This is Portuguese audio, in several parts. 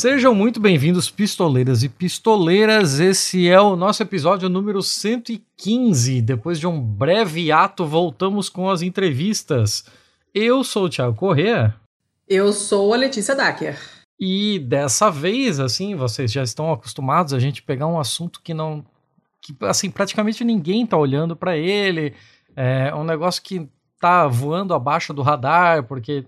Sejam muito bem-vindos, pistoleiras e pistoleiras. Esse é o nosso episódio número 115. Depois de um breve ato, voltamos com as entrevistas. Eu sou o Thiago Corrêa. Eu sou a Letícia Dacker. E dessa vez, assim, vocês já estão acostumados a gente pegar um assunto que não. que, assim, praticamente ninguém tá olhando para ele. É um negócio que tá voando abaixo do radar, porque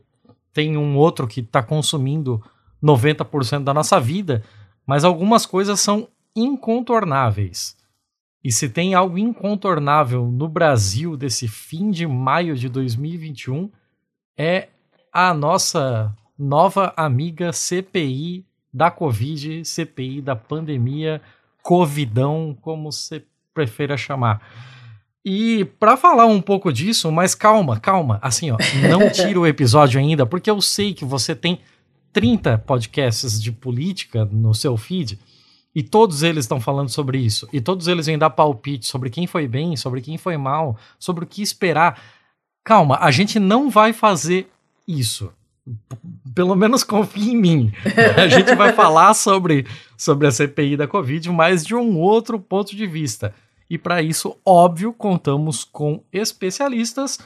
tem um outro que tá consumindo 90% da nossa vida, mas algumas coisas são incontornáveis. E se tem algo incontornável no Brasil desse fim de maio de 2021, é a nossa nova amiga CPI da Covid, CPI da pandemia, Covidão, como você prefira chamar. E para falar um pouco disso, mas calma, calma, assim, ó, não tira o episódio ainda, porque eu sei que você tem 30 podcasts de política no seu feed e todos eles estão falando sobre isso. E todos eles vêm dar palpite sobre quem foi bem, sobre quem foi mal, sobre o que esperar. Calma, a gente não vai fazer isso pelo menos confie em mim. A gente vai falar sobre, sobre a CPI da Covid, mas de um outro ponto de vista. E para isso, óbvio, contamos com especialistas.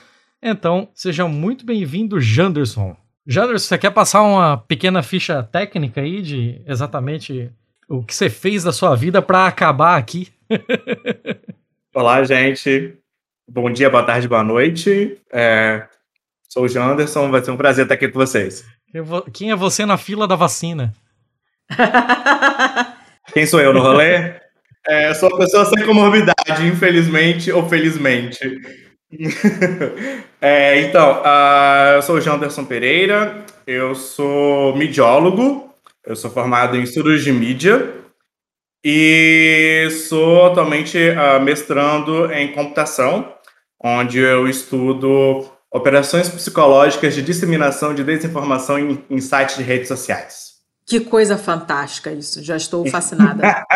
Então, seja muito bem-vindo, Janderson. Janderson, você quer passar uma pequena ficha técnica aí de exatamente o que você fez da sua vida para acabar aqui? Olá, gente. Bom dia, boa tarde, boa noite. É, Sou o Janderson, vai ser um prazer estar aqui com vocês. Quem é você na fila da vacina? Quem sou eu no rolê? É, sou uma pessoa sem comorbidade, infelizmente ou felizmente. é, então, uh, eu sou o Janderson Pereira, eu sou midiólogo, eu sou formado em estudos de mídia e sou atualmente uh, mestrando em computação, onde eu estudo Operações psicológicas de disseminação de desinformação em, em sites de redes sociais. Que coisa fantástica isso, já estou fascinada.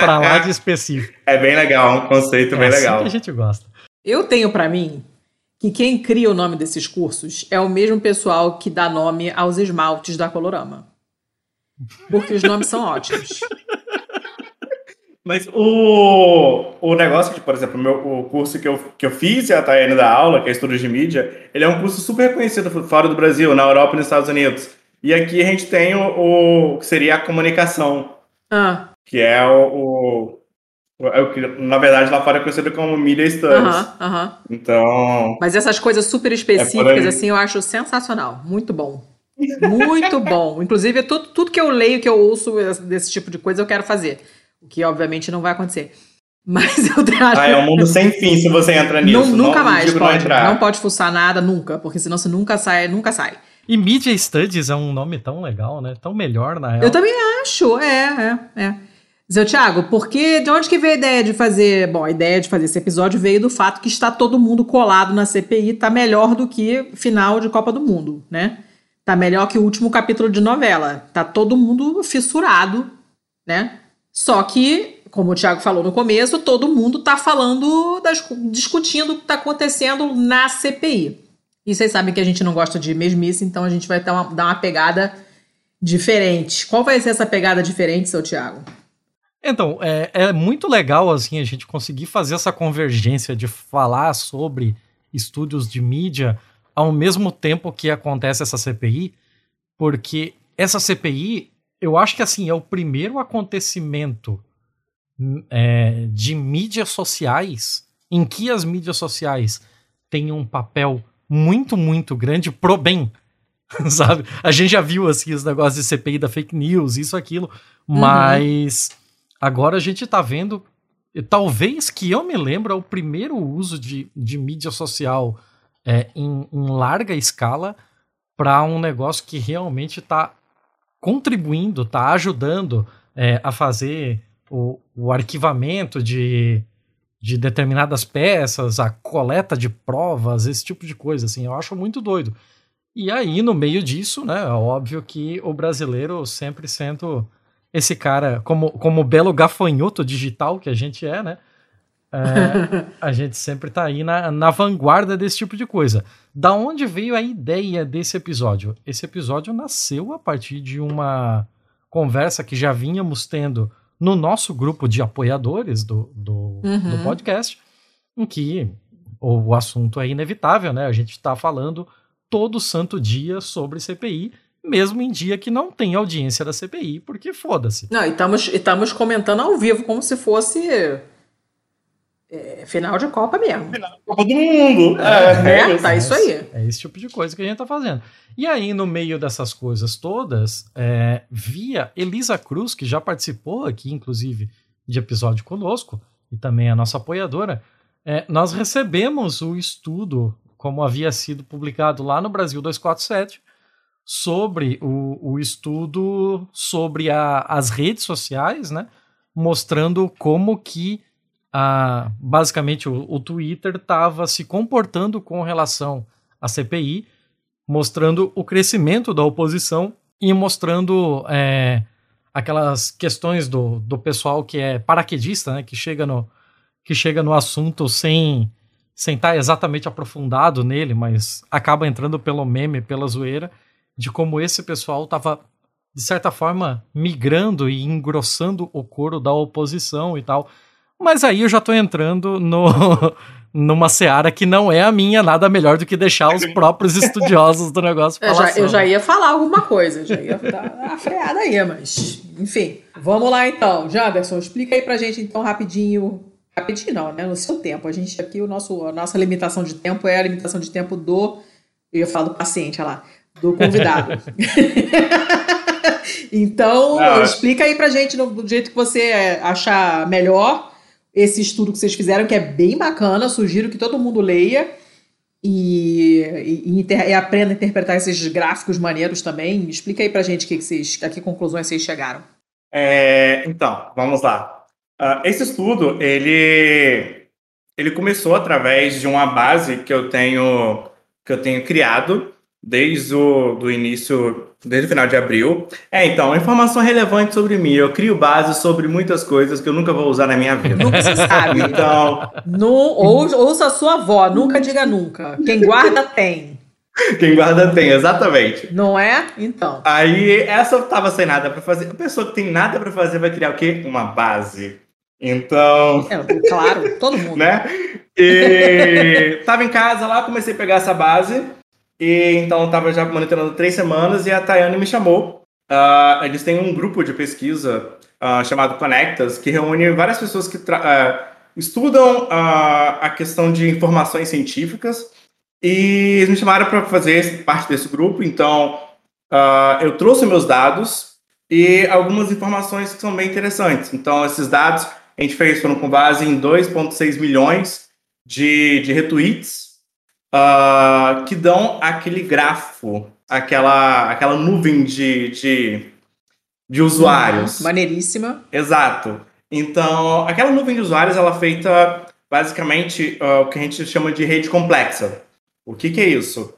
para lá de específico. É bem legal, um conceito é bem assim legal. que a gente gosta. Eu tenho para mim que quem cria o nome desses cursos é o mesmo pessoal que dá nome aos esmaltes da Colorama. Porque os nomes são ótimos. Mas o, o negócio de, por exemplo, o, meu, o curso que eu, que eu fiz e a Tayane da aula, que é Estudos de Mídia, ele é um curso super reconhecido fora do Brasil, na Europa e nos Estados Unidos. E aqui a gente tem o, o que seria a comunicação. Ah. Que é o, o, é o que, na verdade, lá fora é conhecido como Media Studies. Uh -huh, uh -huh. Então. Mas essas coisas super específicas, é assim, eu acho sensacional. Muito bom. Muito bom. Inclusive, tudo, tudo que eu leio, que eu ouço desse tipo de coisa, eu quero fazer. O que obviamente não vai acontecer. Mas eu acho. Ah, é um mundo sem fim se você entra nisso. Não, nunca não, mais pode. Não, não, pode fuçar nada nunca, porque senão você nunca sai, nunca sai. E Media Studies é um nome tão legal, né? Tão melhor, na real. Eu também acho, é, é, é. Zé Thiago, porque de onde que veio a ideia de fazer. Bom, a ideia de fazer esse episódio veio do fato que está todo mundo colado na CPI, tá melhor do que final de Copa do Mundo, né? Tá melhor que o último capítulo de novela. Tá todo mundo fissurado, né? Só que, como o Thiago falou no começo, todo mundo está falando, das, discutindo o que está acontecendo na CPI. E vocês sabem que a gente não gosta de mesmice, então a gente vai dar uma, dar uma pegada diferente. Qual vai ser essa pegada diferente, seu Thiago? Então, é, é muito legal assim a gente conseguir fazer essa convergência de falar sobre estúdios de mídia ao mesmo tempo que acontece essa CPI, porque essa CPI eu acho que assim é o primeiro acontecimento é, de mídias sociais em que as mídias sociais têm um papel muito, muito grande pro bem. Sabe? A gente já viu assim os negócios de CPI da fake news, isso, aquilo, uhum. mas agora a gente tá vendo. Talvez que eu me lembro é o primeiro uso de, de mídia social é, em, em larga escala para um negócio que realmente está contribuindo, está ajudando é, a fazer o, o arquivamento de, de determinadas peças, a coleta de provas, esse tipo de coisa, assim, eu acho muito doido. E aí, no meio disso, né, é óbvio que o brasileiro sempre sendo esse cara, como, como belo gafanhoto digital que a gente é, né, é, a gente sempre tá aí na, na vanguarda desse tipo de coisa. Da onde veio a ideia desse episódio? Esse episódio nasceu a partir de uma, conversa que já vínhamos tendo no nosso grupo de apoiadores do, do, uhum. do podcast, em que o assunto é inevitável, né? A gente está falando todo santo dia sobre CPI, mesmo em dia que não tem audiência da CPI, porque foda-se. Não, e estamos comentando ao vivo como se fosse é, final de Copa mesmo. Final de Copa do Mundo. É, é, é tá isso aí. É esse tipo de coisa que a gente tá fazendo. E aí, no meio dessas coisas todas, é, via Elisa Cruz, que já participou aqui, inclusive, de episódio conosco, e também a nossa apoiadora, é, nós recebemos o estudo, como havia sido publicado lá no Brasil 247, sobre o, o estudo sobre a, as redes sociais, né? Mostrando como que a, basicamente o, o Twitter estava se comportando com relação à CPI, mostrando o crescimento da oposição e mostrando é, aquelas questões do, do pessoal que é paraquedista, né, que chega no, que chega no assunto sem sem estar tá exatamente aprofundado nele, mas acaba entrando pelo meme, pela zoeira, de como esse pessoal estava, de certa forma, migrando e engrossando o coro da oposição e tal. Mas aí eu já tô entrando no, numa seara que não é a minha, nada melhor do que deixar os próprios estudiosos do negócio falar. Eu já, eu já ia falar alguma coisa, já ia dar uma freada aí, mas enfim. Vamos lá então. Janderson, explica aí pra gente então rapidinho. Rapidinho não, né? No seu tempo. A gente aqui, o nosso, a nossa limitação de tempo é a limitação de tempo do. Eu ia falar do paciente, olha lá. Do convidado. então, ah. explica aí pra gente do jeito que você achar melhor esse estudo que vocês fizeram, que é bem bacana. Sugiro que todo mundo leia e, e, e, aprenda a interpretar esses gráficos maneiros também. Explica aí pra gente que que vocês, a que conclusões vocês chegaram. É, então, vamos lá. Uh, esse estudo, ele, ele começou através de uma base que eu tenho, que eu tenho criado desde o do início, desde o final de abril. É, então, informação relevante sobre mim. Eu crio base sobre muitas coisas que eu nunca vou usar na minha vida. Nunca se sabe. Então... No, ou, ouça a sua avó, nunca diga nunca. Quem guarda tem. Quem guarda tem, exatamente. Não é? Então. Aí, essa eu tava sem nada para fazer. A pessoa que tem nada para fazer vai criar o quê? Uma base. Então. É, claro, todo mundo. né? E tava em casa lá, comecei a pegar essa base. E então eu estava já monitorando três semanas e a Tayane me chamou. Uh, eles têm um grupo de pesquisa uh, chamado Conectas, que reúne várias pessoas que uh, estudam a questão de informações científicas. E eles me chamaram para fazer parte desse grupo. Então eu trouxe meus dados e algumas informações que são bem interessantes. Então esses dados a gente fez foram com base em 2,6 milhões de, de retweets uh, que dão aquele grafo, aquela, aquela nuvem de, de, de usuários. Uhum, maneiríssima. Exato. Então, aquela nuvem de usuários ela é feita basicamente uh, o que a gente chama de rede complexa. O que, que é isso?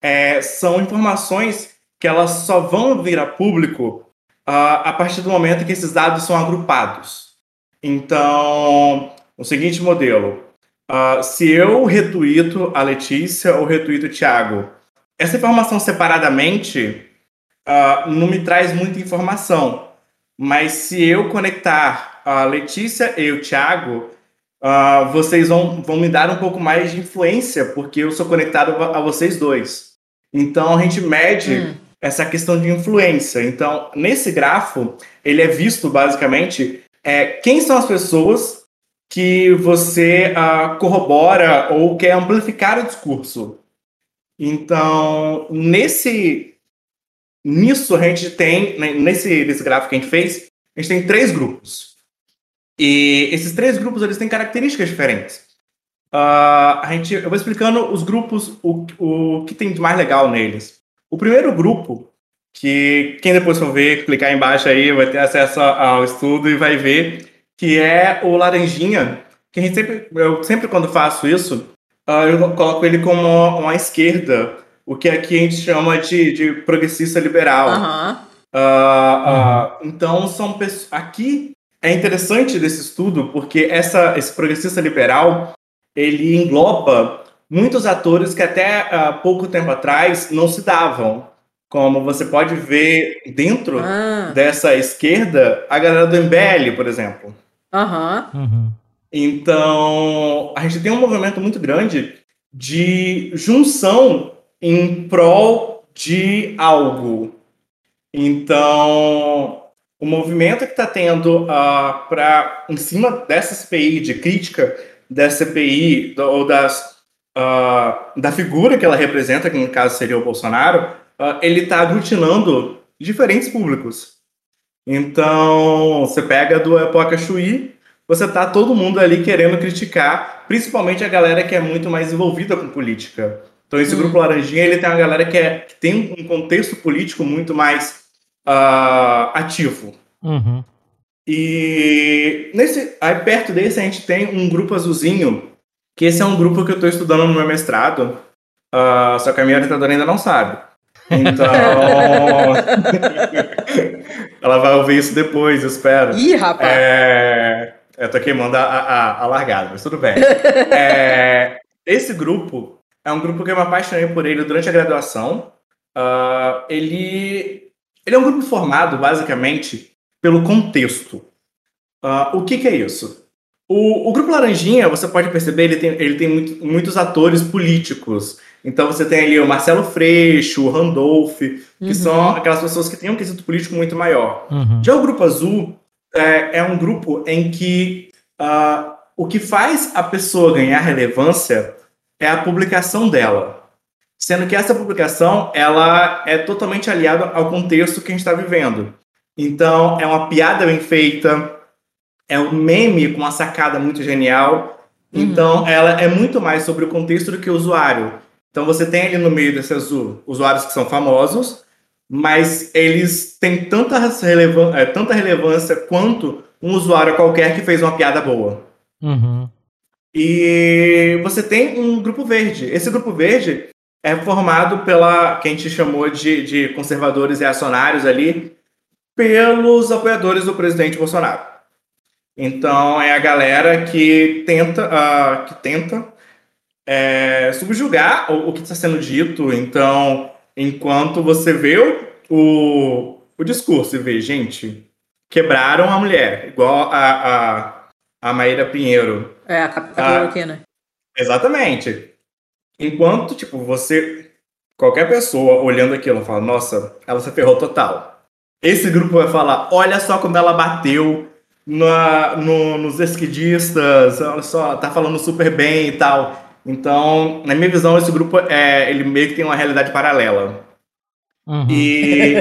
É, são informações que elas só vão vir a público uh, a partir do momento que esses dados são agrupados. Então, o seguinte modelo: Uh, se eu retuito a Letícia ou retuito o Thiago, essa informação separadamente uh, não me traz muita informação. Mas se eu conectar a Letícia e o Thiago, uh, vocês vão, vão me dar um pouco mais de influência, porque eu sou conectado a vocês dois. Então a gente mede hum. essa questão de influência. Então, nesse grafo, ele é visto basicamente é, quem são as pessoas que você uh, corrobora ou quer amplificar o discurso. Então, nesse nisso a gente tem, né, nesse, nesse gráfico que a gente fez, a gente tem três grupos. E esses três grupos eles têm características diferentes. Uh, a gente, eu vou explicando os grupos, o, o que tem de mais legal neles. O primeiro grupo, que quem depois for ver, clicar embaixo aí, vai ter acesso ao estudo e vai ver que é o laranjinha, que a gente sempre, eu sempre quando faço isso, uh, eu coloco ele como uma, esquerda, o que aqui a gente chama de, de progressista liberal. Uhum. Uh, então são pessoas. Aqui é interessante desse estudo porque essa, esse progressista liberal ele engloba muitos atores que até uh, pouco tempo atrás não se davam. como você pode ver dentro ah. dessa esquerda a galera do MBL, por exemplo. Aham. Uhum. Então, a gente tem um movimento muito grande de junção em prol de algo. Então, o movimento que está tendo uh, ah, para em cima dessa CPI, de crítica dessa CPI, ou das, uh, da figura que ela representa, que no caso seria o Bolsonaro, uh, ele está aglutinando diferentes públicos. Então, você pega do Epoca Chuí, você tá todo mundo ali querendo criticar, principalmente a galera que é muito mais envolvida com política. Então, esse hum. grupo Laranjinha, ele tem uma galera que, é, que tem um contexto político muito mais uh, ativo. Uhum. E nesse, aí perto desse a gente tem um grupo azulzinho, que esse é um grupo que eu estou estudando no meu mestrado, uh, só que a minha orientadora ainda não sabe. Então. ela vai ouvir isso depois, eu espero. Ih, rapaz! É... Eu tô queimando a, a, a largada, mas tudo bem. é... Esse grupo é um grupo que eu me apaixonei por ele durante a graduação. Uh, ele, ele é um grupo formado, basicamente, pelo contexto. Uh, o que, que, é isso? O, o, Grupo Laranjinha, você pode perceber, ele tem, ele tem muito, muitos atores políticos. Então você tem ali o Marcelo Freixo, o Randolph, que uhum. são aquelas pessoas que têm um quesito político muito maior. Uhum. Já o Grupo Azul é, é um grupo em que uh, o que faz a pessoa ganhar relevância é a publicação dela. Sendo que essa publicação ela é totalmente aliada ao contexto que a gente está vivendo. Então, é uma piada bem feita, é um meme com uma sacada muito genial. Uhum. Então, ela é muito mais sobre o contexto do que o usuário. Então, você tem ali no meio desse azul usuários que são famosos, mas eles têm tanta, relevan é, tanta relevância quanto um usuário qualquer que fez uma piada boa. Uhum. E você tem um grupo verde. Esse grupo verde é formado pela que a gente chamou de, de conservadores reacionários ali, pelos apoiadores do presidente Bolsonaro. Então é a galera que tenta, uh, que tenta é, subjugar o, o que está sendo dito. Então, enquanto você vê o, o, o discurso e vê, gente, quebraram a mulher, igual a, a, a Maíra Pinheiro. É, a Capitana ah, Exatamente. Enquanto, tipo, você. Qualquer pessoa olhando aquilo fala, nossa, ela se ferrou total. Esse grupo vai falar: olha só como ela bateu na, no, nos esquidistas, olha só, tá falando super bem e tal. Então, na minha visão, esse grupo é, ele meio que tem uma realidade paralela. Uhum. E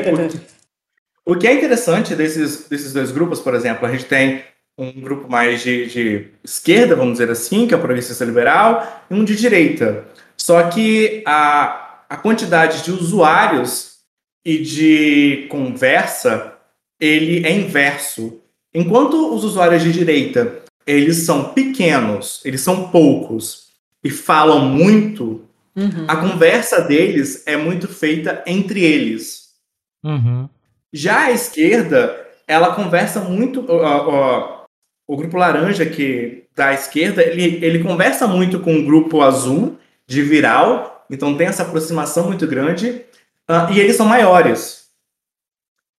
o, o, que é interessante desses, desses dois grupos, por exemplo, a gente tem um grupo mais de, de esquerda, vamos dizer assim, que é o Progressista Liberal, e um de direita. Só que a, a quantidade de usuários e de conversa, ele é inverso. Enquanto os usuários de direita, eles são pequenos, eles são poucos e falam muito, uhum. a conversa deles é muito feita entre eles. Uhum. Já a esquerda, ela conversa muito. o grupo laranja, que da esquerda, ele, ele conversa muito com o grupo azul, de viral, então tem essa aproximação muito grande. Uh, e eles são maiores.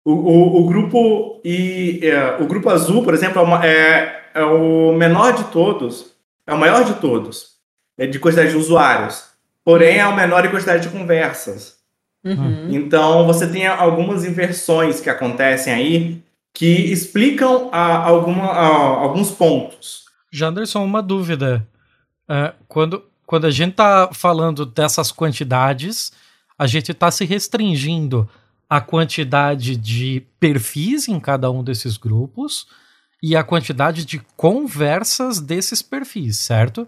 O, o, o grupo e é, o grupo azul, por exemplo, é, uma, é, é, o menor de todos, é o maior de todos, é de quantidade de usuários. Porém, é o menor em quantidade de conversas. Uhum. Então, você tem algumas inversões que acontecem aí que explicam a, alguma, a, alguns pontos. Janderson, uma dúvida. Uh, quando, quando a gente está falando dessas quantidades, a gente está se restringindo à quantidade de perfis em cada um desses grupos e a quantidade de conversas desses perfis, certo?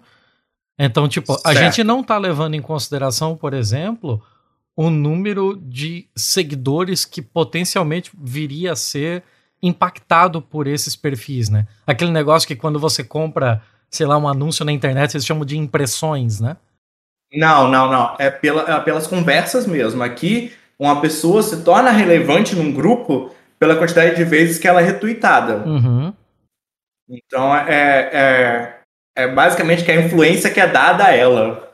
Então, tipo, certo. a gente não está levando em consideração, por exemplo, o número de seguidores que potencialmente viria a ser impactado por esses perfis, né? Aquele negócio que quando você compra, sei lá, um anúncio na internet, eles chamam de impressões, né? Não, não, não. É, pela, é pelas conversas mesmo. Aqui, uma pessoa se torna relevante num grupo pela quantidade de vezes que ela é retweetada. Uhum. Então, é, é, é basicamente que a influência que é dada a ela.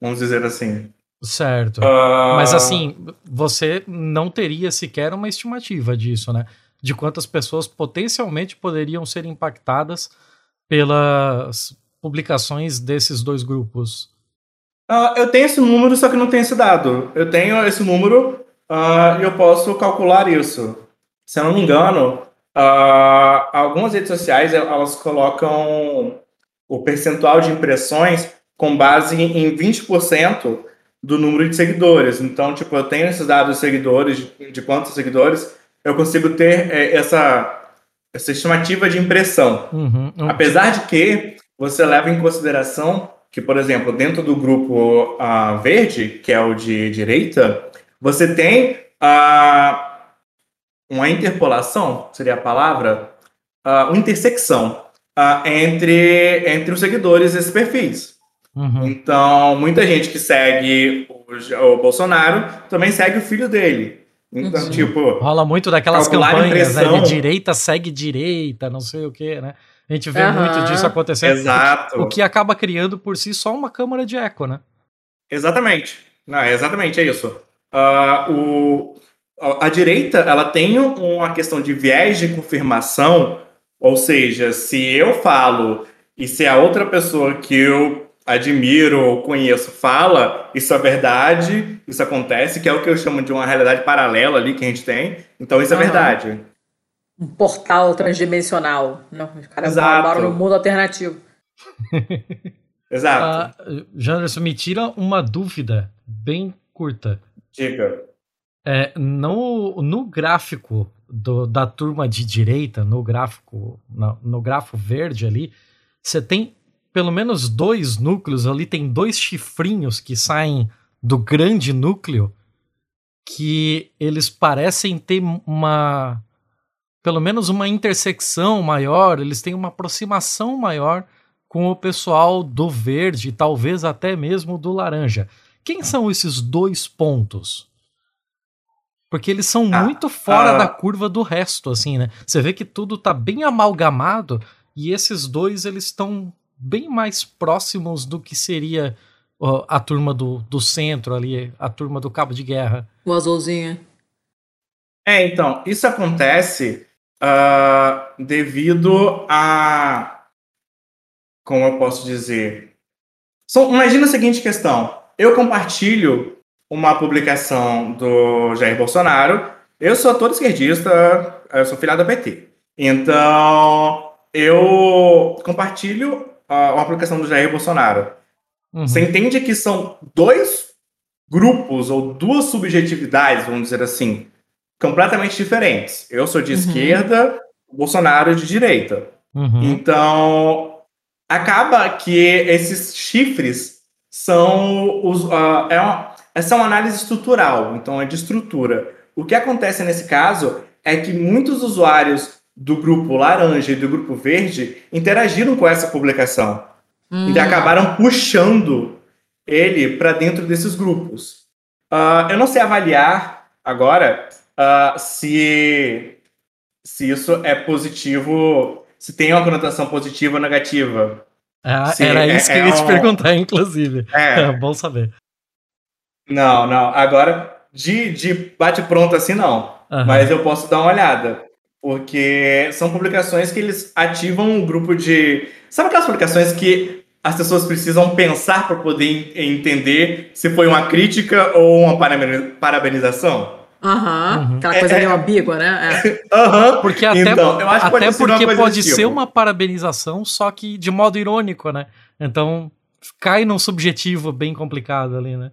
Vamos dizer assim. Certo. Uh... Mas assim, você não teria sequer uma estimativa disso, né? De quantas pessoas potencialmente poderiam ser impactadas pelas publicações desses dois grupos. Uh, eu tenho esse número, só que não tenho esse dado. Eu tenho esse número uh, e eu posso calcular isso. Se eu não me engano, algumas redes sociais elas colocam o percentual de impressões com base em 20% do número de seguidores. Então, tipo, eu tenho esses dados de seguidores, de, de quantos seguidores, eu consigo ter é, essa, essa estimativa de impressão. Uhum, uhum. Apesar de que você leva em consideração que, por exemplo, dentro do grupo uh, verde, que é o de direita, você tem uh, uma interpolação, seria a palavra, uh, uma intersecção uh, entre, entre os seguidores desses perfis. Uhum. Então, muita gente que segue o, o, Bolsonaro também segue o filho dele. Então, Sim. tipo. Rola muito daquelas campanhas né, direita segue direita, não sei o quê, né? A gente vê uhum. muito disso acontecendo. Exato. O que acaba criando por si só uma câmara de eco, né? Exatamente. Não, exatamente, é isso. Uh, o, a, a direita, ela tem uma questão de viés de confirmação ou seja, se eu falo e se a outra pessoa que eu admiro ou conheço fala, isso é verdade, isso acontece, que é o que eu chamo de uma realidade paralela ali que a gente tem. Então isso é verdade. Um portal transdimensional. Não, os caras moram no mundo alternativo. Exato. Uh, Janderson, me tira uma dúvida bem curta. Diga. É, no, no gráfico do, da turma de direita, no gráfico, no, no grafo verde ali, você tem pelo menos dois núcleos ali, tem dois chifrinhos que saem do grande núcleo que eles parecem ter uma pelo menos uma intersecção maior, eles têm uma aproximação maior com o pessoal do verde, talvez até mesmo do laranja. Quem são esses dois pontos? Porque eles são ah, muito fora ah, da curva do resto, assim, né? Você vê que tudo tá bem amalgamado e esses dois, eles estão bem mais próximos do que seria ó, a turma do, do centro ali, a turma do cabo de guerra. O azulzinho. É, então, isso acontece uh, devido a. Como eu posso dizer? São, imagina a seguinte questão. Eu compartilho uma publicação do Jair Bolsonaro. Eu sou todo esquerdista, eu sou filiado da PT. Então, eu compartilho uh, uma publicação do Jair Bolsonaro. Uhum. Você entende que são dois grupos ou duas subjetividades, vamos dizer assim, completamente diferentes. Eu sou de uhum. esquerda, o Bolsonaro é de direita. Uhum. Então, acaba que esses chifres são os. Uh, é uma, essa é uma análise estrutural, então é de estrutura. O que acontece nesse caso é que muitos usuários do grupo laranja e do grupo verde interagiram com essa publicação hum. e acabaram puxando ele para dentro desses grupos. Uh, eu não sei avaliar agora uh, se, se isso é positivo, se tem uma conotação positiva ou negativa. Ah, era é, isso que eu ia te perguntar, inclusive. É, é bom saber. Não, não. Agora, de, de bate-pronto assim, não. Uhum. Mas eu posso dar uma olhada. Porque são publicações que eles ativam um grupo de. Sabe aquelas publicações que as pessoas precisam pensar para poder entender se foi uma crítica ou uma parabenização? Aham, uhum. aquela coisa é, meio ambígua, né? É. Uhum. Porque até, então, até pode porque pode ser tipo. uma parabenização, só que de modo irônico, né? Então cai num subjetivo bem complicado ali, né?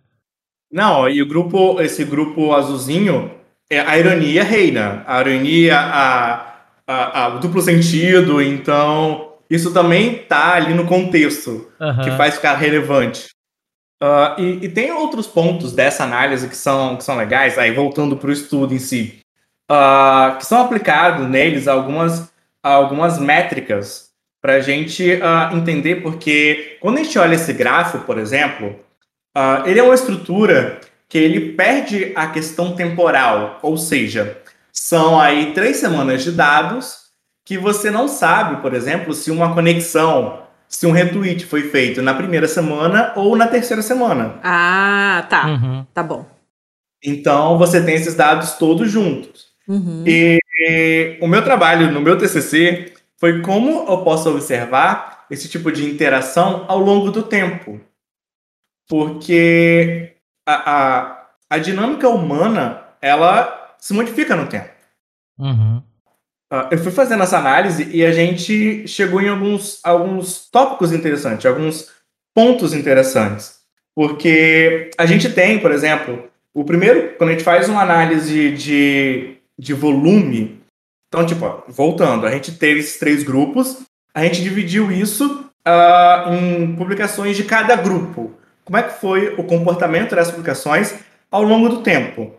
Não, e o grupo, esse grupo azulzinho, é, a ironia reina. A ironia, a, a, a, o duplo sentido, então isso também tá ali no contexto uhum. que faz ficar relevante. Uh, e, e, tem outros pontos dessa análise que são, que são legais, aí voltando para o estudo em si, uh, que são aplicados neles algumas, algumas métricas para a gente uh, entender, porque quando a gente olha esse gráfico, por exemplo, ele é uma estrutura que ele perde a questão temporal, ou seja, são aí três semanas de dados que você não sabe, por exemplo, se uma conexão se um retweet foi feito na primeira semana ou na terceira semana. Ah, tá. Uhum. Tá bom. Então você tem esses dados todos juntos. Uhum. E, e o meu trabalho no meu TCC foi como eu posso observar esse tipo de interação ao longo do tempo. Porque a, a, a dinâmica humana, ela se modifica no tempo. Uhum. Ah, eu fui fazendo essa análise e a gente chegou em alguns, alguns tópicos interessantes, alguns pontos interessantes. Porque a gente tem, por exemplo, o primeiro, quando a gente faz uma análise de, de volume, então, tipo, voltando, a gente teve esses três grupos, a gente dividiu isso ah, em publicações de cada grupo. Como é que foi o comportamento dessas publicações ao longo do tempo?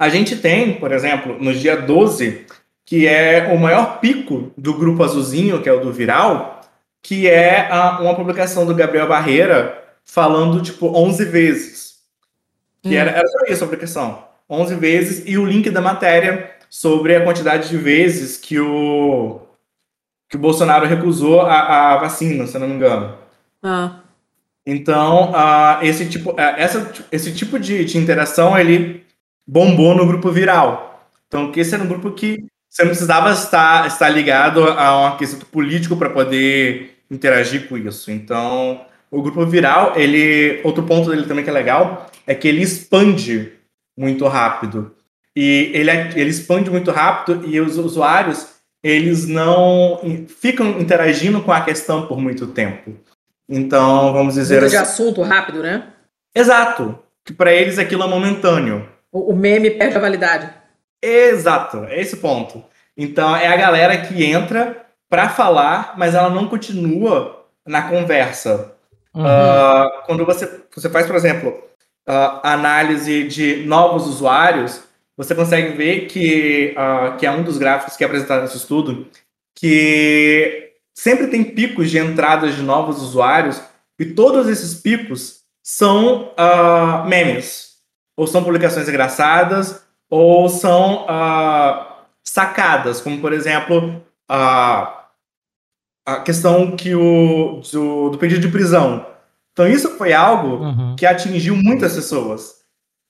A gente tem, por exemplo, no dia 12, que é o maior pico do grupo azulzinho, que é o do Viral, que é a, uma publicação do Gabriel Barreira falando, tipo, 11 vezes. Que Hum. era, era só isso a publicação. 11 vezes e o link da matéria sobre a quantidade de vezes que o, que o Bolsonaro recusou a, a vacina, se eu não me engano. Ah. Então, ah, esse tipo, ah, essa, esse tipo de, de interação, ele bombou no grupo viral. Então, que esse era um grupo que você não precisava estar, estar ligado a um aquecimento político para poder interagir com isso. Então, o grupo viral, ele, outro ponto dele também que é legal, é que ele expande muito rápido. E ele, ele expande muito rápido e os usuários, eles não ficam interagindo com a questão por muito tempo. Então, vamos dizer Muda de assim. assunto rápido, né? Exato. Que para eles aquilo é momentâneo. O, o meme perde a validade. Exato, é esse o ponto. Então, é a galera que entra para falar, mas ela não continua na conversa. Uhum. Ah, quando você, você faz, por exemplo, ah, análise de novos usuários, você consegue ver que, ah, que é um dos gráficos que é apresentado nesse estudo, que sempre tem picos de entradas de novos usuários, e todos esses picos são memes, ou são publicações engraçadas, ou são ah, sacadas, como por exemplo a, a questão que o, do, do pedido de prisão. Então isso foi algo Uhum. que atingiu muitas pessoas.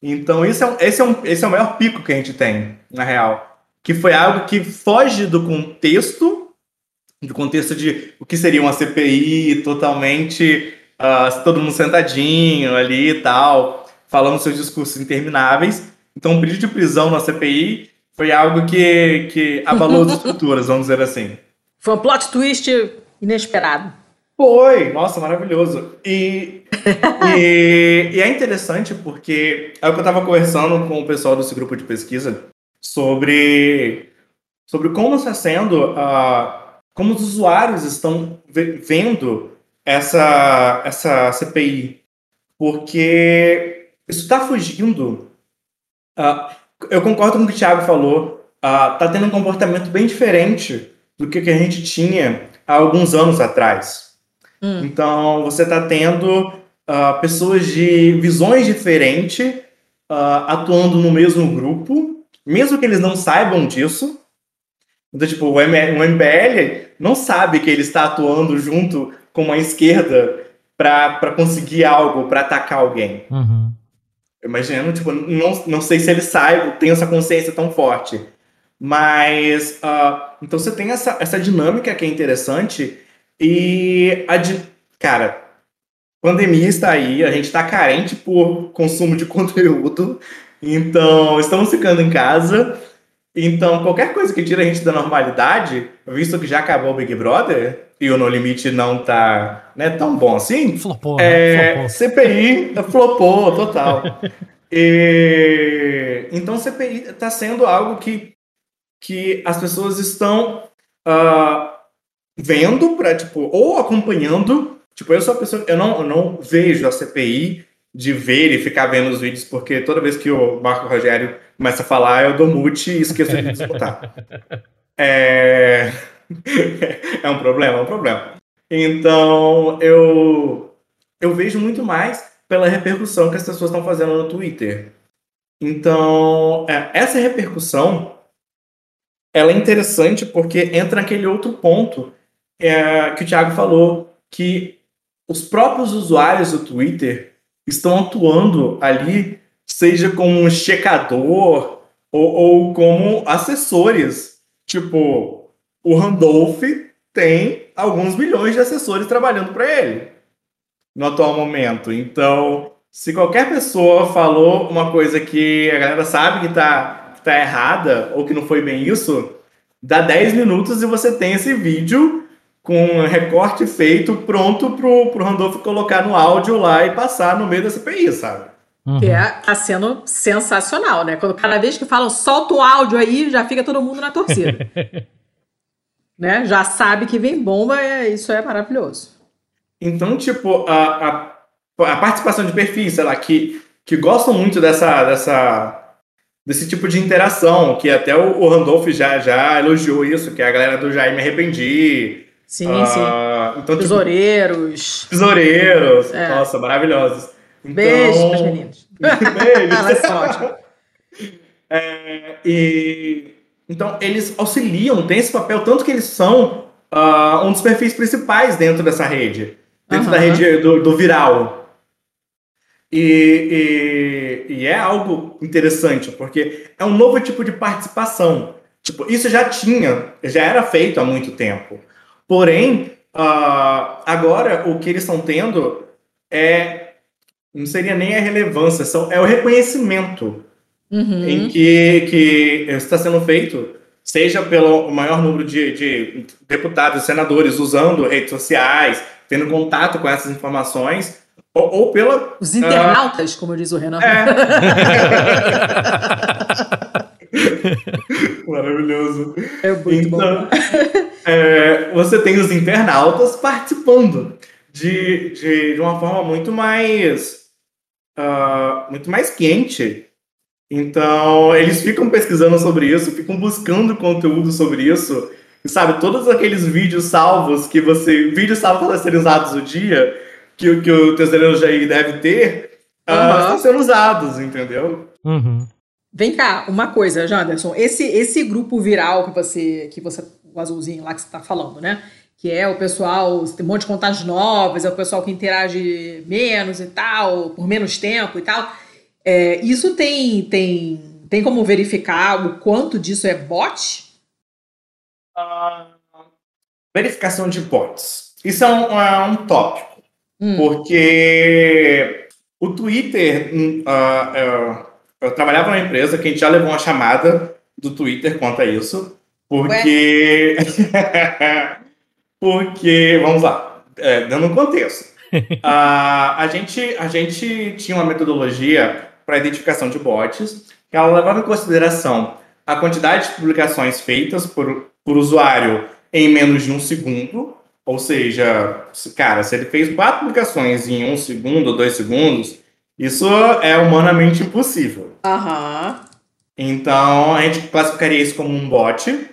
Então, isso é, esse, é um, esse é o maior pico que a gente tem, na real. Que foi algo que foge do contexto, do contexto de o que seria uma CPI totalmente, ah, todo mundo sentadinho ali e tal, falando seus discursos intermináveis. Então, o pedido de prisão na CPI foi algo que, que abalou as estruturas, vamos dizer assim. Foi um plot twist inesperado. Foi, nossa, maravilhoso. E, e, e é interessante porque é o que eu estava conversando com o pessoal desse grupo de pesquisa sobre, sobre como está sendo, ah, como os usuários estão ve- vendo essa, essa CPI. Porque isso está fugindo. Ah, eu concordo com o que o Thiago falou. Está tendo um comportamento bem diferente do que, que a gente tinha há alguns anos atrás. Hum. Então, você está tendo ah, pessoas de visões diferentes atuando no mesmo grupo, mesmo que eles não saibam disso. Então, tipo, o, M o MBL não sabe que ele está atuando junto com a esquerda para conseguir algo, para atacar alguém. Uhum. Imagino, tipo, não, não sei se ele sai, tem essa consciência tão forte. Mas, ah, então você tem essa, essa dinâmica que é interessante e, a di- cara, pandemia está aí, a gente está carente por consumo de conteúdo, então estamos ficando em casa, então qualquer coisa que tira a gente da normalidade, visto que já acabou o Big Brother e o No Limite não tá né, tão bom assim, Flopou, né? é, Flopou. CPI flopou total. E, então CPI está sendo algo que, que as pessoas estão ah, vendo para tipo ou acompanhando. Tipo, eu sou a pessoa, eu não, eu não vejo a CPI de ver e ficar vendo os vídeos, porque toda vez que o Marco Rogério começa a falar, eu dou mute e esqueço de escutar. É... é um problema, é um problema. Então, eu, eu vejo muito mais pela repercussão que as pessoas estão fazendo no Twitter. Então, é, essa repercussão ela é interessante porque entra naquele outro ponto é, que o Thiago falou que os próprios usuários do Twitter estão atuando ali, seja como checador ou, ou como assessores. Tipo, o Randolph tem alguns milhões de assessores trabalhando para ele no atual momento. Então, se qualquer pessoa falou uma coisa que a galera sabe que tá, que tá errada ou que não foi bem isso, dá 10 minutos e você tem esse vídeo com um recorte feito pronto pro, pro Randolph colocar no áudio lá e passar no meio da CPI, sabe? Uhum. Que é, tá sendo sensacional, né? Quando cada vez que falam, solta o áudio aí, já fica todo mundo na torcida. né? Já sabe que vem bomba, é, isso é maravilhoso. Então, tipo, a, a, a participação de perfis, sei lá, que, que gostam muito dessa, dessa, desse tipo de interação, que até o, o Randolph já, já elogiou isso, que é a galera do Jair Me Arrependi. Sim, uh, sim. Então, tipo, tesoureiros. Tipo, tesoureiros. É. Nossa, maravilhosos. Então... Beijo pros meninos. Beijo. Elas são. É, e... Então, eles auxiliam, tem esse papel, tanto que eles são uh, um dos perfis principais dentro dessa rede dentro uhum. da rede do, do viral. E, e, e, é algo interessante, porque é um novo tipo de participação. Tipo, isso já tinha, já era feito há muito tempo. Porém, uh, agora o que eles estão tendo é. Não seria nem a relevância, são, é o reconhecimento uhum. em que, que está sendo feito, seja pelo maior número de, de deputados e senadores usando redes sociais, tendo contato com essas informações, ou, ou pela. Os internautas, uh, como diz o Renan. É. Maravilhoso. É muito então, bom. é, você tem os internautas participando de, de, de uma forma muito mais. Uh, muito mais quente. Então, eles ficam pesquisando sobre isso, ficam buscando conteúdo sobre isso sabe, todos aqueles vídeos salvos que você. Vídeos salvos para serem usados o dia, que, que o tesoureiro Jair deve ter, uhum. uh, estão sendo usados, entendeu? Uhum. Vem cá, uma coisa, Janderson. Esse, esse grupo viral que você, que você. O azulzinho lá que você está falando, né? Que é o pessoal, tem um monte de contagens novas, é o pessoal que interage menos e tal, por menos tempo e tal. É, isso tem, tem, tem como verificar o quanto disso é bot? verificação de bots. Isso é um, é um tópico, hum. porque o Twitter. Uh, eu, eu trabalhava numa empresa que a gente já levou uma chamada do Twitter quanto a isso, porque. porque, vamos lá, é, dando um contexto. uh, a, gente, a gente tinha uma metodologia para identificação de bots que ela levava em consideração a quantidade de publicações feitas por, por usuário em menos de um segundo. Ou seja, cara, se ele fez quatro publicações em um segundo ou dois segundos, isso é humanamente impossível. Aham. Uhum. Então, a gente classificaria isso como um bot.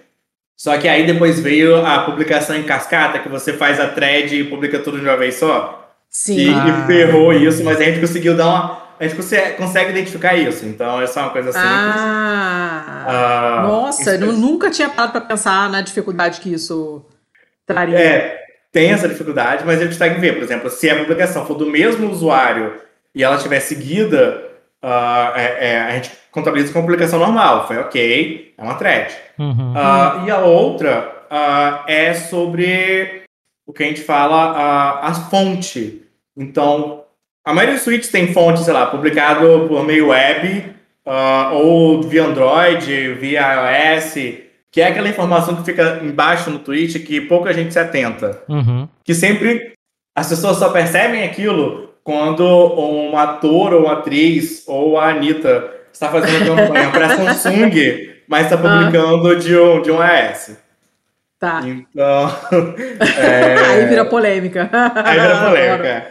Só que aí depois veio a publicação em cascata, que você faz a thread e publica tudo de uma vez só. Sim. E, ah. e ferrou isso, mas a gente conseguiu dar uma a gente consegue, consegue identificar isso. Então, essa é uma coisa simples. Ah, uh, nossa, eu nunca tinha parado para pensar na dificuldade que isso traria. É, tem essa dificuldade, mas a gente consegue ver, por exemplo, se a publicação for do mesmo usuário e ela estiver seguida, uh, é, é, a gente contabiliza como publicação normal. Foi ok, é uma thread. Uhum. Uh, e a outra é sobre o que a gente fala, a fonte. Então, a maioria dos tweets tem fonte, sei lá, publicado por meio web, uh, ou via Android, via iOS, que é aquela informação que fica embaixo no tweet que pouca gente se atenta. Uhum. Que sempre as pessoas só percebem aquilo quando um ator ou atriz ou a Anitta está fazendo campanha para Samsung, mas está publicando ah. de, um, de um iOS. Tá. Então. É... Aí vira polêmica. Aí vira polêmica.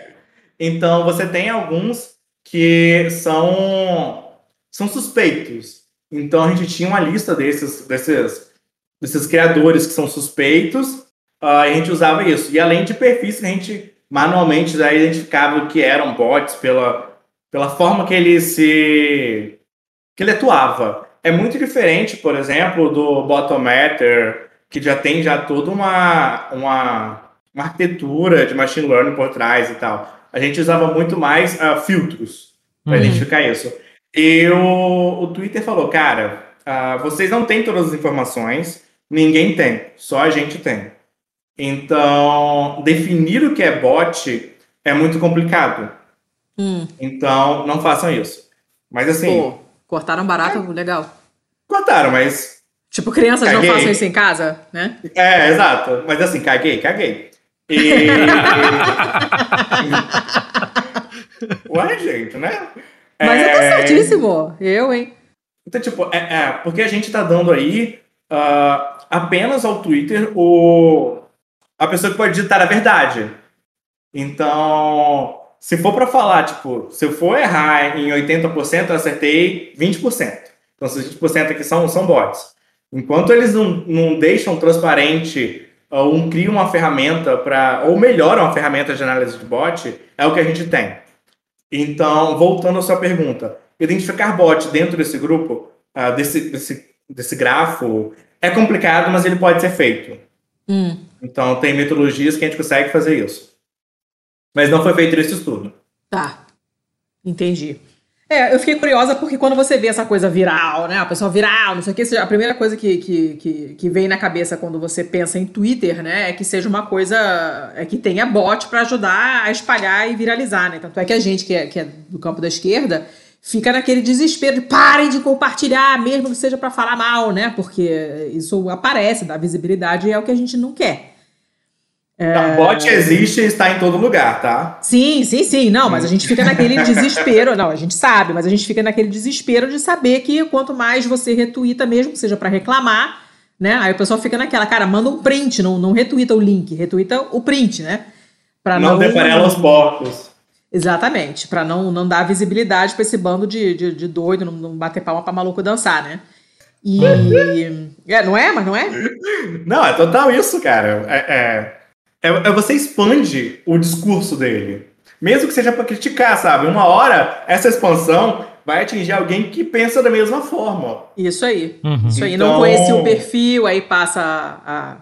Então você tem alguns que são são suspeitos. Então a gente tinha uma lista desses desses desses criadores que são suspeitos, uh, a gente usava isso. E além de perfis que a gente manualmente já identificava que eram bots pela pela forma que ele se que ele atuava. É muito diferente, por exemplo, do Bottometer, que já tem já toda uma uma uma arquitetura de machine learning por trás e tal. A gente usava muito mais uh, filtros para uhum. identificar isso. E o, o Twitter falou, cara, uh, vocês não têm todas as informações, ninguém tem, só a gente tem. Então, definir o que é bot é muito complicado. Hum. Então, não façam isso. Mas assim. Pô, cortaram barato, é, legal. Cortaram, mas. Tipo, crianças caguei. não façam isso em casa, né? É, exato. Mas assim, caguei, caguei. E. Ué, gente, né? Mas é... eu tô certíssimo. Eu, hein? Então, tipo, é, é, porque a gente tá dando aí uh, apenas ao Twitter o, a pessoa que pode digitar a verdade. Então, se for para falar, tipo, se eu for errar em 80%, eu acertei 20%. Então, esses 20% aqui são, são bots. Enquanto eles não, não deixam transparente ou um, criam uma ferramenta para, ou melhoram a ferramenta de análise de bot, é o que a gente tem. Então, voltando à sua pergunta, identificar bot dentro desse grupo, uh, desse, desse, desse grafo, é complicado, mas ele pode ser feito. Hum. Então, tem metodologias que a gente consegue fazer isso. Mas não foi feito esse estudo. Tá. Entendi. É, eu fiquei curiosa porque quando você vê essa coisa viral, né? A pessoa viral, não sei o que, a primeira coisa que, que, que, que vem na cabeça quando você pensa em Twitter, né? É que seja uma coisa. É que tenha bot para ajudar a espalhar e viralizar, né? Tanto é que a gente, que é, que é do campo da esquerda, fica naquele desespero de parem de compartilhar, mesmo que seja para falar mal, né? Porque isso aparece, dá visibilidade e é o que a gente não quer. É... Bot existe e está em todo lugar, tá? Sim, sim, sim. Não, mas a gente fica naquele desespero. Não, a gente sabe, mas a gente fica naquele desespero de saber que quanto mais você retuita, mesmo que seja para reclamar, né? Aí o pessoal fica naquela, cara, manda um print, não, não retuita o link, retuita o print, né? Pra não, não os porcos. Exatamente, para não, não dar visibilidade para esse bando de, de, de doido, não, não bater palma para maluco dançar, né? E. é, não é? Mas não é? Não, é total isso, cara. É, é é, é você expande o discurso dele. Mesmo que seja para criticar, sabe? Uma hora, essa expansão vai atingir alguém que pensa da mesma forma. Isso aí. Uhum. Isso aí. Então, não conhecia o perfil, aí passa a,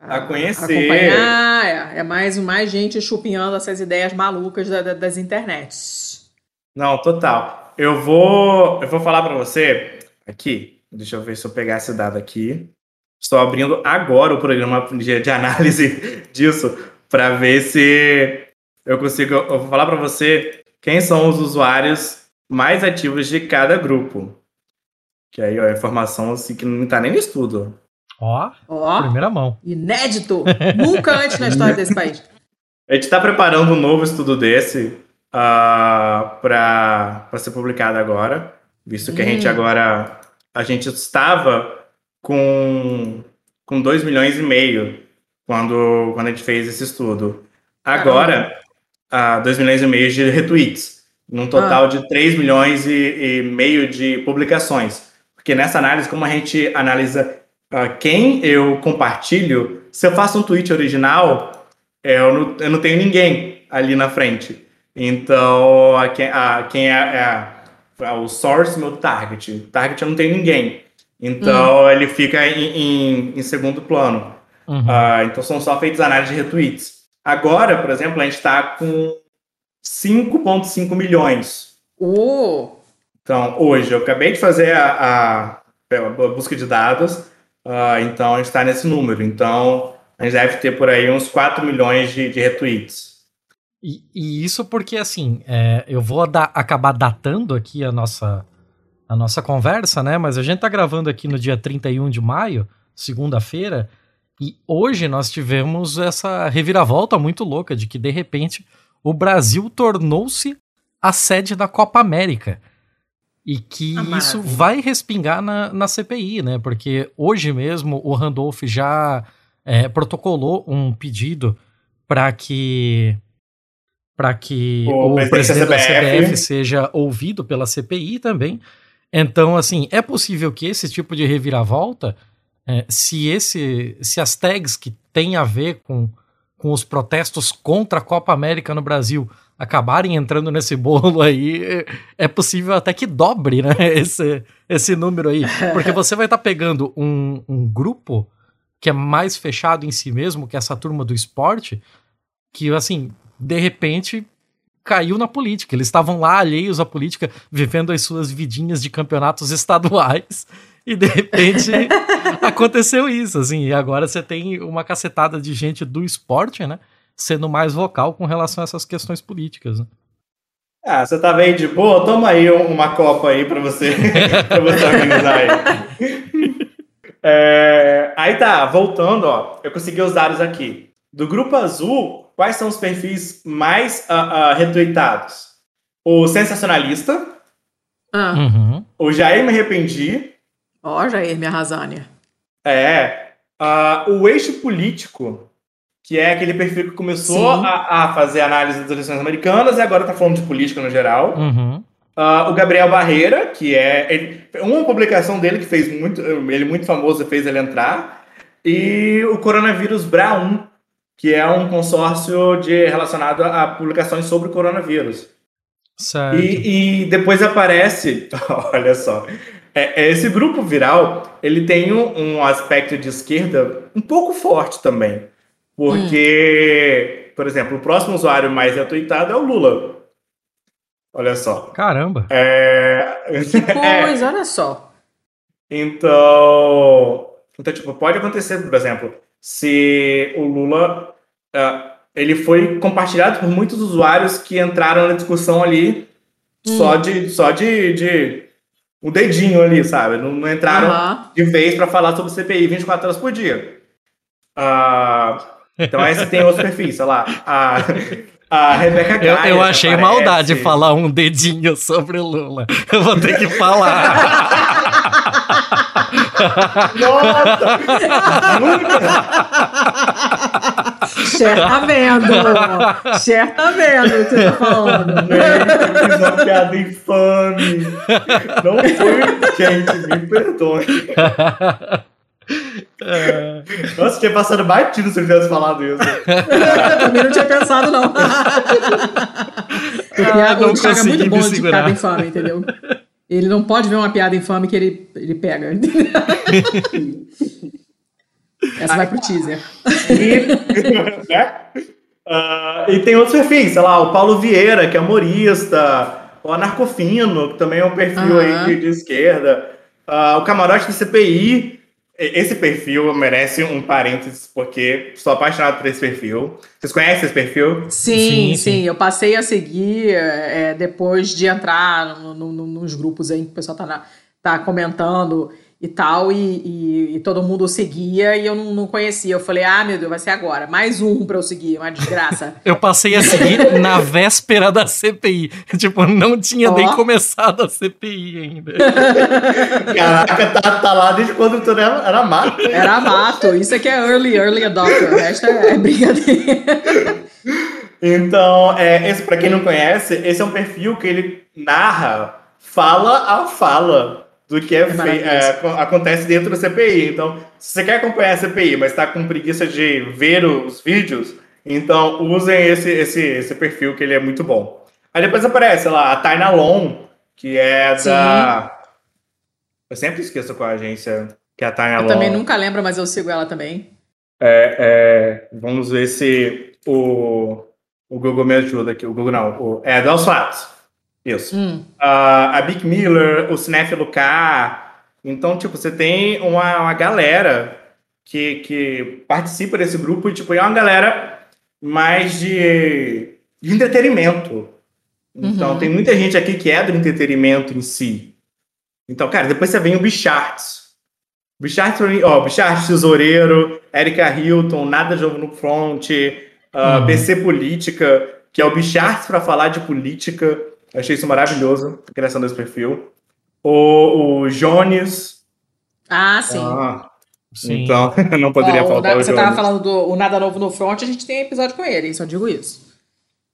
a, a conhecer. Acompanhar. É, é, mais, mais gente chupinhando essas ideias malucas da, da, das internets. Não, total. Eu vou, eu vou falar para você aqui. Deixa eu ver se eu pegar esse dado aqui. Estou abrindo agora o programa de, de análise disso para ver se eu consigo. Eu vou falar para você quem são os usuários mais ativos de cada grupo. Que aí ó, a informação assim, que não está nem no estudo. Ó, Ó, primeira mão. Inédito! Nunca antes na história desse país. A gente está preparando um novo estudo desse uh, ah, para ser publicado agora, visto que hum. a gente hum. agora a gente estava com, com 2 milhões e meio quando, quando a gente fez esse estudo. Agora, ah, 2 milhões e meio de retweets, num total ah. de 3 milhões e, e, meio de publicações. Porque nessa análise, como a gente analisa quem eu compartilho, se eu faço um tweet original, eu não, eu não tenho ninguém ali na frente. Então, a quem, a, quem é, é, é o source, meu target. Target eu não tenho ninguém. Então uhum. ele fica em, em, em segundo plano. Uhum. Uh, então são só feitas análises de retweets. Agora, por exemplo, a gente está com 5,5 milhões. Oh. Então, hoje, eu acabei de fazer a, a, a busca de dados, uh, então a gente está nesse número. Então, a gente deve ter por aí uns 4 milhões de, de retweets. E, e, isso porque, assim, é, eu vou da, acabar datando aqui a nossa, a nossa conversa, né? Mas a gente tá gravando aqui no dia 31 de maio, segunda-feira, e hoje nós tivemos essa reviravolta muito louca de que de repente o Brasil tornou-se a sede da Copa América. E que ah, isso vai respingar na, na CPI, né? Porque hoje mesmo o Randolph já é, protocolou um pedido para que para que o, o presidente da CBF seja ouvido pela CPI também. Então, assim, é possível que esse tipo de reviravolta, é, se esse, se as tags que têm a ver com, com os protestos contra a Copa América no Brasil acabarem entrando nesse bolo aí, é possível até que dobre, né, esse, esse número aí. Porque você vai estar tá pegando um, um grupo que é mais fechado em si mesmo que essa turma do esporte, que assim, de repente caiu na política. Eles estavam lá alheios à política, vivendo as suas vidinhas de campeonatos estaduais. E de repente aconteceu isso, assim. E agora você tem uma cacetada de gente do esporte, né? Sendo mais vocal com relação a essas questões políticas. Né? Ah, você tá bem de boa? Toma aí uma copa aí pra você, pra você organizar aí. É, aí tá, voltando, ó. Eu consegui os dados aqui. Do grupo azul, quais são os perfis mais uh, uh, retweetados? O sensacionalista. Ah. Uhum. O Jair Me Arrependi. Ó, oh, Jair Me Arrasânia. É. Uh, o eixo político, que é aquele perfil que começou a, a, fazer análise das eleições americanas e agora tá falando de política no geral. Uhum. Uh, o Gabriel Barreira, que é ele, uma publicação dele que fez muito, ele muito famoso fez ele entrar, e o Coronavírus Brown, que é um consórcio de, relacionado a publicações sobre coronavírus. Certo. E, e depois aparece, olha só, é, é, esse grupo viral, ele tem um, um, aspecto de esquerda um pouco forte também. Porque, hum. por exemplo, o próximo usuário mais retweetado é o Lula. Olha só. Caramba. É... Coisa, é. olha só. Então, então, tipo, pode acontecer, por exemplo, se o Lula uh, ele foi compartilhado por muitos usuários que entraram na discussão ali hum. só de só de, de um dedinho ali, sabe? Não, não entraram uhum. de vez para falar sobre CPI 24 horas por dia. Uh, então aí você tem outros perfis, sei lá. A, a Rebeca Gaia, Eu, eu achei aparece. maldade falar um dedinho sobre o Lula. Eu vou ter que falar. Nossa! Cher tá vendo. Cher tá vendo o que você tá falando. Eu fiz uma piada infame. Não foi, gente, me perdoe. É. Nossa, tinha passado batido se eu tivesse falado isso. Também não tinha pensado, não. Ah, o Thiago é muito bom de piada infame, entendeu? Ele não pode ver uma piada infame que ele, ele pega. Essa vai pro teaser. E, né? uh, e tem outros perfis, sei lá, o Paulo Vieira, que é humorista, o Anarcofino, que também é um perfil uhum. aí de, de esquerda, uh, o Camarote do CPI, esse perfil merece um parênteses, porque sou apaixonado por esse perfil. Vocês conhecem esse perfil? Sim, sim. sim. Eu passei a seguir é, depois de entrar no, no, nos grupos aí que o pessoal tá, tá comentando e tal, e, e, e, todo mundo seguia e eu não, não, conhecia. Eu falei, ah, meu Deus, vai ser agora. Mais um pra eu seguir, uma desgraça. eu passei a seguir na véspera da CPI. Tipo, não tinha oh. nem começado a CPI ainda. Caraca, tá, tá lá desde quando tu era, era mato. Era mato. Isso aqui é early, early adopter. O resto é, é brincadeira. Então, é, esse, pra quem não conhece, esse é um perfil que ele narra fala a fala do que é, é, acontece dentro da CPI. Então, se você quer acompanhar a CPI, mas está com preguiça de ver os vídeos, então usem esse, esse, esse perfil que ele é muito bom. Aí depois aparece lá a Taina Long, que é Sim. da. Eu sempre esqueço qual a agência que é a Taina Long. Eu também nunca lembro, mas eu sigo ela também. É, é, vamos ver se o, o Google me ajuda aqui. O Google não, o, é Dos Fatos. Isso. Hum. Uh, a Big Miller, o Cinéfilo K. Então, tipo, você tem uma, uma galera que, que participa desse grupo e, tipo, é uma galera mais de, de entretenimento. Então, uhum. tem muita gente aqui que é do entretenimento em si. Então, cara, depois você vem o Bicharts. Bicharts, ó, Bicharts Tesoureiro, Erika Hilton, Nada Jogo no Front, uh, uhum. BC Política, que é o Bicharts para falar de política. Achei isso maravilhoso, a criação desse perfil. O, o Jones. Ah, sim. Ah, sim. Então, não poderia Ó, faltar o, o Você estava falando do o Nada Novo no Front, a gente tem episódio com ele, só digo isso.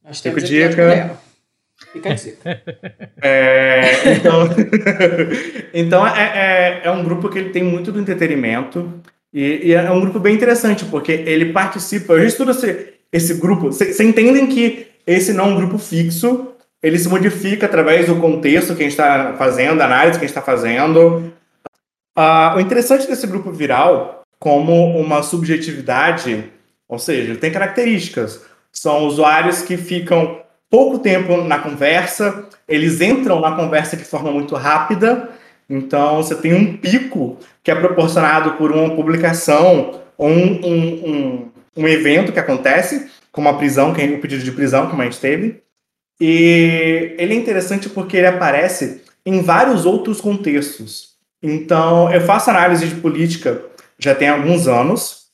Nós Fica dica. Fica a dica. é, então, então é, é, é, um grupo que ele tem muito do entretenimento e, e, é um grupo bem interessante, porque ele participa. Eu estudo esse, esse grupo. Vocês entendem que esse não é um grupo fixo, ele se modifica através do contexto que a gente está fazendo, da análise que a gente está fazendo. Uh, o interessante desse grupo viral, como uma subjetividade, ou seja, tem características. São usuários que ficam pouco tempo na conversa, eles entram na conversa de forma muito rápida, então você tem um pico que é proporcionado por uma publicação ou um, um, um, um evento que acontece, como a prisão, que é o pedido de prisão, como a gente teve. E ele é interessante porque ele aparece em vários outros contextos. Então, eu faço análise de política já tem alguns anos.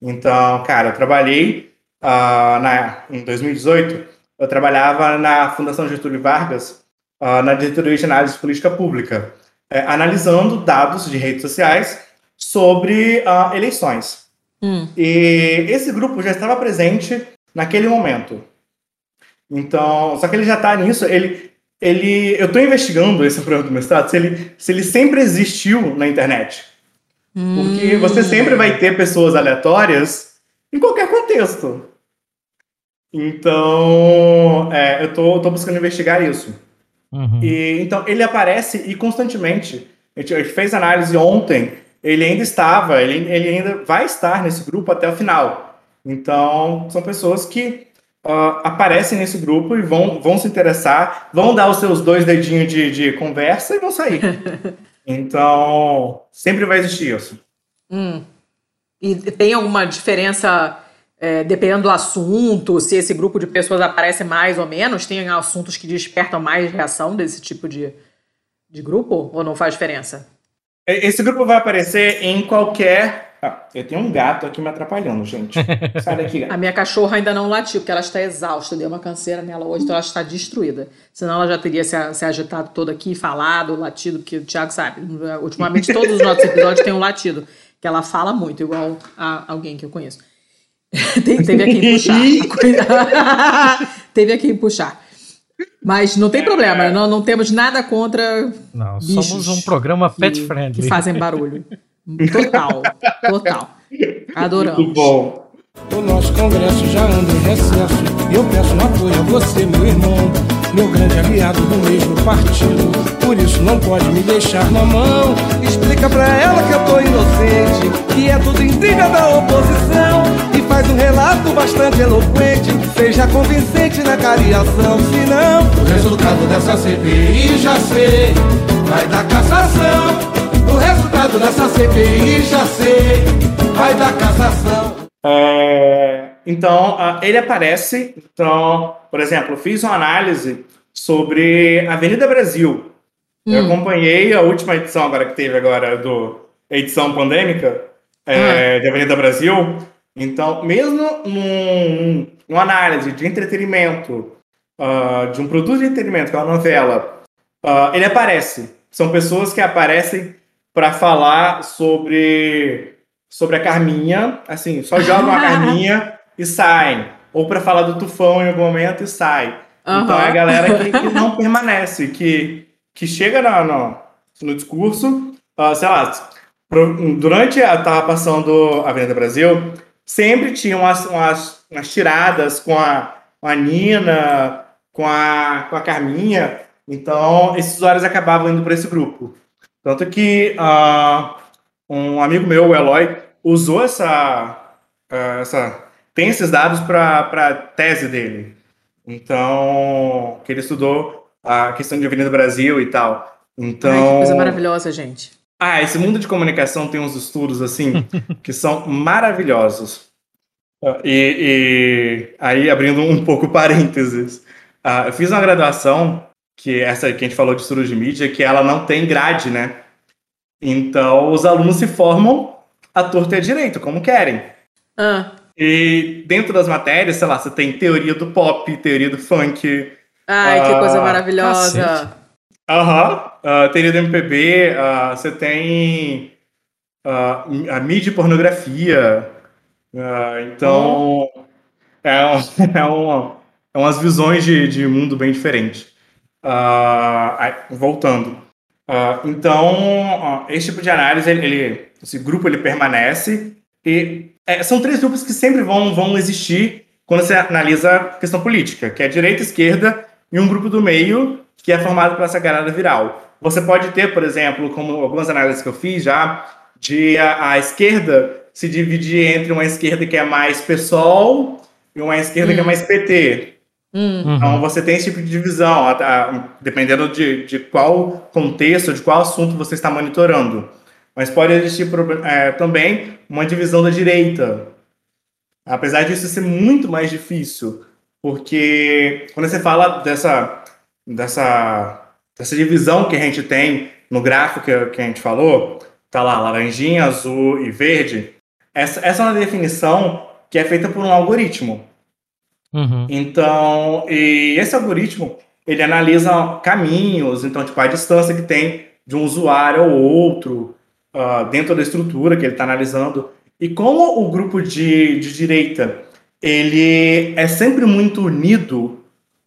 Então, cara, eu trabalhei uh, na, em 2018, eu trabalhava na Fundação Getúlio Vargas, uh, na diretoria de análise de política pública, é, analisando dados de redes sociais sobre uh, eleições. Hum. E esse grupo já estava presente naquele momento. Então, só que ele já está nisso, ele, ele, eu estou investigando esse problema do mestrado, se ele, se ele sempre existiu na internet. Porque você hum. sempre vai ter pessoas aleatórias em qualquer contexto. Então, é, eu tô, tô buscando investigar isso. Uhum. E, então, ele aparece e constantemente. A gente, a gente, fez análise ontem, ele ainda estava, ele, ele ainda vai estar nesse grupo até o final. Então, são pessoas que uh, aparecem nesse grupo e vão, vão se interessar, vão dar os seus dois dedinhos de, de conversa e vão sair. Então, sempre vai existir isso. Hum. E tem alguma diferença, é, dependendo do assunto, se esse grupo de pessoas aparece mais ou menos? Tem assuntos que despertam mais reação desse tipo de, de grupo? Ou não faz diferença? Esse grupo vai aparecer em qualquer ah, eu tenho um gato aqui me atrapalhando, gente. Sai daqui, gato. A minha cachorra ainda não latiu, porque ela está exausta. Deu uma canseira nela hoje, então ela está destruída. Senão ela já teria se, se agitado toda aqui, falado, latido, porque o Thiago sabe. Ultimamente todos os nossos episódios têm um latido. Que ela fala muito, igual a alguém que eu conheço. teve aqui puxar. teve aqui puxar. Mas não tem problema, não, não temos nada contra. Não, somos um programa pet friendly. Que fazem barulho. Total, total. Adoramos. Muito bom. O nosso congresso já anda em recesso e eu peço um apoio a você, meu irmão, meu grande aliado do mesmo partido. Por isso não pode me deixar na mão. Explica pra ela que eu tô inocente, que é tudo intriga da oposição. E faz um relato bastante eloquente, seja convincente na cariação. Senão, o resultado dessa CPI já sei, vai dar cassação. Resultado dessa CPI já sei, vai dar cassação. É, então, ele aparece. Então, por exemplo, fiz uma análise sobre Avenida Brasil. Hum. Eu acompanhei a última edição agora que teve agora do edição pandêmica é, hum. de Avenida Brasil. Então, mesmo num, numa análise de entretenimento, uh, de um produto de entretenimento, que é uma novela, uh, ele aparece. São pessoas que aparecem para falar sobre sobre a Carminha, assim, só jogam a Carminha e saem, ou para falar do Tufão em algum momento e sai. Uhum. Então é a galera que, que, não permanece, que, que chega no, no, no discurso, uh, sei lá, durante a tava passando a Avenida Brasil, sempre tinha umas, umas, umas tiradas com a, com a Nina, com a, com a Carminha, então esses usuários acabavam indo para esse grupo. Tanto que uh, um amigo meu, o Eloy, usou essa. Uh, essa tem esses dados para a tese dele. Então, que ele estudou a questão de Avenida Brasil e tal. Então. Ai, que coisa maravilhosa, gente. Ah, esse mundo de comunicação tem uns estudos assim que são maravilhosos. E, e, aí, abrindo um pouco parênteses, uh, eu fiz uma graduação que essa que a gente falou de estudo de mídia, que ela não tem grade, né? Então, os alunos se formam à torta e à direito, como querem. Ah. E dentro das matérias, sei lá, você tem teoria do pop, teoria do funk. Ai, uh, que coisa ah, maravilhosa. Aham. Uh, teoria do MPB, uh, você tem a mídia e pornografia. então, oh. é, é, uma, é umas visões de, de mundo bem diferentes. Uh, voltando. Uh, então, uh, esse tipo de análise, ele, ele, esse grupo ele permanece e é, são três grupos que sempre vão, vão existir quando você analisa a questão política, que é direita, esquerda e um grupo do meio que é formado por essa galera viral. Você pode ter, por exemplo, como algumas análises que eu fiz já, de a, a esquerda se dividir entre uma esquerda que é mais PSOL e uma esquerda hum. que é mais PT. Hum. Então você tem esse tipo de divisão, dependendo de, de qual contexto, de qual assunto você está monitorando. Mas pode existir é, também uma divisão da direita. Apesar disso ser muito mais difícil, porque quando você fala dessa, dessa, dessa divisão que a gente tem no gráfico que, que a gente falou, tá lá laranjinha, azul e verde, essa, essa é uma definição que é feita por um algoritmo. Uhum. Então, esse algoritmo, ele analisa caminhos, então, tipo, a distância que tem de um usuário ao outro, uh, dentro da estrutura que ele está analisando. E como o grupo de, de direita, ele é sempre muito unido,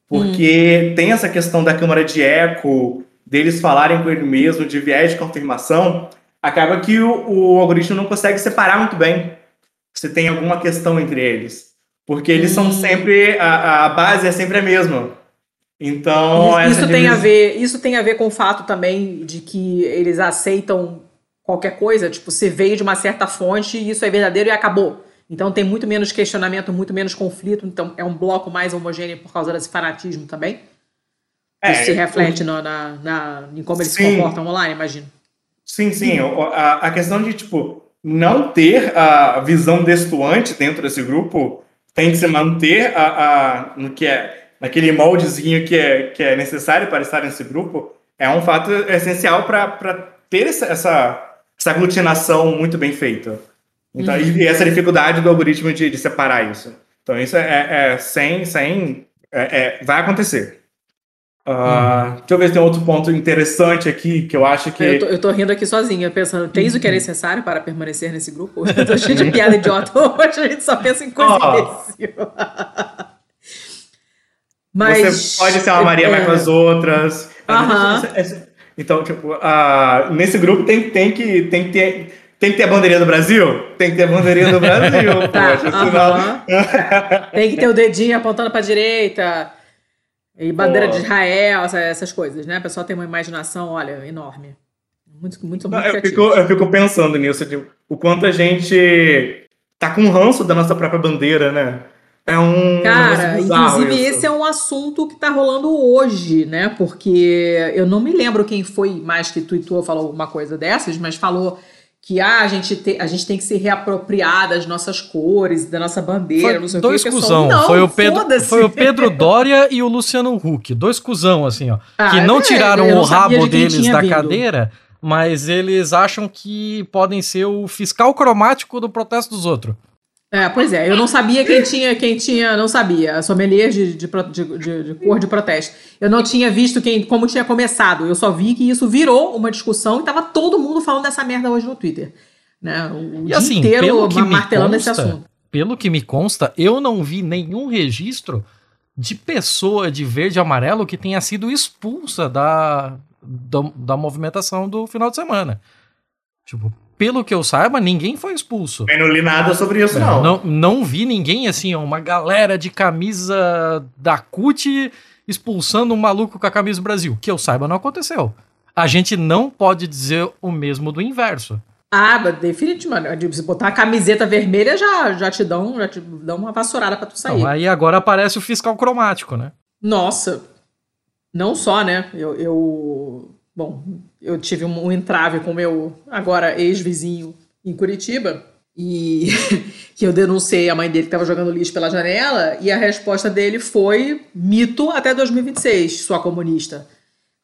porque hum. tem essa questão da câmara de eco, deles falarem com ele mesmo, de viés de confirmação, acaba que o, o algoritmo não consegue separar muito bem se tem alguma questão entre eles. Porque eles hum. são sempre. A, a base é sempre a mesma. Então. Isso, tem a ver, isso tem a ver com o fato também de que eles aceitam qualquer coisa, tipo, você veio de uma certa fonte e isso é verdadeiro e acabou. Então tem muito menos questionamento, muito menos conflito, então é um bloco mais homogêneo por causa desse fanatismo também. É, isso se reflete no, na, na, em como eles sim. se comportam online, imagino. Sim, sim. A, a questão de, tipo, não ter a visão destoante dentro desse grupo tem que se manter a, a, no que é, naquele moldezinho que é, que é necessário para estar nesse grupo é um fato essencial para ter essa, essa, essa, aglutinação muito bem feita. Então, uhum. E essa dificuldade do algoritmo de, de separar isso. Então, isso é, é, é sem. sem é, é vai acontecer. Uh. Deixa eu ver se tem outro ponto interessante aqui que eu acho que. Eu tô, eu tô rindo aqui sozinha, pensando, tens o que é necessário para permanecer nesse grupo? Eu tô cheio de piada idiota hoje, a gente só pensa em coisa oh. Mas. Você pode ser uma Maria, é... vai com as outras. Uh -huh. Então, tipo, uh, nesse grupo tem, tem, que, tem que ter. Tem que ter a bandeirinha do Brasil? Tem que ter a bandeirinha do Brasil, tá, poxa, uh -huh. senão... Tem que ter o dedinho apontando pra direita. E bandeira de Israel, essas coisas, né? O pessoal tem uma imaginação, olha, enorme. Muito, muito, muito eu, fico, eu fico pensando nisso, tipo, o quanto a gente tá com ranço da nossa própria bandeira, né? É um. Cara, inclusive isso. esse é um assunto que tá rolando hoje, né? Porque eu não me lembro quem foi mais que tweetou, falou alguma coisa dessas, mas falou que ah, a, gente te, a gente tem que se reapropriar das nossas cores, da nossa bandeira, foi não sei dois o que. Cuzão. Não, foi, o Pedro, foi o Pedro Dória e o Luciano Huck. Dois cuzão, assim, ó. Ah, que não é, tiraram não o rabo de deles da vindo. cadeira, mas eles acham que podem ser o fiscal cromático do protesto dos outros. É, pois é, eu não sabia quem tinha, quem tinha, não sabia, sommelier de, de, de, de, cor de protesto. Eu não tinha visto quem, como tinha começado, eu só vi que isso virou uma discussão e tava todo mundo falando dessa merda hoje no Twitter. Né? O e dia assim, inteiro martelando consta, esse assunto. Pelo que me consta, eu não vi nenhum registro de pessoa de verde e amarelo que tenha sido expulsa da, da, da movimentação do final de semana. Tipo, pelo que eu saiba, ninguém foi expulso. Eu não li nada sobre isso, não. Não, não vi ninguém, assim, uma galera de camisa da CUT expulsando um maluco com a camisa do Brasil. Que eu saiba, não aconteceu. A gente não pode dizer o mesmo do inverso. Ah, definitivamente. Se botar a camiseta vermelha, já, já te dão, já te dão uma vassourada pra tu sair. Então, aí agora aparece o fiscal cromático, né? Nossa. Não só, né? Eu, eu Bom, eu tive um, um entrave com meu agora ex-vizinho em Curitiba e que eu denunciei a mãe dele que estava jogando lixo pela janela e a resposta dele foi mito até 2026, sua comunista.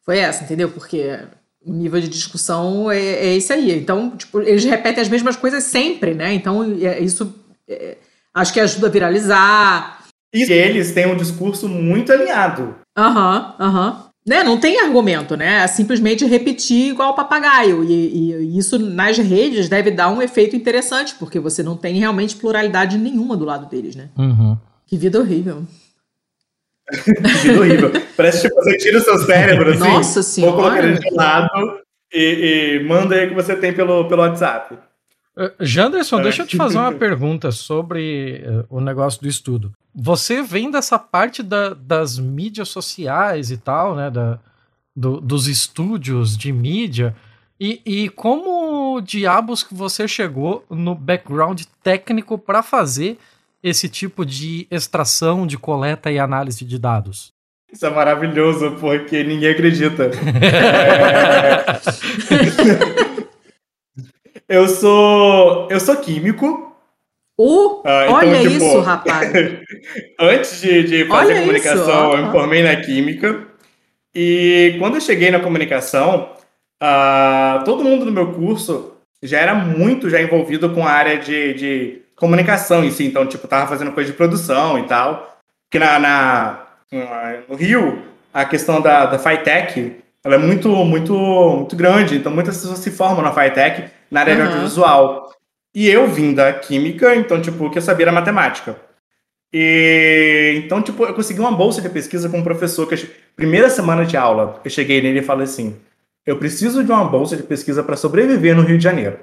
Foi essa, entendeu? Porque o nível de discussão é, é esse aí. Então, tipo, eles repetem as mesmas coisas sempre, né? Então, é, isso é, acho que ajuda a viralizar. E eles têm um discurso muito alinhado. Aham, uhum, aham. Uhum. Né? Não tem argumento, né? É simplesmente repetir igual papagaio. E, e, isso nas redes deve dar um efeito interessante, porque você não tem realmente pluralidade nenhuma do lado deles, né? Uhum. Que vida horrível. que vida horrível. Parece que você tira o seu cérebro, assim. Nossa senhora. Ou coloca ele de lado e, e manda aí o que você tem pelo, pelo WhatsApp. Uh, Janderson, é. deixa eu te fazer uma pergunta sobre uh, o negócio do estudo. Você vem dessa parte da, das mídias sociais e tal, né? Da, do, dos estúdios de mídia. E, e como como diabos que você chegou no background técnico para fazer esse tipo de extração, de coleta e análise de dados? Isso é maravilhoso, porque ninguém acredita. é... eu sou eu sou químico. Uh, ah, então, olha tipo, isso, rapaz. antes de, de fazer olha comunicação, isso, eu me formei na química. E quando eu cheguei na comunicação, uh, todo mundo no meu curso já era muito já envolvido com a área de, de comunicação em si. Então, tipo, tava fazendo coisa de produção e tal. Porque na, na no Rio, a questão da, da FITech, ela é muito, muito, muito grande. Então, muitas pessoas se formam na FITech na área uhum. de audiovisual. E eu vim da química, então, tipo, o que eu sabia era matemática. E então, tipo, eu consegui uma bolsa de pesquisa com um professor que primeira semana de aula, eu cheguei nele e falei assim: "Eu preciso de uma bolsa de pesquisa para sobreviver no Rio de Janeiro".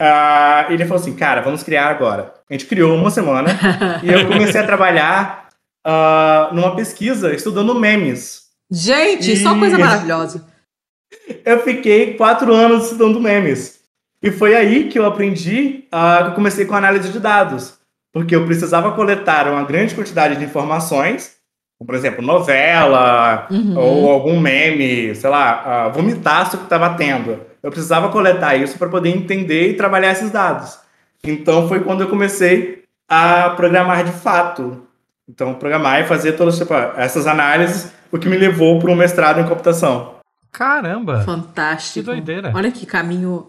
Uh, ele falou assim: "Cara, vamos criar agora". A gente criou uma semana e eu comecei a trabalhar uh, numa pesquisa estudando memes. Gente, e... só coisa maravilhosa. eu fiquei quatro anos estudando memes. E foi aí que eu aprendi, uh, que eu comecei com análise de dados porque eu precisava coletar uma grande quantidade de informações, como, por exemplo, novela uhum. ou algum meme, sei lá, uh, vomitaço que estava tendo. Eu precisava coletar isso para poder entender e trabalhar esses dados. Então foi quando eu comecei a programar de fato. Então, programar e fazer todas tipo, essas análises, o que me levou para um mestrado em computação. Caramba! Fantástico. Que doideira. Olha que caminho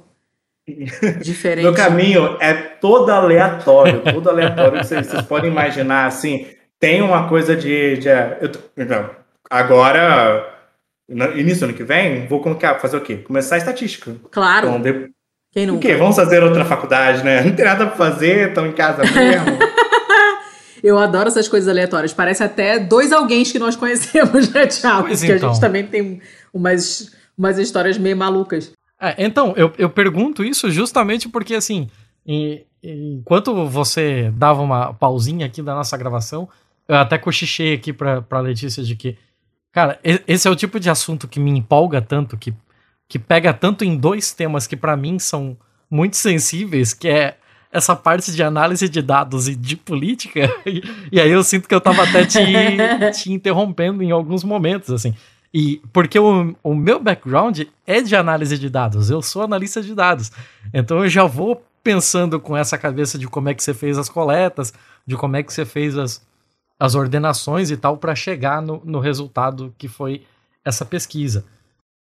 Diferente. Meu caminho é todo aleatório, todo aleatório que vocês, vocês podem imaginar, assim, tem uma coisa de... de eu, então, agora, no início do ano que vem, vou fazer o quê? Começar a estatística. Claro. Então, de... Quem nunca? O quê? Vamos fazer outra faculdade, né? Não tem nada pra fazer, estão em casa mesmo. Eu adoro essas coisas aleatórias. Parece até dois alguém que nós conhecemos, né, Thiago? Pois Porque então. a gente também tem umas, umas histórias meio malucas. É, então, eu, eu pergunto isso justamente porque, assim, em, enquanto você dava uma pausinha aqui da nossa gravação, eu até cochichei aqui pra, pra Letícia de que, cara, esse é o tipo de assunto que me empolga tanto, que, que pega tanto em dois temas que para mim são muito sensíveis, que é essa parte de análise de dados e de política, e, e aí eu sinto que eu tava até te, te interrompendo em alguns momentos, assim. E porque o, o meu background é de análise de dados, eu sou analista de dados. Então eu já vou pensando com essa cabeça de como é que você fez as coletas, de como é que você fez as, as ordenações e tal, para chegar no, no resultado que foi essa pesquisa.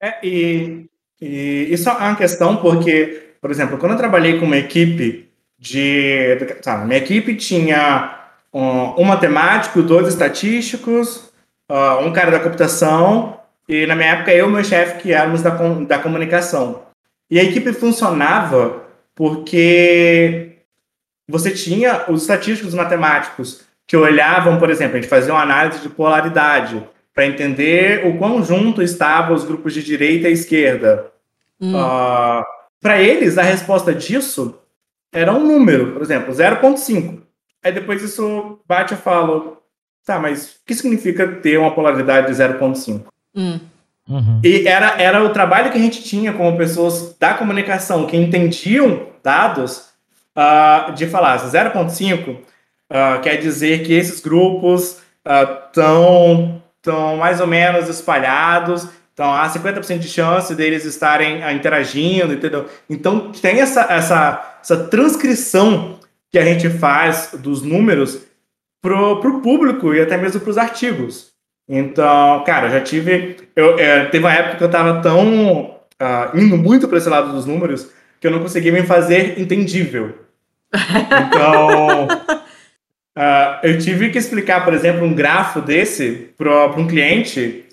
É, e, e, isso é uma questão porque, por exemplo, quando eu trabalhei com uma equipe de. Minha equipe tinha um, um matemático, dois estatísticos, uh, um cara da computação e na minha época eu e meu chefe que éramos da, com, da comunicação. E a equipe funcionava porque você tinha os estatísticos matemáticos que olhavam, por exemplo, a gente fazia uma análise de polaridade para entender o quão junto estavam os grupos de direita e esquerda. Hum. Uh, para eles, a resposta disso era um número, por exemplo, 0,5. Aí depois isso bate e fala, Tá, mas o que significa ter uma polaridade de 0,5? Hum. Uhum. E era, era o trabalho que a gente tinha com pessoas da comunicação que entendiam dados uh, de falar 0,5 uh, ah, quer dizer que esses grupos estão uh, mais ou menos espalhados, então há 50% de chance deles estarem uh, interagindo, entendeu? Então tem essa, essa, essa transcrição que a gente faz dos números para o público e até mesmo para os artigos. Então, cara, eu já tive. Eu, é, teve uma época que eu estava tão. Uh, indo muito para esse lado dos números que eu não conseguia me fazer entendível. Então. Uh, eu tive que explicar, por exemplo, um grafo desse para um cliente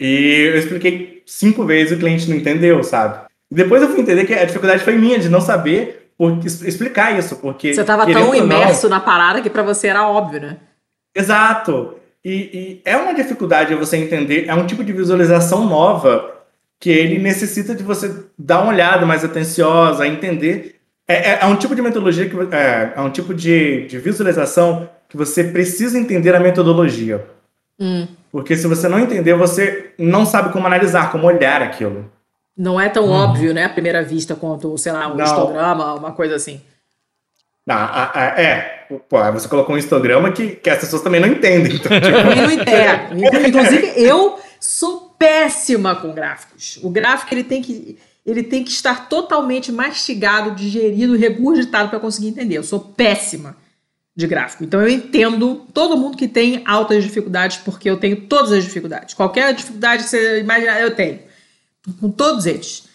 e eu expliquei cinco vezes e o cliente não entendeu, sabe? E depois eu fui entender que a dificuldade foi minha de não saber por, explicar isso, porque... Você estava tão imerso não, na parada que para você era óbvio, né? Exato. E, e, é uma dificuldade você entender, é um tipo de visualização nova que ele necessita de você dar uma olhada mais atenciosa, entender. É, é, é um tipo de metodologia, que, é, é um tipo de, de, visualização que você precisa entender a metodologia. Hum. Porque se você não entender, você não sabe como analisar, como olhar aquilo. Não é tão uhum. óbvio, né, à primeira vista, quanto, sei lá, um não. histograma, uma coisa assim. É, pô, você colocou um histograma que, que as pessoas também não entendem. Então, tipo... também não entendem. Inclusive, eu sou péssima com gráficos. O gráfico ele tem que, ele tem que estar totalmente mastigado, digerido, regurgitado para conseguir entender. Eu sou péssima de gráfico. Então eu entendo todo mundo que tem altas dificuldades, porque eu tenho todas as dificuldades. Qualquer dificuldade que você imaginar, eu tenho com todos eles.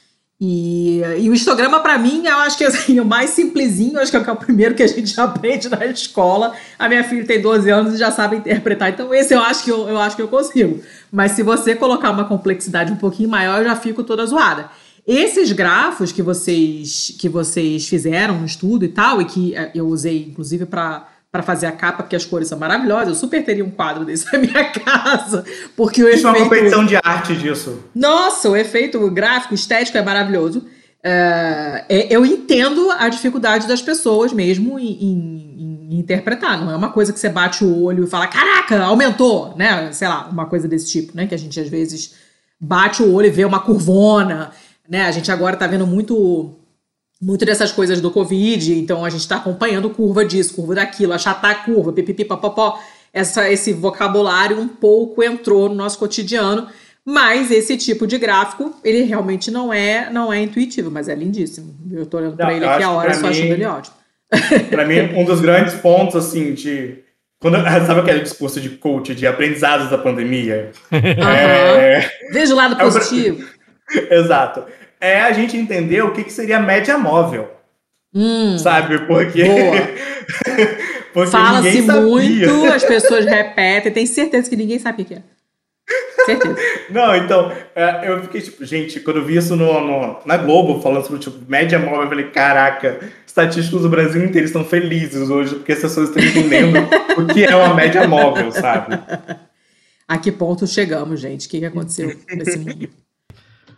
E, e o histograma, para mim, eu acho que assim, o mais simplesinho, acho que é o primeiro que a gente aprende na escola. A minha filha tem 12 anos e já sabe interpretar. Então, esse eu acho que eu, eu acho que eu consigo. Mas se você colocar uma complexidade um pouquinho maior, eu já fico toda zoada. Esses grafos que vocês que vocês fizeram no estudo e tal, e que eh, eu usei, inclusive, para para fazer a capa, porque as cores são maravilhosas. Eu super teria um quadro desse na minha casa, porque o Isso efeito... é uma competição de arte disso. Nossa, o efeito gráfico, estético é maravilhoso. É, é, eu entendo a dificuldade das pessoas mesmo em, em, em, interpretar. Não é uma coisa que você bate o olho e fala, caraca, aumentou, né? Sei lá, uma coisa desse tipo, né? Que a gente às vezes bate o olho e vê uma curvona, né? A gente agora tá vendo muito muito dessas coisas do Covid, então a gente está acompanhando curva disso, curva daquilo, achatar a curva, pipipi, papapó. Essa, esse vocabulário um pouco entrou no nosso cotidiano, mas esse tipo de gráfico, ele realmente não é não é intuitivo, mas é lindíssimo. Eu estou olhando para ele aqui a hora e só achando ele ótimo. Para mim, um dos grandes pontos, assim, de... Quando, sabe aquele discurso de coach, de aprendizados da pandemia? Uhum. É... Veja o lado é positivo. Exato é a gente entender o que, que seria média móvel. Hum, sabe? Porque. Porque Fala-se muito, as pessoas repetem, tem certeza que ninguém sabe o que é. Certeza. Não, então, é, eu fiquei tipo, gente, quando eu vi isso no, no, na Globo, falando sobre tipo, média móvel, eu falei, caraca, estatísticos do Brasil inteiro estão felizes hoje, porque as pessoas estão entendendo o que é uma média móvel, sabe? A que ponto chegamos, gente? O que, que aconteceu nesse mundo?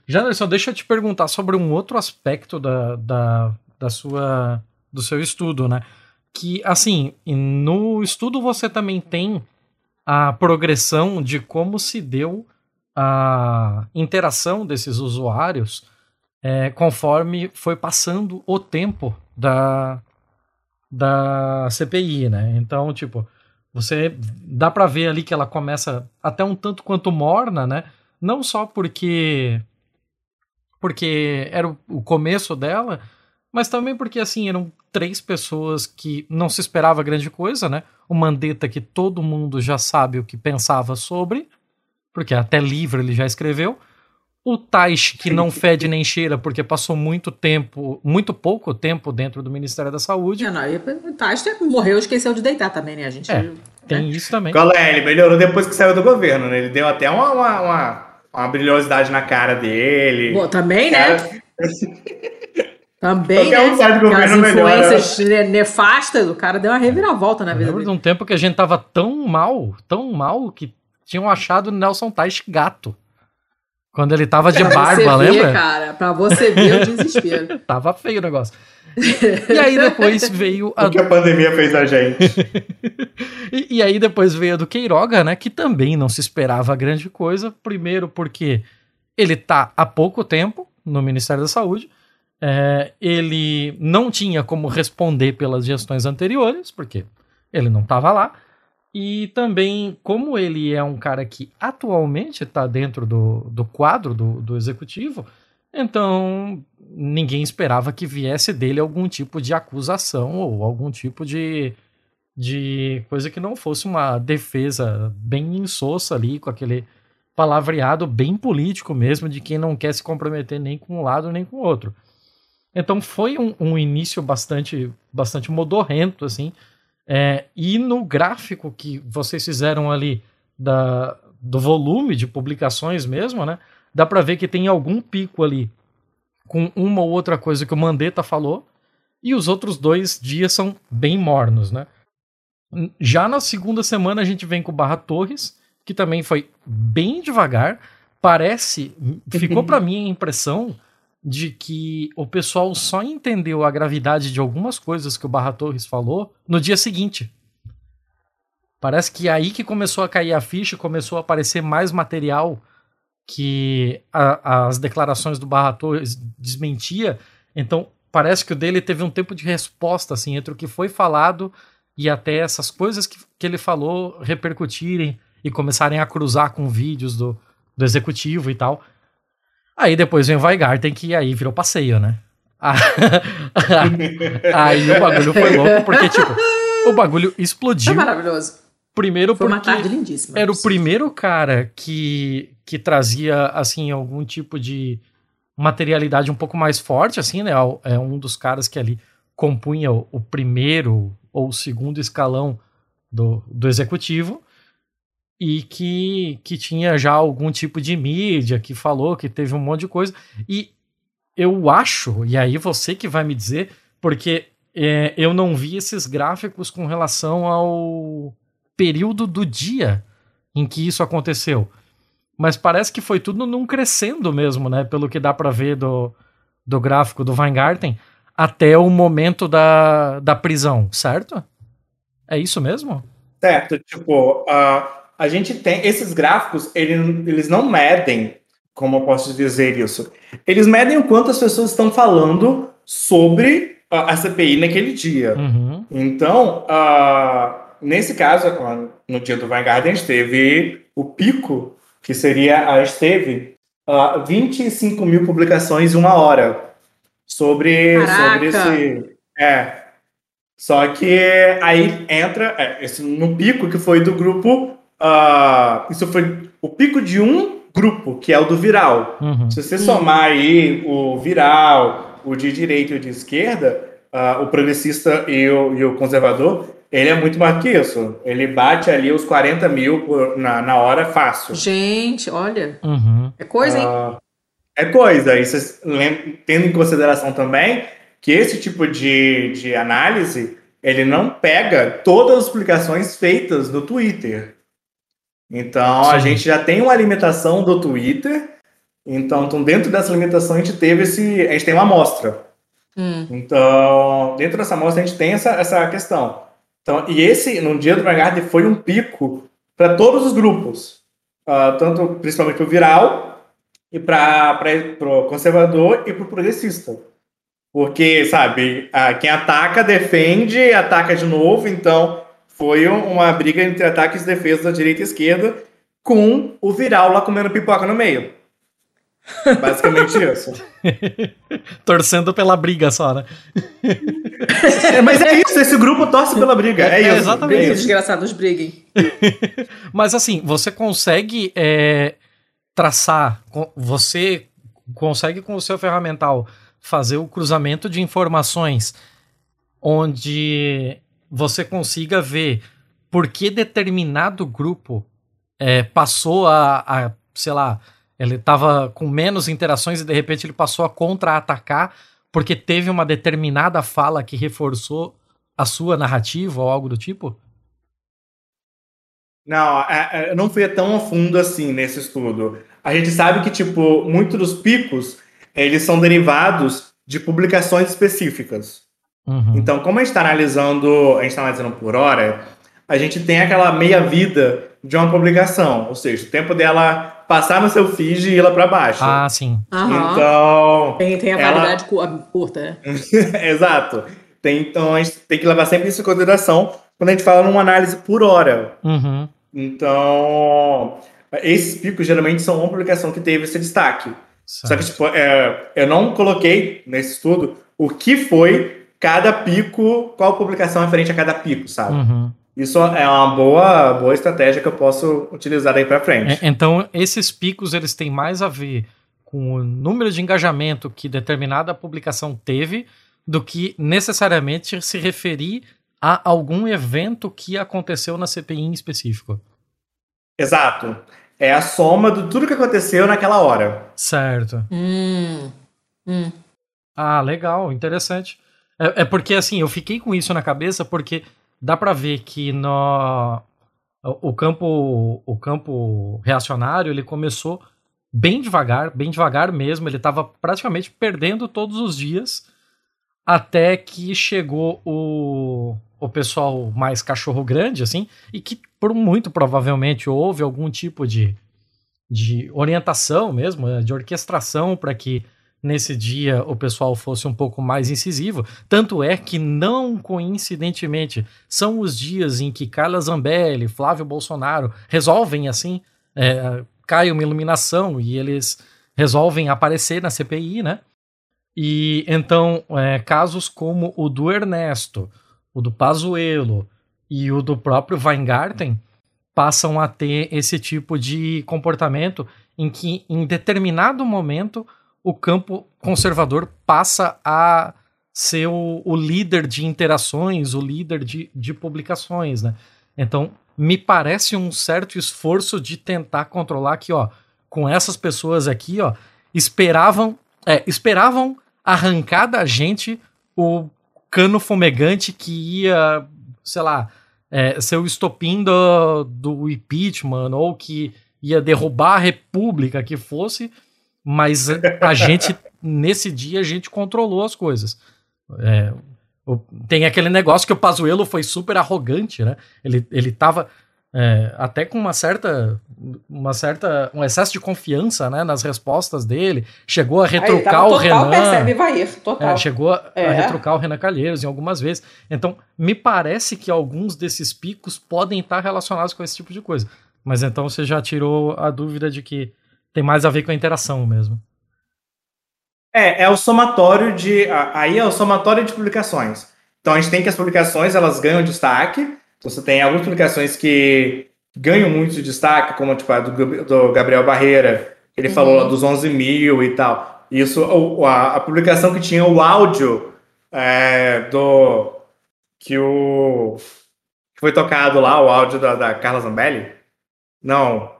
Janderson, deixa eu te perguntar sobre um outro aspecto da, da, da sua, do seu estudo, né? Que, assim, no estudo você também tem a progressão de como se deu a interação desses usuários é, conforme foi passando o tempo da, da CPI, né? Então, tipo, você dá para ver ali que ela começa até um tanto quanto morna, né? Não só porque porque era o, começo dela, mas também porque, assim, eram três pessoas que não se esperava grande coisa, né? O Mandetta, que todo mundo já sabe o que pensava sobre, porque até livro ele já escreveu. O Taish, que não fede nem cheira, porque passou muito tempo, muito pouco tempo dentro do Ministério da Saúde. É, não, e o Taish morreu e esqueceu de deitar também, né? A gente. É, né? tem isso também. Qual é? Ele melhorou depois que saiu do governo, né? Ele deu até uma, uma, uma uma brilhosidade na cara dele. Bom, também, né? cara... né? também, né? Site as influências melhora. nefastas, o cara deu uma reviravolta na vida dele. de um tempo que a gente tava tão mal, tão mal, que tinham achado Nelson Tais gato. Quando ele tava de pra barba, lembra? Ver, cara, pra você ver o desespero. tava feio o negócio. E aí depois veio a. O que a pandemia fez a gente. e, e, aí depois veio a do Queiroga, né? Que também não se esperava grande coisa. Primeiro, porque ele tá há pouco tempo no Ministério da Saúde. É, ele não tinha como responder pelas gestões anteriores, porque ele não estava lá. E também, como ele é um cara que atualmente está dentro do, do quadro do, do executivo, então ninguém esperava que viesse dele algum tipo de acusação ou algum tipo de, de coisa que não fosse uma defesa bem insossa ali, com aquele palavreado bem político mesmo, de quem não quer se comprometer nem com um lado nem com o outro. Então foi um, um início bastante, bastante modorrento, assim. É, e no gráfico que vocês fizeram ali da, do volume de publicações mesmo, né? Dá para ver que tem algum pico ali com uma ou outra coisa que o Mandetta falou, e os outros dois dias são bem mornos, né? Já na segunda semana a gente vem com o Barra Torres, que também foi bem devagar. Parece, ficou para mim a impressão de que o pessoal só entendeu a gravidade de algumas coisas que o Barra Torres falou no dia seguinte. Parece que é aí que começou a cair a ficha, começou a aparecer mais material que a, as declarações do Barra Torres desmentia, então parece que o dele teve um tempo de resposta, assim, entre o que foi falado e até essas coisas que, que ele falou repercutirem e começarem a cruzar com vídeos do, do executivo e tal. Aí depois vem o Weigarten, que aí virou passeio, né? aí o bagulho foi louco, porque, tipo, o bagulho explodiu. Foi maravilhoso. Primeiro Foi uma porque era o primeiro cara que, que trazia, assim, algum tipo de materialidade um pouco mais forte, assim, né? É um dos caras que ali compunha o, o primeiro ou o segundo escalão do, do executivo e que, que tinha já algum tipo de mídia, que falou que teve um monte de coisa. E eu acho, e aí você que vai me dizer, porque é, eu não vi esses gráficos com relação ao período do dia em que isso aconteceu. Mas parece que foi tudo num crescendo mesmo, né? Pelo que dá para ver do, do gráfico do Weingarten, até o momento da, da prisão, certo? É isso mesmo? Certo, tipo, uh, a gente tem esses gráficos, eles, eles não medem, como eu posso dizer isso, eles medem o quanto as pessoas estão falando sobre a, a CPI naquele dia. Uhum. Então, uh, nesse caso, no dia do Vanguard, a gente teve o pico, que seria, a gente teve uh, 25 mil publicações em uma hora sobre, sobre esse. É. Só que aí entra é, esse, no pico que foi do grupo. Uh, isso foi o pico de um grupo, que é o do viral. Uhum. Se você somar aí o viral, o de direita e o de esquerda, uh, o progressista e o, e o conservador, ele é muito mais que isso. Ele bate ali os 40 mil por, na, na hora fácil. Gente, olha. Uhum. É coisa, hein? Uh, é coisa. E vocês, tendo em consideração também que esse tipo de, de análise ele não pega todas as publicações feitas no Twitter. Então Sim. a gente já tem uma limitação do Twitter. Então, então, dentro dessa limitação, a gente teve esse. A gente tem uma amostra. Hum. Então, dentro dessa amostra, a gente tem essa, essa questão. Então, e esse, no dia do Vanguard, foi um pico para todos os grupos, uh, tanto principalmente para o viral, e para o conservador e para o progressista. Porque, sabe, uh, quem ataca, defende, ataca de novo, então foi uma briga entre ataques e defesa da direita e esquerda, com o viral lá comendo pipoca no meio. Basicamente isso. Torcendo pela briga só, né? é, mas é isso, esse grupo torce pela briga. É, é isso. Exatamente. Bem, desgraçados briguem. mas assim, você consegue é, traçar, você consegue com o seu ferramental fazer o cruzamento de informações onde você consiga ver por que determinado grupo é, passou a, a, sei lá, ele estava com menos interações e de repente ele passou a contra-atacar porque teve uma determinada fala que reforçou a sua narrativa ou algo do tipo? Não, é, é, eu não fui tão a fundo assim nesse estudo. A gente sabe que, tipo, muitos dos picos, eles são derivados de publicações específicas. Uhum. Então, como a gente está analisando, a gente está analisando por hora, a gente tem aquela meia-vida de uma publicação, ou seja, o tempo dela passar no seu feed e ir lá para baixo. Ah, sim. Aham. Então. Tem, tem a ela- validade cu- curta, né? Exato. Tem, então a gente tem que levar sempre isso em consideração quando a gente fala numa análise por hora. Uhum. Então, esses picos geralmente são uma publicação que teve esse destaque. Só que, tipo, é, eu não coloquei nesse estudo o que foi cada pico, qual publicação é referente a cada pico, sabe? Uhum. Isso é uma boa, boa estratégia que eu posso utilizar daí pra frente. É, então, esses picos eles têm mais a ver com o número de engajamento que determinada publicação teve do que necessariamente se referir a algum evento que aconteceu na CPI em específico. Exato. É a soma de tudo que aconteceu naquela hora. Certo. Hum. Hum. Ah, legal, interessante. É, é porque assim, eu fiquei com isso na cabeça porque dá pra ver que no o campo o campo reacionário ele começou bem devagar, bem devagar mesmo, ele estava praticamente perdendo todos os dias até que chegou o, o pessoal mais cachorro grande assim, e que por muito provavelmente houve algum tipo de de orientação mesmo, de orquestração para que nesse dia o pessoal fosse um pouco mais incisivo. Tanto é que, não coincidentemente, são os dias em que Carla Zambelli, Flávio Bolsonaro resolvem assim, é, cai uma iluminação e eles resolvem aparecer na CPI, né? E então, é, casos como o do Ernesto, o do Pazuello e o do próprio Weingarten passam a ter esse tipo de comportamento em que, em determinado momento, o campo conservador passa a ser o, o líder de interações, o líder de, de publicações, né? Então, me parece um certo esforço de tentar controlar que, ó, com essas pessoas aqui, ó, esperavam, é, esperavam arrancar da gente o cano fumegante que ia, sei lá, é, ser o estopim do, do impeachment ou que ia derrubar a república que fosse, mas a gente, nesse dia, a gente controlou as coisas. É, tem aquele negócio que o Pazuello foi super arrogante, né? Ele, ele tava é, até com uma certa, uma certa, um excesso de confiança, né, nas respostas dele. Chegou a retrucar ah, o Renan. Percebe, vai ir, total. É, chegou a, é. a, retrucar o Renan Calheiros em algumas vezes. Então, me parece que alguns desses picos podem estar relacionados com esse tipo de coisa. Mas então você já tirou a dúvida de que tem mais a ver com a interação mesmo. É, é o somatório de. Aí é o somatório de publicações. Então a gente tem que as publicações elas ganham destaque você tem algumas publicações que ganham muito destaque, como tipo, a do, do Gabriel Barreira, ele uhum. falou lá dos 11 mil e tal. Isso, a, a publicação que tinha o áudio é, do. que o. que foi tocado lá, o áudio da, da Carla Zambelli. Não.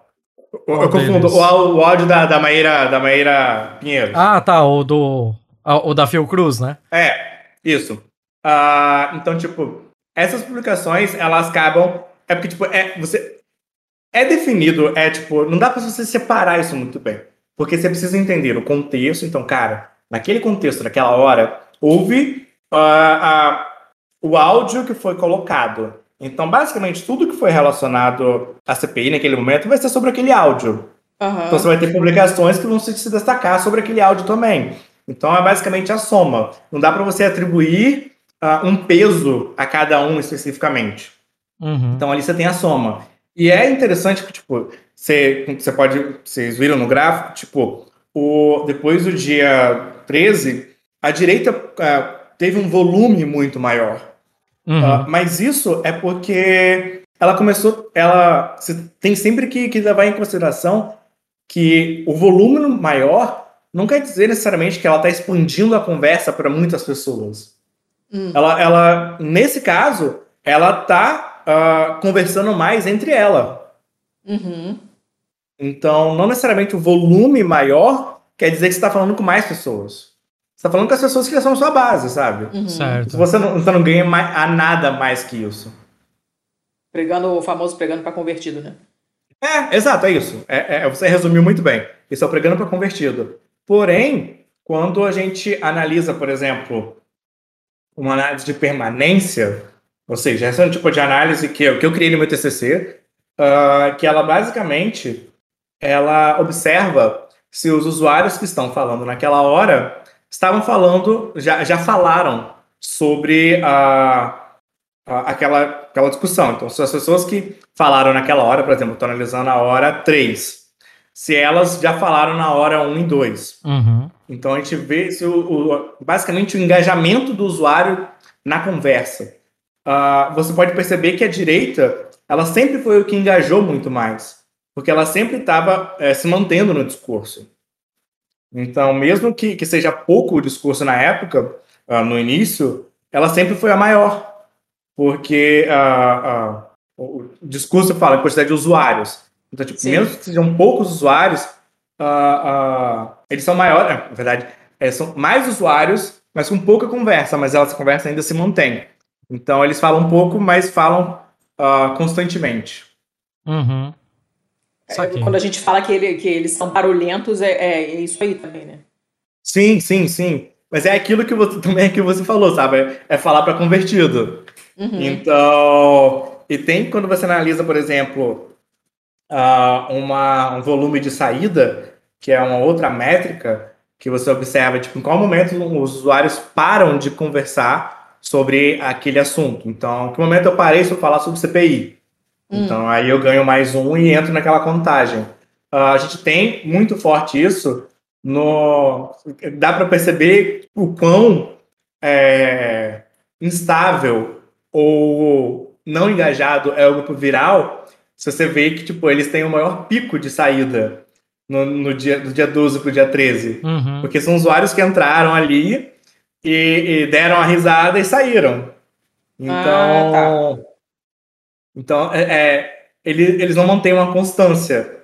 Eu, eu confundo. O, o, áudio da, da, Maíra, da Maíra Pinheiro. Ah, tá. O do. O da Fiocruz, né? É, isso. Uh, então, tipo, essas publicações, elas acabam. É porque, tipo, é, você. É definido, é tipo, não dá pra você separar isso muito bem. Porque você precisa entender o contexto. Então, cara, naquele contexto, naquela hora, houve uh, uh, o áudio que foi colocado. Então, basicamente, tudo que foi relacionado à CPI naquele momento vai ser sobre aquele áudio. Uhum. Então, você vai ter publicações que vão se destacar sobre aquele áudio também. Então, é basicamente a soma. Não dá para você atribuir uh, um peso a cada um especificamente. Uhum. Então ali você tem a soma. E é interessante que, tipo, você, você pode. Vocês viram no gráfico, tipo, o, depois do dia 13, a direita uh, teve um volume muito maior. Uhum. Uh, mas isso é porque ela começou. Ela tem sempre que, que levar em consideração que o volume maior não quer dizer necessariamente que ela está expandindo a conversa para muitas pessoas. Hum. Ela, ela, nesse caso, ela tá uh, conversando mais entre ela. Uhum. Então, não necessariamente o volume maior quer dizer que você está falando com mais pessoas. Você está falando com as pessoas que são sua base, sabe? Uhum. Certo. Você não, você não ganha mais, a nada mais que isso. Pregando o famoso pregando para convertido, né? É, exato, é isso. É, é, você resumiu muito bem. Isso é o pregando para convertido. Porém, quando a gente analisa, por exemplo, uma análise de permanência, ou seja, essa é um tipo de análise que eu, que eu criei no meu TCC, uh, que ela basicamente ela observa se os usuários que estão falando naquela hora estavam falando, já, já falaram sobre a, a, aquela, aquela discussão. Então, se as pessoas que falaram naquela hora, por exemplo, estou analisando a hora 3, se elas já falaram na hora 1 e 2. Uhum. Então a gente vê se o, o, basicamente o engajamento do usuário na conversa. Uh, você pode perceber que a direita ela sempre foi o que engajou muito mais, porque ela sempre estava é, se mantendo no discurso. Então, mesmo que, que seja pouco o discurso na época, uh, no início, ela sempre foi a maior, porque uh, o discurso fala em quantidade de usuários. Então, tipo, Sim. mesmo que sejam poucos usuários, uh, uh, eles são maiores, na verdade, é, são mais usuários, mas com pouca conversa, mas essa conversa ainda se mantém. Então, eles falam um pouco, mas falam uh, constantemente. Uhum. É, quando a gente fala que, ele, que eles são barulhentos, é, é, é, isso aí também, né? Sim, sim, sim. Mas é aquilo que você também é que você falou, sabe? É falar para convertido. Uhum. Então, e tem quando você analisa, por exemplo, uh, uma, um volume de saída, que é uma outra métrica que você observa, tipo, em qual momento os usuários param de conversar sobre aquele assunto. Então, em que momento eu parei se falar sobre CPI? Hum. Então, aí eu ganho mais um e entro naquela contagem. Uh, a gente tem muito forte isso no... Dá para perceber o quão é, instável ou não engajado é o grupo viral se você vê que, tipo, eles têm o maior pico de saída no, no dia, do dia 12 pro dia 13. Uhum. Porque são usuários que entraram ali e, e deram a risada e saíram. Então. Ah, tá. Então, é, é, eles, eles não mantêm uma constância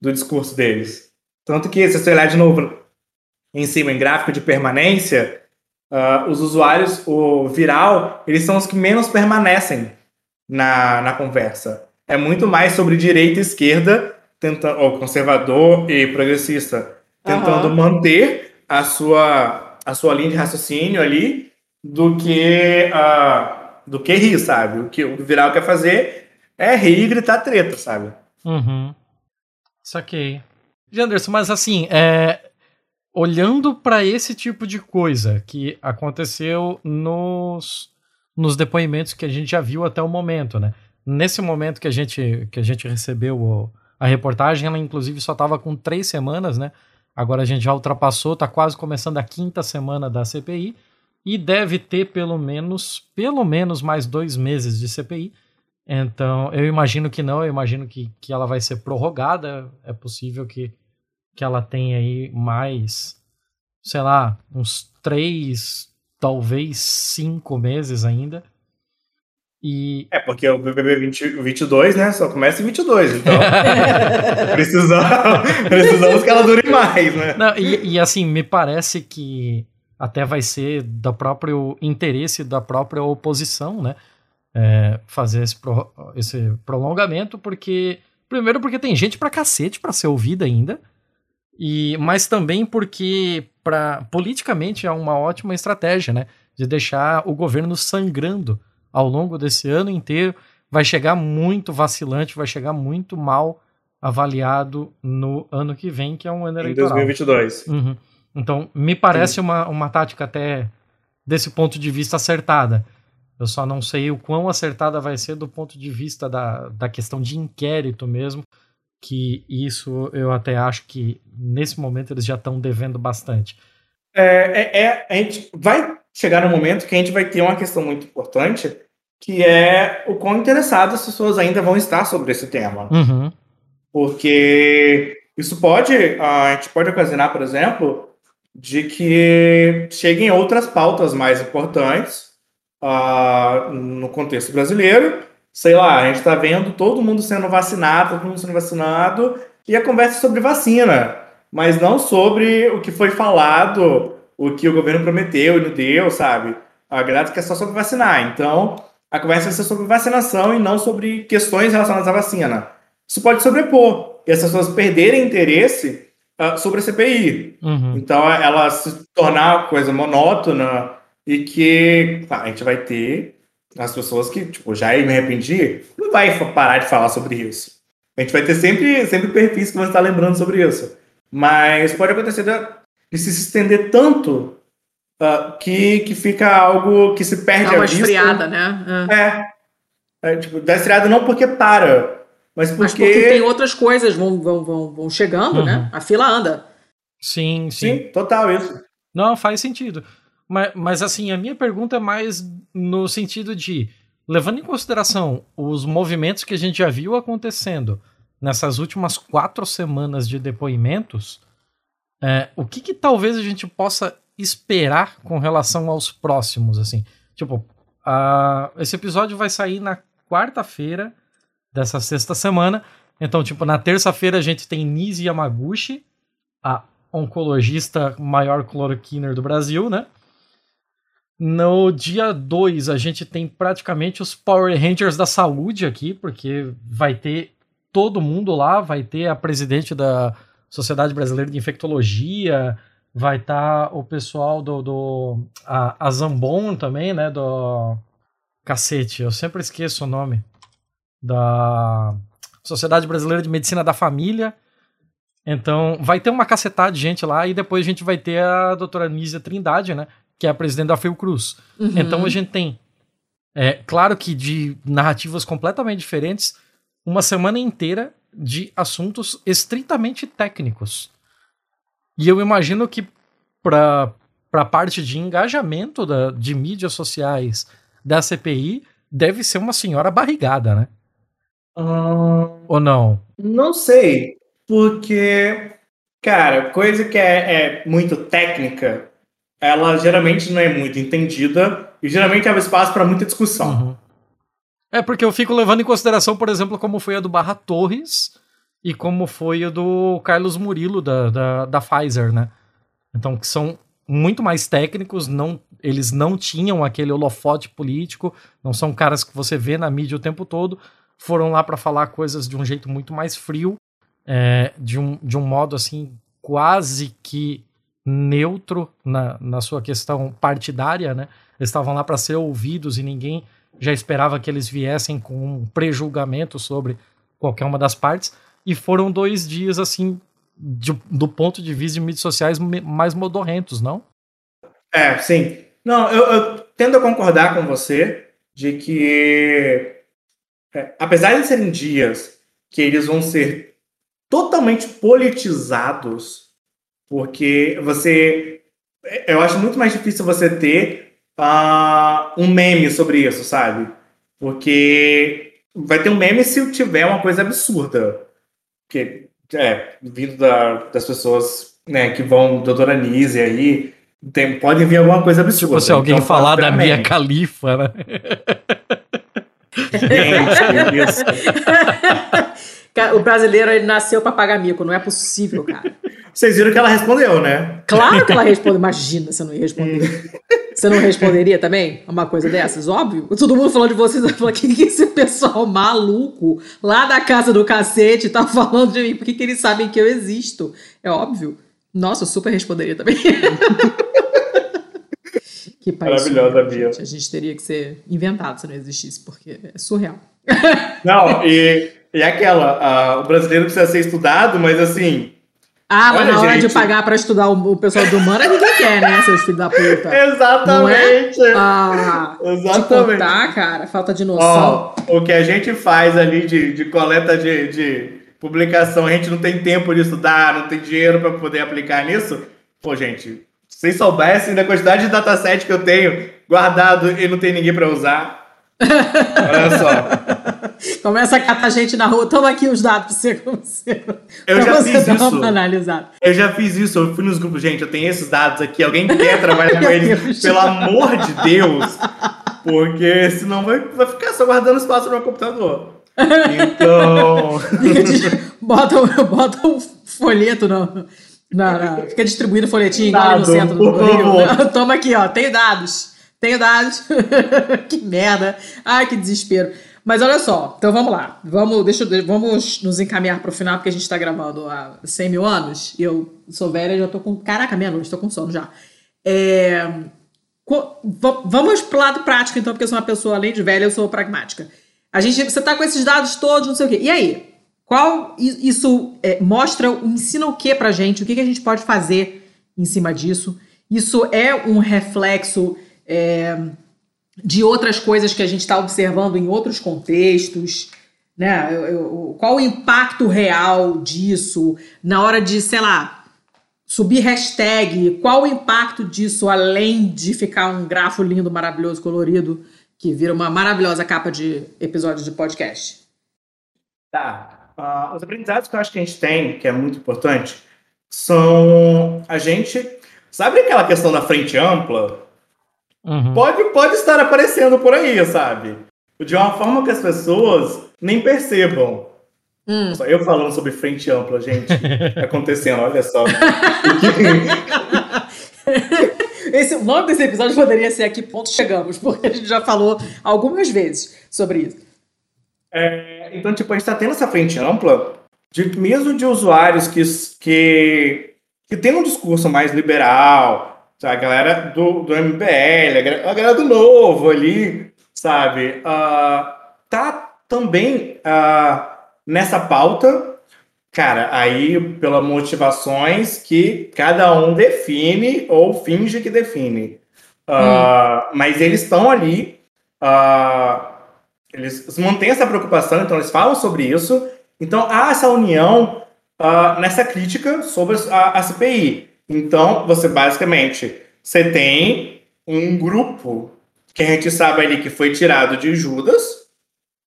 do discurso deles. Tanto que, se você olhar de novo em cima, em gráfico de permanência, uh, os usuários, o viral, eles são os que menos permanecem na, na conversa é muito mais sobre direita e esquerda, tentando, ou conservador e progressista, tentando uhum. manter a sua, a sua linha de raciocínio ali do que, uh, do que rir, sabe? O que o viral quer fazer é rir e gritar treta, sabe? Uhum. Saquei. Janderson, mas assim, é, olhando para esse tipo de coisa que aconteceu nos, nos depoimentos que a gente já viu até o momento, né? Nesse momento que a gente, que a gente recebeu a reportagem, ela inclusive só estava com três semanas, né? Agora a gente já ultrapassou, está quase começando a quinta semana da CPI e deve ter pelo menos, pelo menos mais dois meses de CPI. Então, eu imagino que não, eu imagino que, que ela vai ser prorrogada. É possível que, que ela tenha aí mais, sei lá, uns três, talvez cinco meses ainda. E... É, porque o BBB 20, 22, né, só começa em 22, então precisamos, precisamos que ela dure mais, né? Não, e, e, assim, me parece que até vai ser do próprio interesse da própria oposição, né, é, fazer esse, pro, esse prolongamento, porque, primeiro porque tem gente pra cacete pra ser ouvida ainda, e mas também porque pra, politicamente é uma ótima estratégia, né, de deixar o governo sangrando ao longo desse ano inteiro, vai chegar muito vacilante, vai chegar muito mal avaliado no ano que vem, que é um ano eleitoral. Em 2022. Uhum. Então, me parece uma, uma tática até desse ponto de vista acertada. Eu só não sei o quão acertada vai ser do ponto de vista da, da questão de inquérito mesmo, que isso eu até acho que nesse momento eles já estão devendo bastante. É, é, é, a gente vai chegar um momento que a gente vai ter uma questão muito importante, que é o quão interessadas as pessoas ainda vão estar sobre esse tema. Uhum. Porque isso pode, a gente pode ocasionar, por exemplo, de que cheguem outras pautas mais importantes uh, no contexto brasileiro. Sei lá, a gente está vendo todo mundo sendo vacinado, todo mundo sendo vacinado, e a conversa é sobre vacina, mas não sobre o que foi falado, o que o governo prometeu e não deu, sabe? A galera quer só sobre vacinar. Então, a conversa vai ser sobre vacinação e não sobre questões relacionadas à vacina. Isso pode sobrepor e as pessoas perderem interesse uh, sobre a CPI. Uhum. Então, ela se tornar uma coisa monótona e que tá, a gente vai ter as pessoas que, tipo, já me arrependi, não vai parar de falar sobre isso. A gente vai ter sempre, sempre perfis que vão estar lembrando sobre isso. Mas pode acontecer de se estender tanto uh, que, que fica algo que se perde Dá uma esfriada, né? É. é. tipo, dá esfriada não porque para, mas porque... Mas porque tem outras coisas vão, vão, vão, vão chegando, né? uhum. né? A fila anda. Sim, sim. Sim, total isso. Não, faz sentido. Mas, mas assim, a minha pergunta é mais no sentido de, levando em consideração os movimentos que a gente já viu acontecendo nessas últimas quatro semanas de depoimentos, é, o que, que talvez a gente possa esperar com relação aos próximos, assim. Tipo, uh, esse episódio vai sair na quarta-feira dessa sexta semana. Então, tipo, na terça-feira a gente tem Nise Yamaguchi, a oncologista maior cloroquiner do Brasil, né? No dia 2 a gente tem praticamente os Power Rangers da saúde aqui, porque vai ter todo mundo lá, vai ter a presidente da Sociedade Brasileira de Infectologia, vai estar tá o pessoal do, do a, a Zambon também, né, do cacete, eu sempre esqueço o nome da Sociedade Brasileira de Medicina da Família. Então, vai ter uma cacetada de gente lá e depois a gente vai ter a doutora Nízia Trindade, né? Que é a presidente da Fiocruz. Uhum. Então a gente tem, é, claro que de narrativas completamente diferentes, uma semana inteira de assuntos estritamente técnicos. E eu imagino que para a parte de engajamento da, de mídias sociais da CPI, deve ser uma senhora barrigada, né? Hum, Ou não? não sei, porque, cara, coisa que é, é muito técnica, ela geralmente não é muito entendida e geralmente abre espaço para muita discussão. Uhum. É porque eu fico levando em consideração, por exemplo, como foi a do Barra Torres e como foi a do Carlos Murilo da, da, da Pfizer, né? Então, que são muito mais técnicos, não, eles não tinham aquele holofote político, não são caras que você vê na mídia o tempo todo, foram lá para falar coisas de um jeito muito mais frio, é, de, um, de um modo assim, quase que neutro na, na sua questão partidária, né? Eles estavam lá para ser ouvidos e ninguém já esperava que eles viessem com um prejulgamento sobre qualquer uma das partes. E foram dois dias, assim, de, do ponto de vista de mídias sociais mais modorrentos, não? É, sim. Não, eu, eu tendo a concordar com você de que, é, apesar de serem dias que eles vão ser totalmente politizados, porque você. Eu acho muito mais difícil você ter uh, um meme sobre isso, sabe? Porque vai ter um meme se tiver uma coisa absurda. Porque, é, vindo da, das pessoas né, que vão, doutora Nise aí, tem, pode vir alguma coisa absurda. Tipo, se alguém então, falar da minha califa, né? Gente, isso. O brasileiro ele nasceu para pagar mico, não é possível, cara. Vocês viram que ela respondeu, né? Claro que ela respondeu. Imagina se eu não ia responder. Você não responderia também uma coisa dessas? Óbvio. Todo mundo falando de vocês, falar: que, que esse pessoal maluco lá da casa do cacete tá falando de mim? Por que, que eles sabem que eu existo? É óbvio. Nossa, eu super responderia também. que país. Maravilhosa, Bia. A gente teria que ser inventado se não existisse, porque é surreal. Não, e, e aquela, uh, o brasileiro precisa ser estudado, mas assim. Ah, mas Olha, na hora gente. de pagar pra estudar o, o pessoal de humana, ninguém quer, né, seus filhos da puta? Exatamente! Não é? Ah, de Exatamente. contar, cara, falta de noção. O que a gente faz ali de, de coleta de, de publicação, a gente não tem tempo de estudar, não tem dinheiro para poder aplicar nisso. Pô, gente, vocês soubessem da quantidade de dataset que eu tenho guardado e não tem ninguém para usar. Olha só. Começa a catar gente na rua, toma aqui os dados pra você. você- Eu já você fiz isso. analisada. Eu já fiz isso, eu fui nos grupos, gente, eu tenho esses dados aqui, alguém quer trabalhar com eles, Deus. pelo amor de Deus, porque senão vai, vai ficar só guardando espaço no meu computador. Então, bota, um- bota um folheto no, na, na- Fica distribuindo folhetinho igual ali no centro do Rio. favor. Toma aqui, ó. Tenho dados. Tenho dados. que merda. Ai, que desespero. Mas olha só, então vamos lá. Vamos, deixa, vamos nos encaminhar pro final, porque a gente tá gravando há 100 mil anos. E eu sou velha e já tô com. Caraca, meia-noite, tô com sono já. É, Vamos pro lado prático, então, porque eu sou uma pessoa, além de velha, eu sou pragmática. A gente, você tá com esses dados todos, não sei o quê. E aí? Qual isso é, mostra, ensina o que pra gente? O que, que a gente pode fazer em cima disso? Isso é um reflexo é, de outras coisas que a gente está observando em outros contextos? Né? Eu- eu- qual o impacto real disso na hora de, sei lá, subir hashtag, qual o impacto disso, além de ficar um grafo lindo, maravilhoso, colorido, que vira uma maravilhosa capa de episódio de podcast? Tá. Ah, os aprendizados que eu acho que a gente tem, que é muito importante, são a gente. Sabe aquela questão da frente ampla? Uhum. Pode, pode estar aparecendo por aí, sabe? De uma forma que as pessoas nem percebam. Hum. Só Eu falando sobre frente ampla, gente, acontecendo, olha só. Esse, o nome desse episódio poderia ser A Que Ponto Chegamos, porque a gente já falou algumas vezes sobre isso. É, então, tipo, a gente está tendo essa frente ampla, de, mesmo de usuários que, que, que tem um discurso mais liberal, sabe? a galera do, do MBL, a galera, do Novo ali, sabe? Ah, tá também ah, nessa pauta, cara, aí pelas motivações que cada um define ou finge que define. Uh, Mas eles estão ali, uh, eles mantêm essa preocupação, então eles falam sobre isso. Então há essa união uh, nessa crítica sobre a, a CPI. Então, você basicamente você tem um grupo que a gente sabe ali que foi tirado de Judas,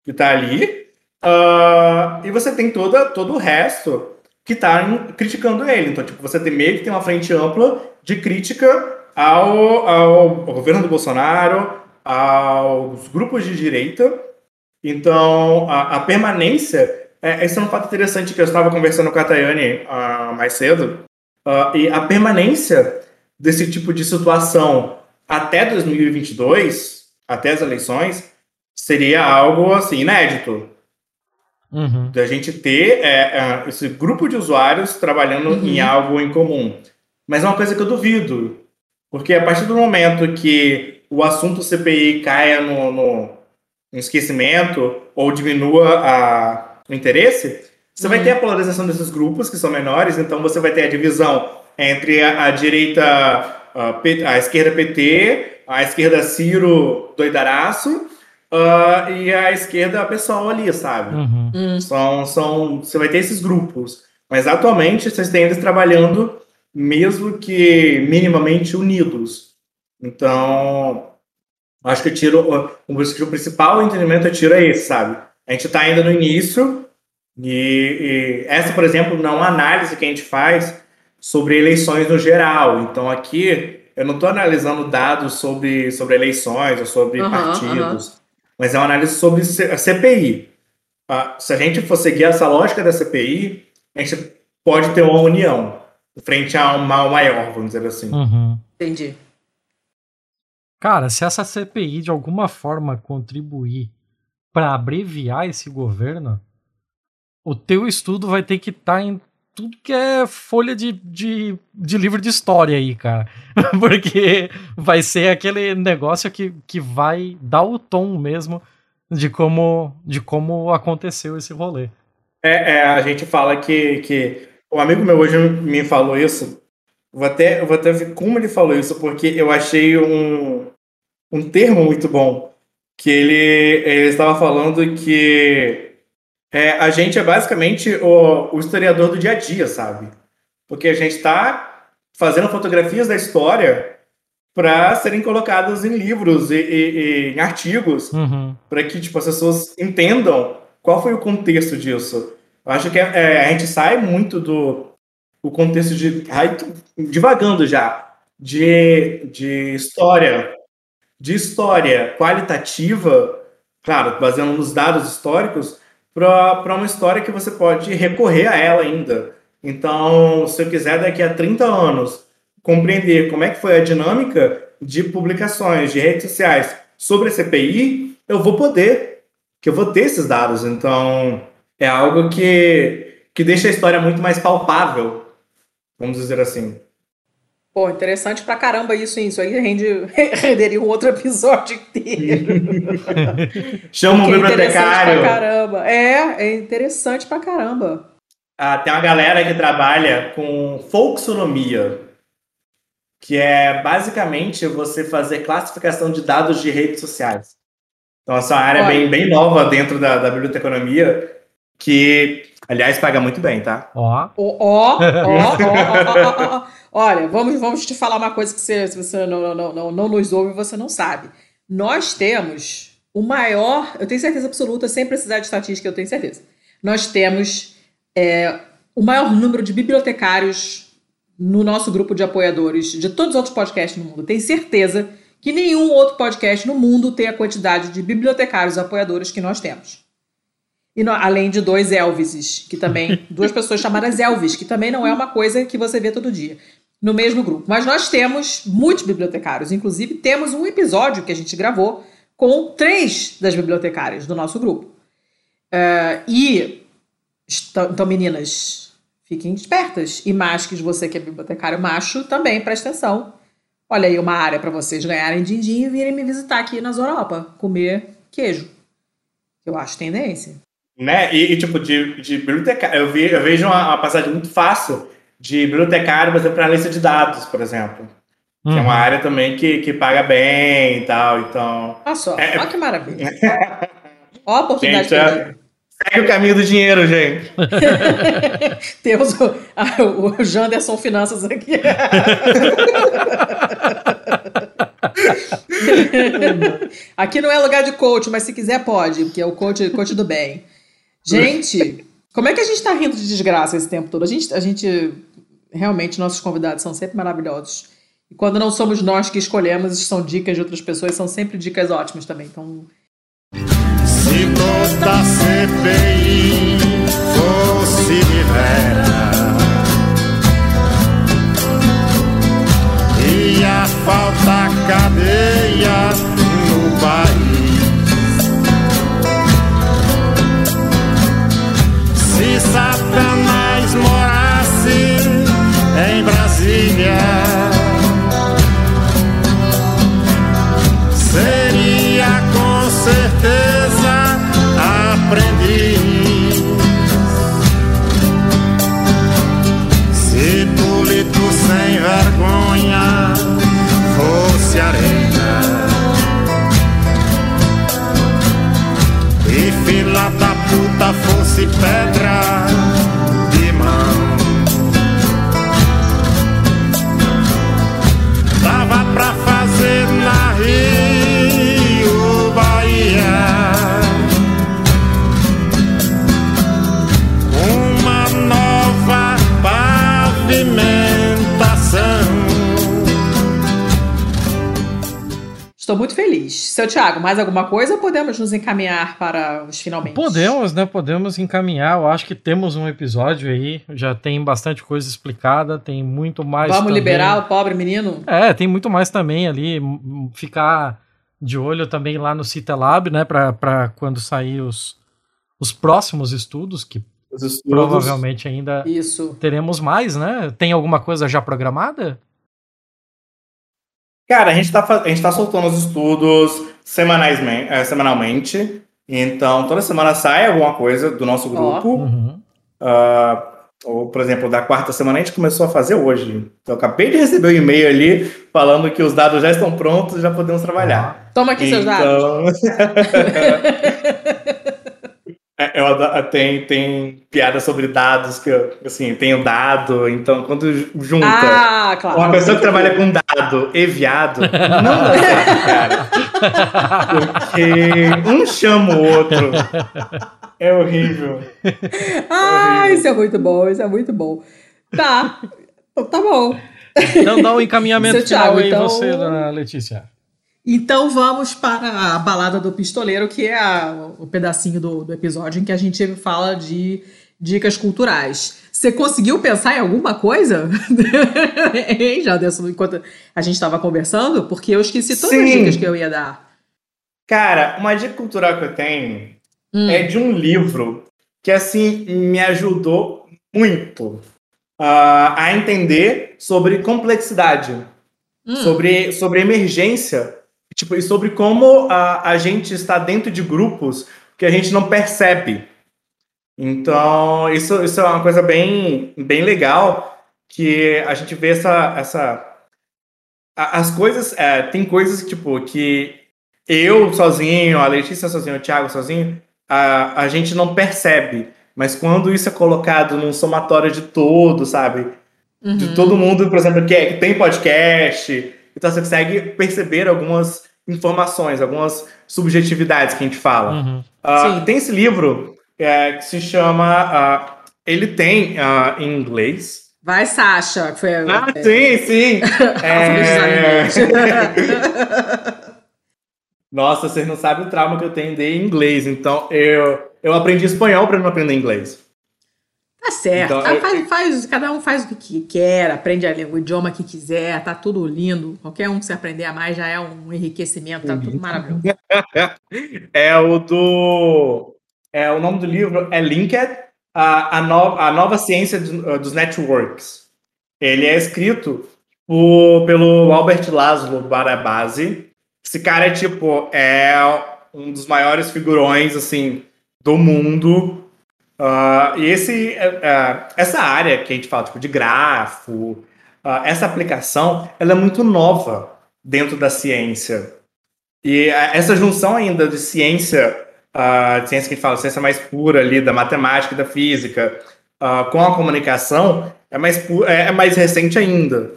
que está ali, uh, e você tem toda, todo o resto que está criticando ele. Então, tipo, você tem meio que tem uma frente ampla de crítica ao, ao, ao governo do Bolsonaro, aos grupos de direita. Então, a, a permanência. É, esse é um fato interessante que eu estava conversando com a Tayane uh, mais cedo. Uh, e a permanência desse tipo de situação até 2022, até as eleições, seria algo assim inédito. Uhum. Da gente ter é, é, esse grupo de usuários trabalhando uhum. em algo em comum. Mas é uma coisa que eu duvido. Porque a partir do momento que o assunto CPI caia no, no, no esquecimento ou diminua a, o interesse, você uhum. vai ter a polarização desses grupos que são menores, então você vai ter a divisão entre a, a direita, a, a, esquerda PT, a esquerda Ciro doidaraço, uh, e a esquerda pessoal ali, sabe? Uhum. Hum. São, são, você vai ter esses grupos. Mas atualmente vocês têm eles trabalhando mesmo que minimamente unidos. Então, acho que o tiro, o, o principal entendimento é tiro é esse, sabe? A gente está ainda no início e, e, essa, por exemplo, não é uma análise que a gente faz sobre eleições no geral. Então aqui eu não estou analisando dados sobre, sobre eleições ou sobre uhum, partidos, uhum. mas é uma análise sobre a CPI. Ah, se a gente for seguir essa lógica da CPI, a gente pode ter uma união frente a um mal maior, vamos dizer assim. Uhum. Entendi. Cara, se essa CPI de alguma forma contribuir para abreviar esse governo, o teu estudo vai ter que estar tá em tudo que é folha de, de, de, livro de história aí, cara. Porque vai ser aquele negócio que, que vai dar o tom mesmo de como, de como aconteceu esse rolê. É, é a gente fala que, que. Um amigo meu hoje me falou isso. Vou até, vou até ver como ele falou isso, porque eu achei um, um termo muito bom. Que ele, ele estava falando que é, a gente é basicamente o, o, historiador do dia a dia, sabe? Porque a gente está fazendo fotografias da história para serem colocadas em livros e, e, e em artigos, uhum. para que tipo, as pessoas entendam qual foi o contexto disso. Eu acho que é, é, a gente sai muito do o contexto de. Ai, divagando já. De, de história. De história qualitativa, claro, baseando nos dados históricos, para uma história que você pode recorrer a ela ainda. Então, se eu quiser daqui a 30 anos compreender como é que foi a dinâmica de publicações de redes sociais sobre a CPI, eu vou poder, que eu vou ter esses dados. Então, é algo que, que deixa a história muito mais palpável, vamos dizer assim. Pô, interessante pra caramba isso, isso aí rende, renderia um outro episódio inteiro. Chama um bibliotecário. Pra caramba. É, é interessante pra caramba. Ah, tem uma galera que trabalha com folksonomia, que é basicamente você fazer classificação de dados de redes sociais. Então, essa área é bem, bem nova dentro da, da biblioteconomia, que, aliás, paga muito bem, tá? Ó. Ó, ó, ó, ó. Olha, vamos, vamos te falar uma coisa que você, se você não, não, não, não nos ouve, você não sabe. Nós temos o maior, eu tenho certeza absoluta, sem precisar de estatística, eu tenho certeza. Nós temos é, o maior número de bibliotecários no nosso grupo de apoiadores de todos os outros podcasts no mundo. Tenho certeza que nenhum outro podcast no mundo tem a quantidade de bibliotecários apoiadores que nós temos. E no, além de dois Elvises, que também. duas pessoas chamadas Elvis, que também não é uma coisa que você vê todo dia no mesmo grupo. Mas nós temos muitos bibliotecários. Inclusive, temos um episódio que a gente gravou com três das bibliotecárias do nosso grupo. Uh, e. Então, meninas, fiquem espertas. E machos, você que é bibliotecário macho, também presta atenção. Olha aí uma área para vocês ganharem din-din e virem me visitar aqui na Europa, comer queijo. Eu acho tendência. Né? E, e, tipo, de, de bibliotecário. Eu, vi, eu vejo uma, uma passagem muito fácil de bibliotecário, por exemplo, para analista de dados, por exemplo. Uhum. Que é uma uhum. área também que, que paga bem e tal. Então. Olha só, é... olha que maravilha. Olha a oportunidade gente, é... Segue o caminho do dinheiro, gente. Temos o, a, o Janderson Finanças aqui. aqui não é lugar de coach, mas se quiser pode, porque é o coach, coach do bem. Gente, como é que a gente está rindo de desgraça esse tempo todo? A gente, a gente realmente, nossos convidados são sempre maravilhosos. E quando não somos nós que escolhemos, são dicas de outras pessoas, são sempre dicas ótimas também. Então, se toda CPI fosse libera, ia faltar cadeia fosse pedra feliz. Seu Tiago, mais alguma coisa ou podemos nos encaminhar para os finalmente? Podemos, né? Podemos encaminhar. Eu acho que temos um episódio aí. Já tem bastante coisa explicada. Tem muito mais. Vamos também. liberar o pobre menino? É, tem muito mais também ali. Ficar de olho também lá no Citalab, né? Para quando sair os, os próximos estudos, que estudos. provavelmente ainda Isso. teremos mais, né? Tem alguma coisa já programada? Cara, a gente está a gente tá soltando os estudos semanais, é, semanalmente. Então, toda semana sai alguma coisa do nosso grupo. Oh. Uhum. Uh, ou, por exemplo, da quarta semana a gente começou a fazer hoje. Então, eu acabei de receber um e-mail ali falando que os dados já estão prontos, já podemos trabalhar. Toma aqui então... seus dados. É, eu, tem, tem piada sobre dados que eu, assim, tenho dado, então quando junta ah, claro. uma pessoa que trabalha com dado e viado, não dá certo, cara. Porque um chama o outro. É horrível. Ah, é horrível. isso é muito bom, isso é muito bom. Tá, então tá bom. Então dá um encaminhamento final Thiago, aí então... você, dona Letícia. Então vamos para a balada do pistoleiro, que é a, o pedacinho do, do episódio em que a gente fala de dicas culturais. Você conseguiu pensar em alguma coisa? hein, Jaderson, enquanto a gente estava conversando? Porque eu esqueci todas Sim. as dicas que eu ia dar. Cara, uma dica cultural que eu tenho hum. é de um livro que, assim, me ajudou muito uh, a entender sobre complexidade, hum. sobre, sobre emergência Tipo, e sobre como a, a gente está dentro de grupos que a gente não percebe. Então, isso, isso é uma coisa bem, bem legal, que a gente vê essa... essa as coisas... É, tem coisas, tipo, que eu sozinho, a Letícia sozinho, o Thiago sozinho, a, a gente não percebe. Mas quando isso é colocado num somatório de todos, sabe? Uhum. De todo mundo, por exemplo, que, é, que tem podcast, então você consegue perceber algumas informações, algumas subjetividades que a gente fala. Uhum. Uh, tem esse livro é, que se chama. Uh, ele tem uh, em inglês. Vai, Sasha. Foi, ah, é... sim, sim. é... Nossa, vocês não sabem o trauma que eu tenho de inglês. Então, eu, eu aprendi espanhol para não aprender inglês. Tá certo. Então, ah, faz, faz, cada um faz o que quer, aprende o idioma que quiser, tá tudo lindo. Qualquer um que se aprender a mais já é um enriquecimento, tá tudo maravilhoso. é o do. É, o nome do livro é Linked, a, a, no, a nova ciência do, dos networks. Ele é escrito por, pelo Albert Laszlo Barabasi. Esse cara é tipo, é um dos maiores figurões, assim, do mundo. Uh, e esse, uh, essa área que a gente fala tipo, de grafo, uh, essa aplicação, ela é muito nova dentro da ciência. E essa junção ainda de ciência, de ciência que a gente fala, ciência mais pura ali, da matemática e da física, com a comunicação, é mais, é, é mais recente ainda.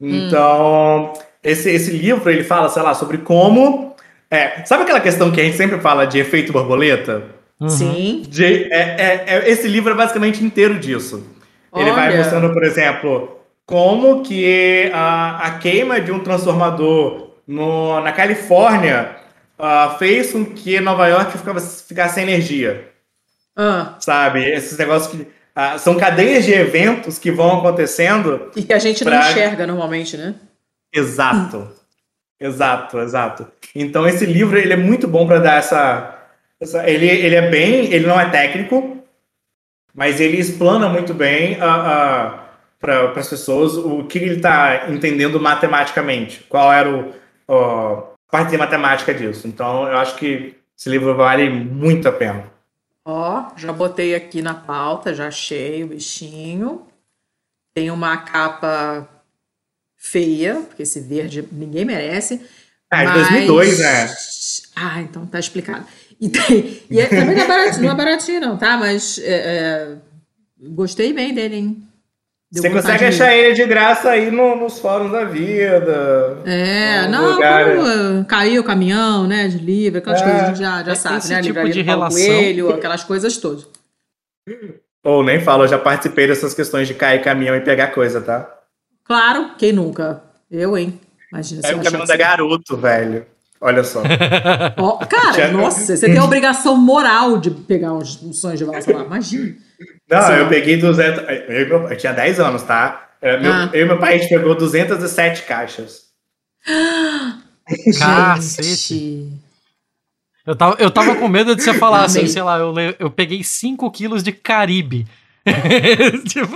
Hum. Então, hum. esse, esse livro, ele fala, sei lá, sobre como... É, sabe aquela questão que a gente sempre fala de efeito borboleta? Uhum. Sim. De, é, é, é, esse livro é basicamente inteiro disso. Ele Olha. vai mostrando, por exemplo, como que a, a queima de um transformador no, na Califórnia uh, fez com que Nova York ficava, ficasse sem energia. Ah. Sabe? Esses negócios que. Uh, são cadeias de eventos que vão acontecendo. E que a gente pra... não enxerga normalmente, né? Exato. Exato, exato. Então esse livro ele é muito bom para dar essa, ele, ele é bem, ele não é técnico, mas ele explana muito bem a, a para as pessoas o que ele está entendendo matematicamente, qual era o, a parte de matemática disso. Então, eu acho que esse livro vale muito a pena. Ó, já botei aqui na pauta, já achei o bichinho. Tem uma capa feia, porque esse verde ninguém merece. Ah, é de 2002, né? Ah, então tá explicado. E, tem, e é, também não é, baratinho, não é baratinho, não, tá? Mas é, é, gostei bem dele, hein? Deu Você consegue achar ele de graça aí no, nos fóruns da vida. É, não, quando caiu o caminhão, né, de livro, aquelas é, coisas a gente já, já é sabe, né? Tipo de relação. Coelho, aquelas coisas todas. Ou nem falo, eu já participei dessas questões de cair caminhão e pegar coisa, tá? Claro, quem nunca? Eu, hein? Imagina. É o caminhão da garoto, velho. Olha só. oh, cara, nossa, você tem a obrigação moral de pegar uns, uns sonhos de valsa lá. Imagina. Não, Sim. eu peguei 200. Eu, eu, eu, tinha 10 anos, tá? Meu, ah. Eu e meu pai, a gente pegou 207 caixas. Cacete. Eu tava, eu tava com medo de você falar assim, sei lá, eu, eu peguei 5 quilos de Caribe. tipo...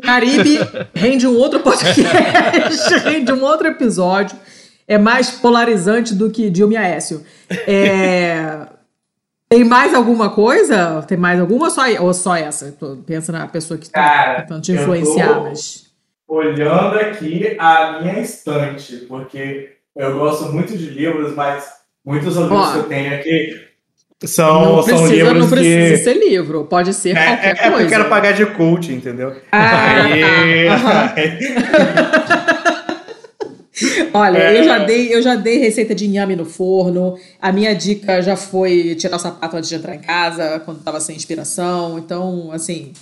Caribe rende um outro podcast, rende um outro episódio. É mais polarizante do que Dilma e Aécio. É... Tem mais alguma coisa? Tem mais alguma ou só, ou só essa? Pensa na pessoa que está tentando te influenciar, mas. Olhando aqui a minha estante, porque eu gosto muito de livros, mas muitos livros que eu tenho aqui são, não precisa, são livros Não precisa que... ser livro, pode ser é, qualquer é, coisa. É porque eu quero pagar de cult, entendeu? Ah, Aí... Olha, é... eu, já dei, eu já dei receita de inhame no forno. A minha dica já foi tirar o sapato antes de entrar em casa, quando estava sem inspiração. Então, assim,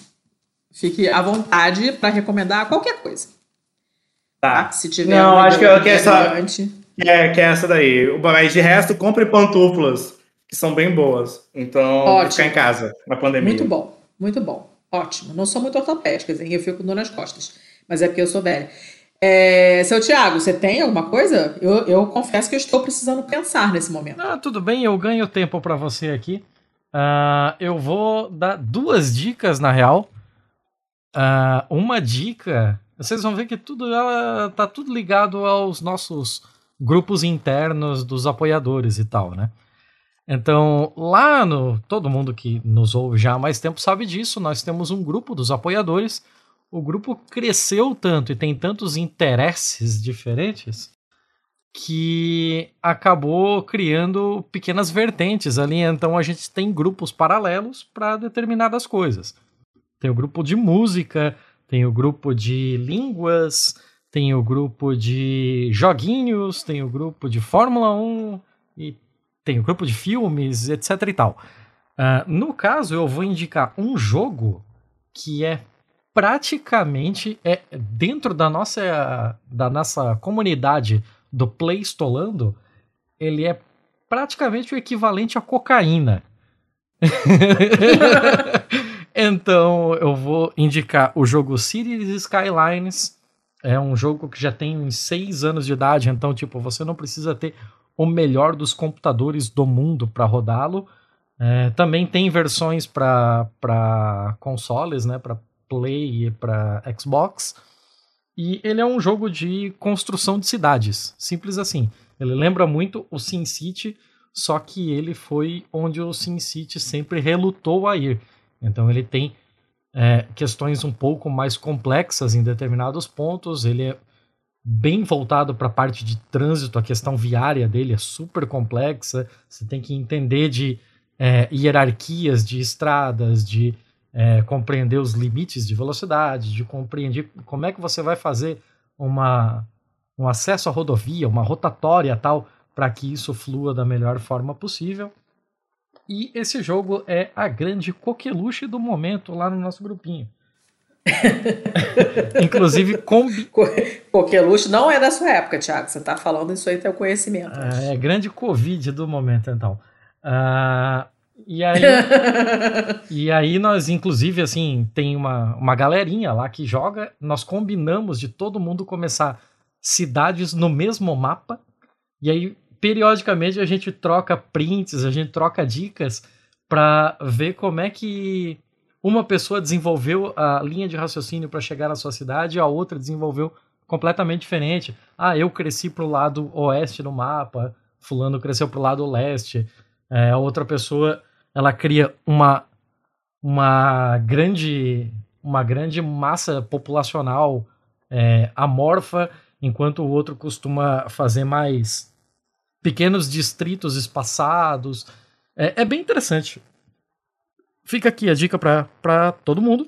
fique à vontade para recomendar qualquer coisa. Tá. Se tiver Não, acho que, que, essa, que, é, que é essa daí. Mas de resto, compre pantuflas, que são bem boas. Então, Ótimo. ficar em casa na pandemia. Muito bom, muito bom. Ótimo. Não sou muito ortopédica, eu fico com dor nas costas. Mas é porque eu sou velha. É, seu Tiago, você tem alguma coisa? Eu, eu confesso que eu estou precisando pensar nesse momento. Ah, tudo bem, eu ganho tempo para você aqui. Uh, eu vou dar duas dicas, na real. Uh, uma dica, vocês vão ver que tudo ela tá tudo ligado aos nossos grupos internos dos apoiadores e tal, né? Então, lá no. Todo mundo que nos ouve já há mais tempo sabe disso. Nós temos um grupo dos apoiadores o grupo cresceu tanto e tem tantos interesses diferentes que acabou criando pequenas vertentes ali. Então a gente tem grupos paralelos para determinadas coisas. Tem o grupo de música, tem o grupo de línguas, tem o grupo de joguinhos, tem o grupo de Fórmula 1 e tem o grupo de filmes, etc e tal. Uh, no caso, eu vou indicar um jogo que é praticamente é dentro da nossa da nossa comunidade do Playstolando, ele é praticamente o equivalente à cocaína. então, eu vou indicar o jogo Cities Skylines. É um jogo que já tem 6 anos de idade, então, tipo, você não precisa ter o melhor dos computadores do mundo para rodá-lo. É, também tem versões para consoles, né, para Play e para Xbox. E ele é um jogo de construção de cidades, simples assim. Ele lembra muito o SimCity, só que ele foi onde o Sin City sempre relutou a ir. Então ele tem é, questões um pouco mais complexas em determinados pontos, ele é bem voltado para a parte de trânsito, a questão viária dele é super complexa, você tem que entender de é, hierarquias de estradas, de é, compreender os limites de velocidade, de compreender como é que você vai fazer uma, um acesso à rodovia, uma rotatória tal, para que isso flua da melhor forma possível. E esse jogo é a grande coqueluche do momento lá no nosso grupinho. Inclusive, combi... Coqueluche não é da sua época, Thiago. Você está falando isso aí, teu conhecimento. É, é grande Covid do momento, então. Uh, e aí, e aí nós, inclusive, assim, tem uma, uma galerinha lá que joga. Nós combinamos de todo mundo começar cidades no mesmo mapa. E aí periodicamente a gente troca prints, a gente troca dicas para ver como é que uma pessoa desenvolveu a linha de raciocínio para chegar na sua cidade e a outra desenvolveu completamente diferente. Ah, eu cresci pro lado oeste no mapa, fulano cresceu pro lado leste. É, a outra pessoa, ela cria uma uma grande uma grande massa populacional é, amorfa, enquanto o outro costuma fazer mais pequenos distritos espaçados. É, é bem interessante. Fica aqui a dica para todo mundo.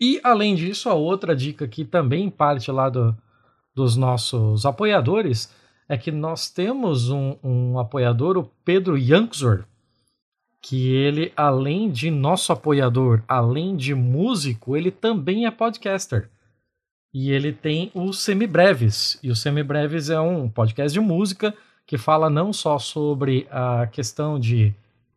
E, além disso, a outra dica que também parte lá do, dos nossos apoiadores é que nós temos um, um apoiador, o Pedro Yanksor, que ele, além de nosso apoiador, além de músico, ele também é podcaster. E ele tem o Semibreves. E o Semibreves é um podcast de música que fala não só sobre a questão de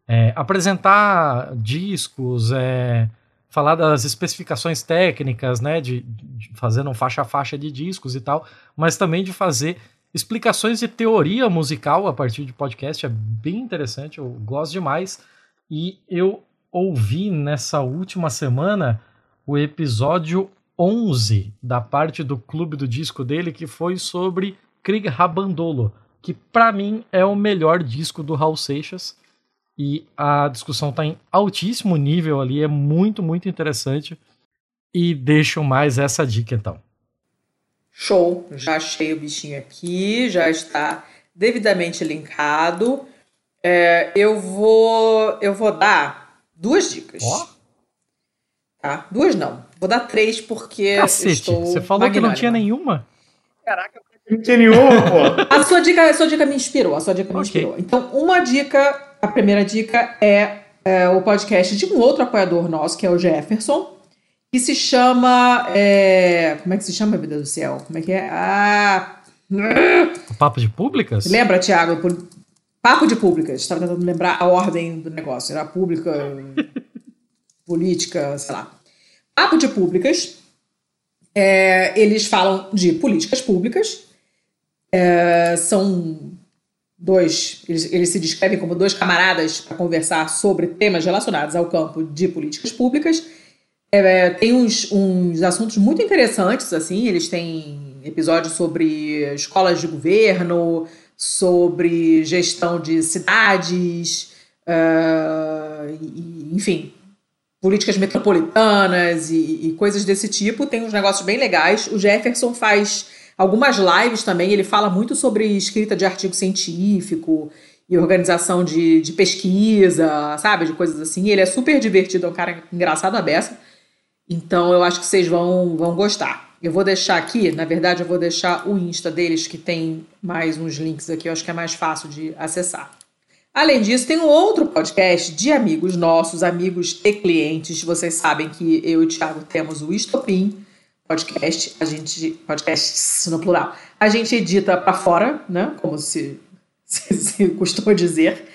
é, apresentar discos, é, falar das especificações técnicas, né, de, de fazendo um faixa a faixa de discos e tal, mas também de fazer explicações de teoria musical a partir de podcast, é bem interessante, eu gosto demais. E eu ouvi nessa última semana o episódio 11 da parte do clube do disco dele, que foi sobre Krieg Rabandolo que para mim é o melhor disco do Raul Seixas. E a discussão está em altíssimo nível ali, é muito, muito interessante. E deixo mais essa dica então. Show! Já achei o bichinho aqui, já está devidamente linkado. É, eu vou eu vou dar duas dicas. Oh? Tá? Duas não. Vou dar três porque Cacete, estou você falou magnânima. que não tinha nenhuma? Caraca, não tinha nenhuma, pô. A sua dica, a sua dica me inspirou, a sua dica me Ok. inspirou. Então, uma dica, a primeira dica é, é o podcast de um outro apoiador nosso, que é o Jefferson, que se chama. é, como é que se chama, meu Deus do céu? Como é que é? Ah. O Papo de Públicas? Lembra, Thiago? Pol- Papo de públicas. Estava tentando lembrar a ordem do negócio. Era pública, política, sei lá. Papo de públicas. É, eles falam de políticas públicas. É, são dois. Eles, eles se descrevem como dois camaradas para conversar sobre temas relacionados ao campo de políticas públicas. É, tem uns, uns assuntos muito interessantes, assim. Eles têm episódios sobre escolas de governo, sobre gestão de cidades, ah, e- enfim, políticas metropolitanas e, e coisas desse tipo. Tem uns negócios bem legais. O Jefferson faz algumas lives também. Ele fala muito sobre escrita de artigo científico e organização de, de pesquisa, sabe? De coisas assim. Ele é super divertido, é um cara engraçado a beça. Então eu acho que vocês vão, vão gostar. Eu vou deixar aqui, na verdade, eu vou deixar o Insta deles, que tem mais uns links aqui, eu acho que é mais fácil de acessar. Além disso, tem um outro podcast de amigos nossos, amigos e clientes. Vocês sabem que eu e o Thiago temos o Estopim podcast, a gente podcast no plural. A gente edita para fora, né? Como se, se, se costuma dizer.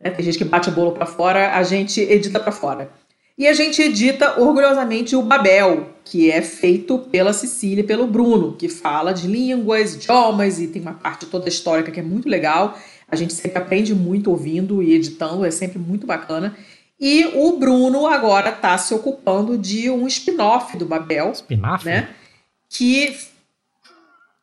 né? Tem gente que bate o bolo para fora, a gente edita para fora. E a gente edita orgulhosamente o Babel, que é feito pela Cecília e pelo Bruno, que fala de línguas, idiomas e tem uma parte toda histórica que é muito legal. A gente sempre aprende muito ouvindo e editando, é sempre muito bacana. E o Bruno agora está se ocupando de um spin-off do Babel, Espinafre? né? Que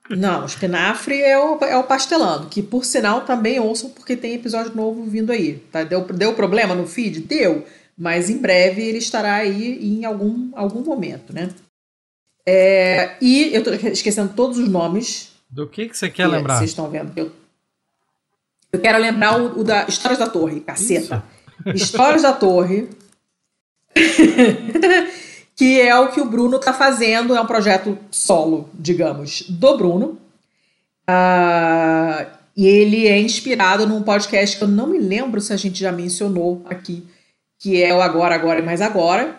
Não, o espinafre é o, é o pastelando, que por sinal também ouçam, porque tem episódio novo vindo aí. Tá? Deu, deu problema no feed? Deu. Mas em breve ele estará aí em algum, algum momento, né? É, e eu tô esquecendo todos os nomes. Do que, que você quer lembrar? Vocês estão vendo. Eu, eu quero lembrar o, o da Histórias da Torre, caceta. Histórias da Torre. que é o que o Bruno está fazendo, é um projeto solo, digamos, do Bruno. Uh, e ele é inspirado num podcast que eu não me lembro se a gente já mencionou aqui, que é o Agora, Agora e Mais Agora.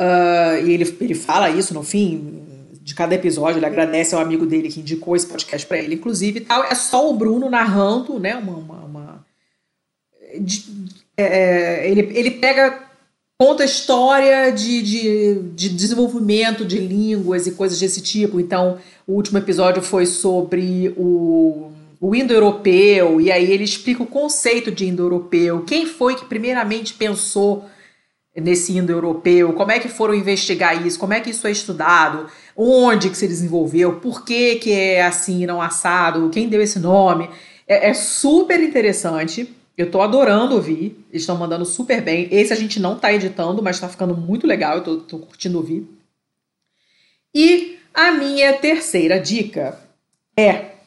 Uh, e ele, ele fala isso no fim de cada episódio, ele agradece ao amigo dele que indicou esse podcast para ele, inclusive, e tal. É só o Bruno narrando, né? Uma. uma, uma de, é, é ele, ele pega conta história de, de, de, desenvolvimento de línguas e coisas desse tipo. Então, o último episódio foi sobre o, o indo-europeu, e aí ele explica o conceito de indo-europeu, quem foi que primeiramente pensou nesse indo-europeu, como é que foram investigar isso, como é que isso é estudado, onde que se desenvolveu, por que, que é assim não assado, quem deu esse nome. É, é super interessante. Eu tô adorando ouvir. Eles estão mandando super bem. Esse a gente não tá editando, mas tá ficando muito legal. Eu tô, tô curtindo ouvir. E a minha terceira dica é: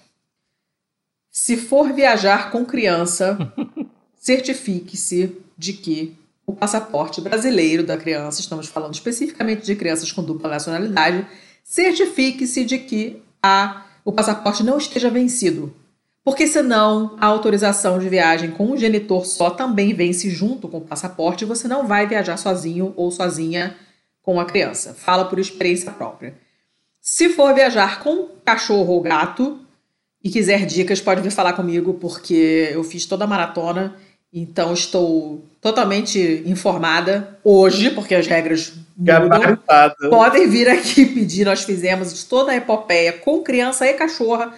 se for viajar com criança, certifique-se de que o passaporte brasileiro da criança, estamos falando especificamente de crianças com dupla nacionalidade, certifique-se de que a, o passaporte não esteja vencido porque senão a autorização de viagem com o genitor só também vence junto com o passaporte e você não vai viajar sozinho ou sozinha com a criança. Fala por experiência própria. Se for viajar com cachorro ou gato e quiser dicas, pode vir falar comigo, porque eu fiz toda a maratona, então estou totalmente informada hoje, porque as regras mudam. Podem vir aqui pedir, nós fizemos toda a epopeia com criança e cachorra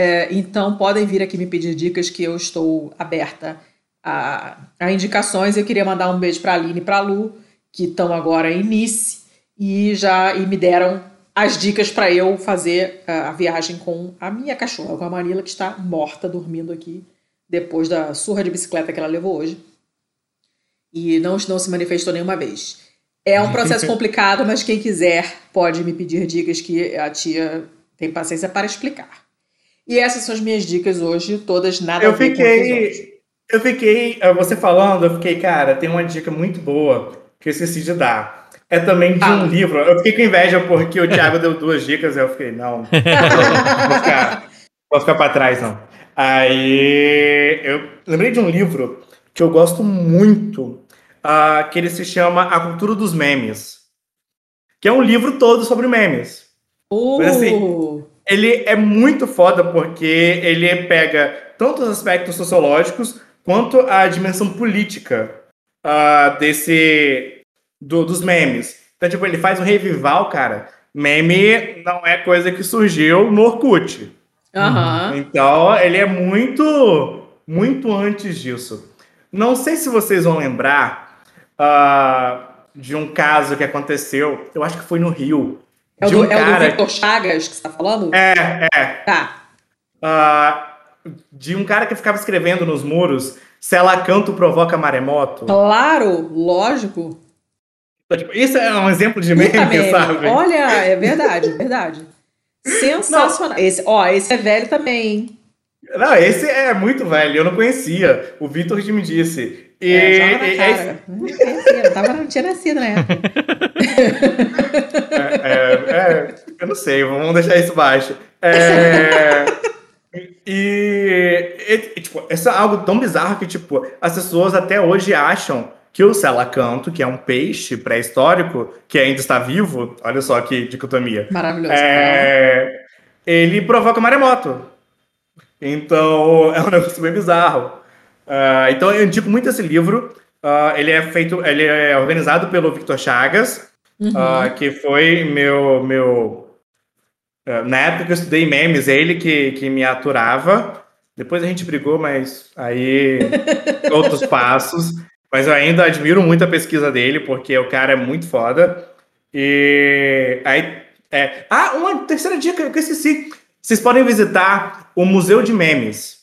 é, então podem vir aqui me pedir dicas que eu estou aberta a, a indicações. Eu queria mandar um beijo para a Aline e para a Lu, que estão agora em Nice e já e me deram as dicas para eu fazer a, a, viagem com a minha cachorra, com a Manila, que está morta dormindo aqui depois da surra de bicicleta que ela levou hoje. E não, não se manifestou nenhuma vez. É um processo complicado, mas quem quiser pode me pedir dicas que a tia tem paciência para explicar. E essas são as minhas dicas hoje, todas nada eu a ver fiquei, Eu fiquei, eh, você falando, eu fiquei, cara, tem uma dica muito boa que eu esqueci de dar. É também de ah. um livro. Eu fiquei com inveja porque o Thiago deu duas dicas, eu fiquei, não, não vou ficar, vou ficar para trás, não. Aí eu lembrei de um livro que eu gosto muito, uh, que ele se chama A Cultura dos Memes, que é um livro todo sobre memes. Uh. Mas, assim, ele é muito foda porque ele pega tanto os aspectos sociológicos quanto a dimensão política uh, desse do, dos memes. Então, tipo, ele faz um revival, cara. Meme não é coisa que surgiu no Orkut. Uhum. Então, ele é muito, muito antes disso. Não sei se vocês vão lembrar uh, de um caso que aconteceu, eu acho que foi no Rio, é o, do, um é o do Victor Chagas que você está falando? É, é. Tá. Uh, de um cara que ficava escrevendo nos muros se ela canto provoca maremoto. Claro, lógico. Então, tipo, isso é um exemplo de meme, meme, sabe? Olha, é verdade, é verdade. Sensacional. Esse, ó, esse é velho também, Não, esse é muito velho, eu não conhecia. O Vitor que me disse. E, é, joga na cara. Esse... Não conhecia, não, tava, não tinha nascido né? É, é, é, eu não sei, vamos deixar isso baixo. É, e, e, tipo, isso é algo tão bizarro que, tipo, as pessoas até hoje acham que o selacanto, que é um peixe pré-histórico, que ainda está vivo, olha só que dicotomia. Maravilhoso. É, ele provoca maremoto. Então, é um negócio bem bizarro. Uh, então, eu indico muito esse livro. Uh, ele é feito, ele é organizado pelo Victor Chagas, uhum. uh, que foi meu meu na época eu estudei memes, é ele que, que me aturava. Depois a gente brigou, mas aí outros passos. Mas eu ainda admiro muito a pesquisa dele, porque o cara é muito foda. E aí. É... Ah, uma terceira dica que eu esqueci. vocês podem visitar o Museu de Memes.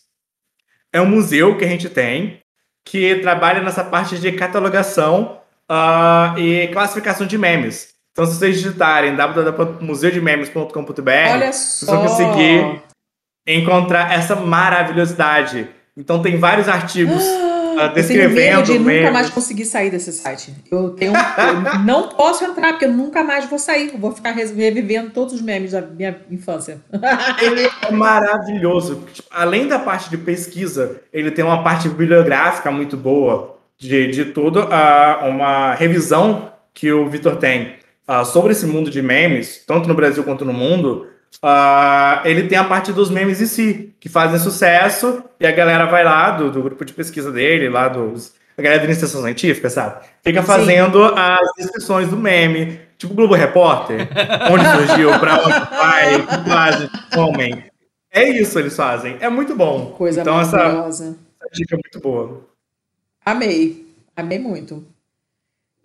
É um museu que a gente tem que trabalha nessa parte de catalogação uh, e classificação de memes. Então, se vocês digitarem www.museudememes.com.br, vocês vão conseguir encontrar essa maravilhosidade. Então, tem vários artigos uh, descrevendo. Eu tenho medo de memes. nunca mais conseguir sair desse site. Eu tenho, eu não posso entrar porque eu nunca mais vou sair. Eu vou ficar revivendo todos os memes da minha infância. Ele é maravilhoso. Tipo, além da parte de pesquisa, ele tem uma parte bibliográfica muito boa de, de tudo, uh, uma revisão que o Vitor tem uh, sobre esse mundo de memes, tanto no Brasil quanto no mundo. Uh, ele tem a parte dos memes em si, que fazem sucesso, e a galera vai lá do, do grupo de pesquisa dele, lá dos. A galera da iniciação científica, sabe? Fica fazendo as descrições do meme, tipo Globo Repórter, onde surgiu, pra onde vai, o que fazem, homem. É isso eles fazem. É muito bom. Coisa então, essa, maravilhosa. essa dica é muito boa. Amei. Amei muito.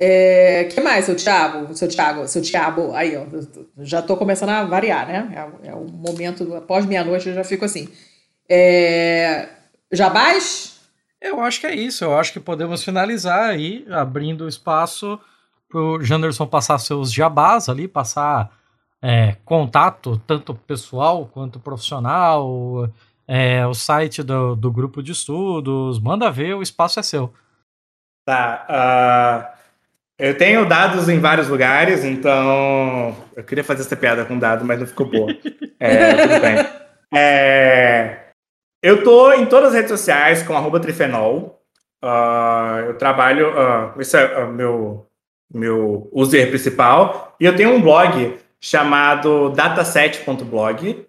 É, que mais, seu Thiago? Seu Thiago, seu Thiago, aí, ó. Já tô começando a variar, né? É, é o momento, após meia-noite, eu já fico assim. É, jabás? Eu acho que é isso. Eu acho que podemos finalizar aí, abrindo espaço pro Janderson passar seus jabás ali, passar é, contato, tanto pessoal quanto profissional, é, o site do, do grupo de estudos. Manda ver, o espaço é seu. Tá. Uh, eu tenho dados em vários lugares, então. Eu queria fazer essa piada com dado, mas não ficou boa. É, tudo bem. É, eu tô em todas as redes sociais com arroba trifenol. Uh, eu trabalho. Uh, esse é o meu, meu user principal. E eu tenho um blog chamado dataset.blog.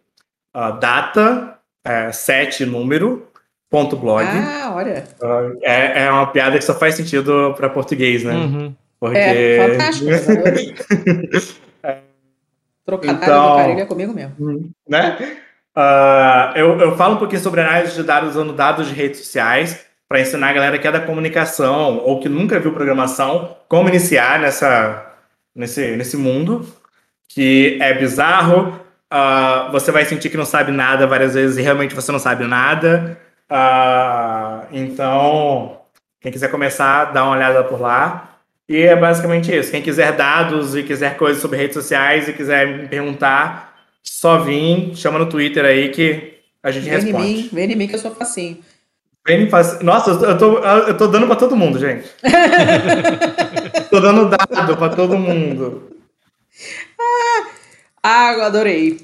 Uh, data, é, 7 número, ponto blog. Ah, olha. Uh, é, é uma piada que só faz sentido para português, né? Uhum. Porque... É, fantástico. Trocadilho Então- do carilho é comigo mesmo. né? Ah, eu, eu falo um pouquinho sobre análise de dados usando dados de redes sociais para ensinar a galera que é da comunicação ou que nunca viu programação como iniciar nessa, nesse, nesse mundo que é bizarro. ah, você vai sentir que não sabe nada várias vezes e realmente você não sabe nada. Ah, então, quem quiser começar, dá uma olhada por lá. E é basicamente isso. Quem quiser dados e quiser coisas sobre redes sociais e quiser me perguntar, só vir, chama no Twitter aí que a gente Vem em responde. mim, vem em mim que eu sou facinho. Vem me faz... Nossa, eu tô, eu tô dando pra todo mundo, gente. tô dando dado pra todo mundo. Ah, eu adorei.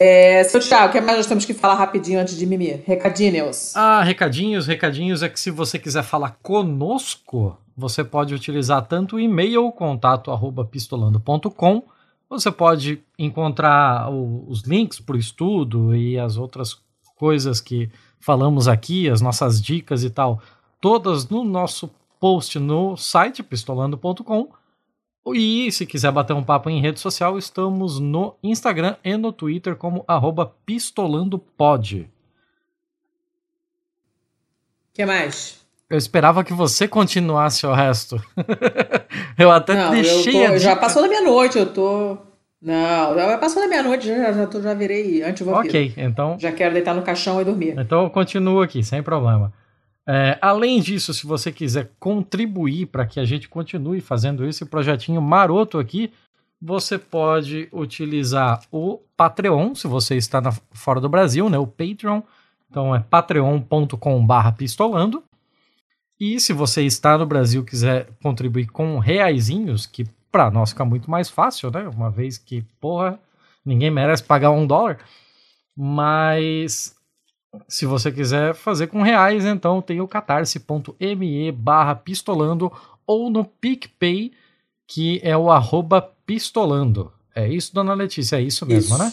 É, seu Thiago, o que mais nós temos que falar rapidinho antes de mimir? Recadinhos. Ah, recadinhos, recadinhos é que se você quiser falar conosco, você pode utilizar tanto o e-mail contato arroba pistolando.com, você pode encontrar o- os links para o estudo e as outras coisas que falamos aqui, as nossas dicas e tal, todas no nosso post no site pistolando.com. E se quiser bater um papo em rede social, estamos no Instagram e no Twitter como arroba pistolandopod. O que mais? Eu esperava que você continuasse o resto. eu até Não, eu, deixei tô- a já passou da meia-noite, eu tô. Não, já passou da meia-noite, já, já, tô, já virei anti-vampiro. Ok, então, Já quero deitar no caixão e dormir. então eu continuo aqui, sem problema. É, além disso, se você quiser contribuir para que a gente continue fazendo esse projetinho maroto aqui, você pode utilizar o Patreon, se você está na- fora do Brasil, né? O Patreon. Então é patreon.com.br pistolando. E se você está no Brasil e quiser contribuir com reaisinhos, que para nós fica muito mais fácil, né? Uma vez que, porra, ninguém merece pagar um dólar. Mas se você quiser fazer com reais, então tem o catarse.me barra pistolando ou no PicPay, que é o arroba pistolando. É isso, dona Letícia? É isso mesmo, Isso. né?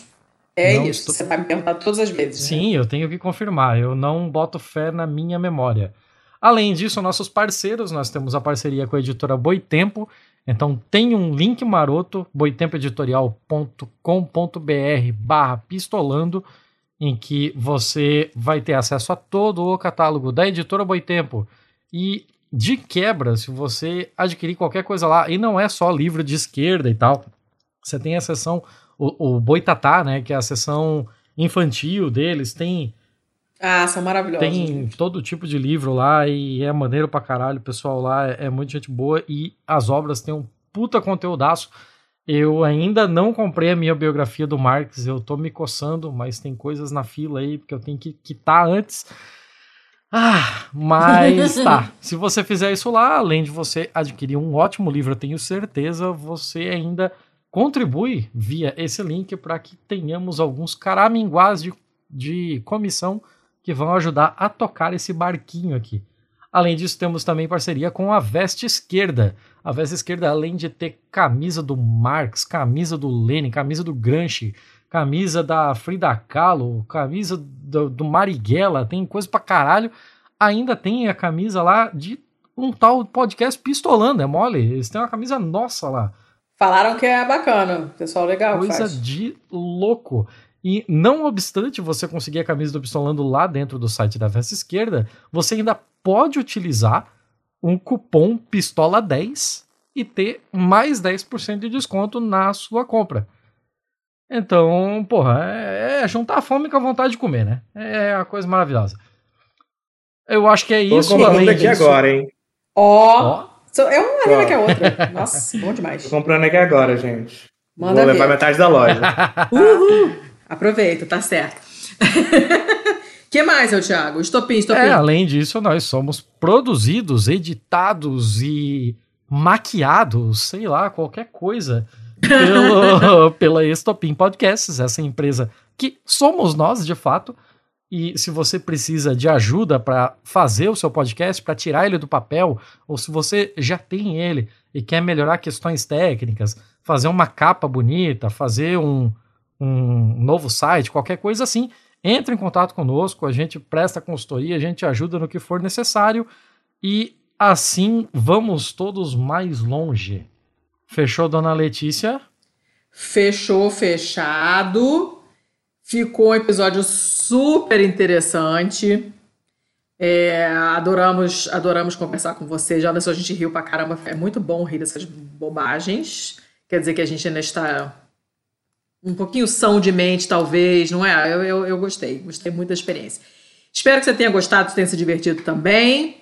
É Não isso, estou- você vai me perguntar todas as vezes. né? Sim, eu tenho que confirmar. Eu não boto fé na minha memória. Além disso, nossos parceiros, nós temos a parceria com a editora Boitempo. Então tem um link maroto, boitempoeditorial.com.br barra pistolando, em que você vai ter acesso a todo o catálogo da editora Boitempo. E de quebra, se você adquirir qualquer coisa lá, e não é só livro de esquerda e tal, você tem a seção, o, o Boitatá, né, que é a seção infantil deles, tem Ah, são maravilhosos. tem todo tipo de livro lá e é maneiro pra caralho. O pessoal lá é, é muito gente boa e as obras têm um puta conteúdaço. Eu ainda não comprei a minha biografia do Marx, eu tô me coçando, mas tem coisas na fila aí porque eu tenho que quitar antes. Ah, mas tá. Se você fizer isso lá, além de você adquirir um ótimo livro, eu tenho certeza, você ainda contribui via esse link para que tenhamos alguns caraminguás de, de comissão que vão ajudar a tocar esse barquinho aqui. Além disso, temos também parceria com a Veste Esquerda. A Veste Esquerda, além de ter camisa do Marx, camisa do Lenin, camisa do Gramsci, camisa da Frida Kahlo, camisa do, do Marighella, tem coisa pra caralho. Ainda tem a camisa lá de um tal podcast Pistolando, é mole? Eles têm uma camisa nossa lá. Falaram que é bacana. Pessoal legal Coisa faz. de louco. E não obstante você conseguir a camisa do Pistolando lá dentro do site da Veste Esquerda, você ainda pode utilizar um cupom PISTOLA10 e ter mais 10% de desconto na sua compra. Então, porra, é, é juntar a fome com a vontade de comer, né? É uma coisa maravilhosa. Eu acho que é Tô isso. comprando além aqui disso- agora, hein? Ó, Ó, so- é uma Ó. que a outra. Nossa, bom demais. Tô comprando aqui agora, gente. Manda Vou levar ver. metade da loja. Uhul. Aproveita, tá certo. que mais, seu Thiago? Estopim, estopim. É, além disso, nós somos produzidos, editados e maquiados, sei lá, qualquer coisa, pelo, pela Estopim Podcasts, essa empresa que somos nós, de fato. E se você precisa de ajuda para fazer o seu podcast, para tirar ele do papel, ou se você já tem ele e quer melhorar questões técnicas, fazer uma capa bonita, fazer um, um novo site, qualquer coisa assim, entre em contato conosco, a gente presta consultoria, a gente ajuda no que for necessário e assim vamos todos mais longe. Fechou, dona Letícia? Fechou, fechado. Ficou um episódio super interessante. É, adoramos, adoramos conversar com você. Já a gente riu pra caramba. É muito bom rir dessas bobagens. Quer dizer que a gente ainda está um pouquinho são de mente, talvez, não é? Eu, eu, eu gostei, gostei muito da experiência. Espero que você tenha gostado, tenha se divertido também.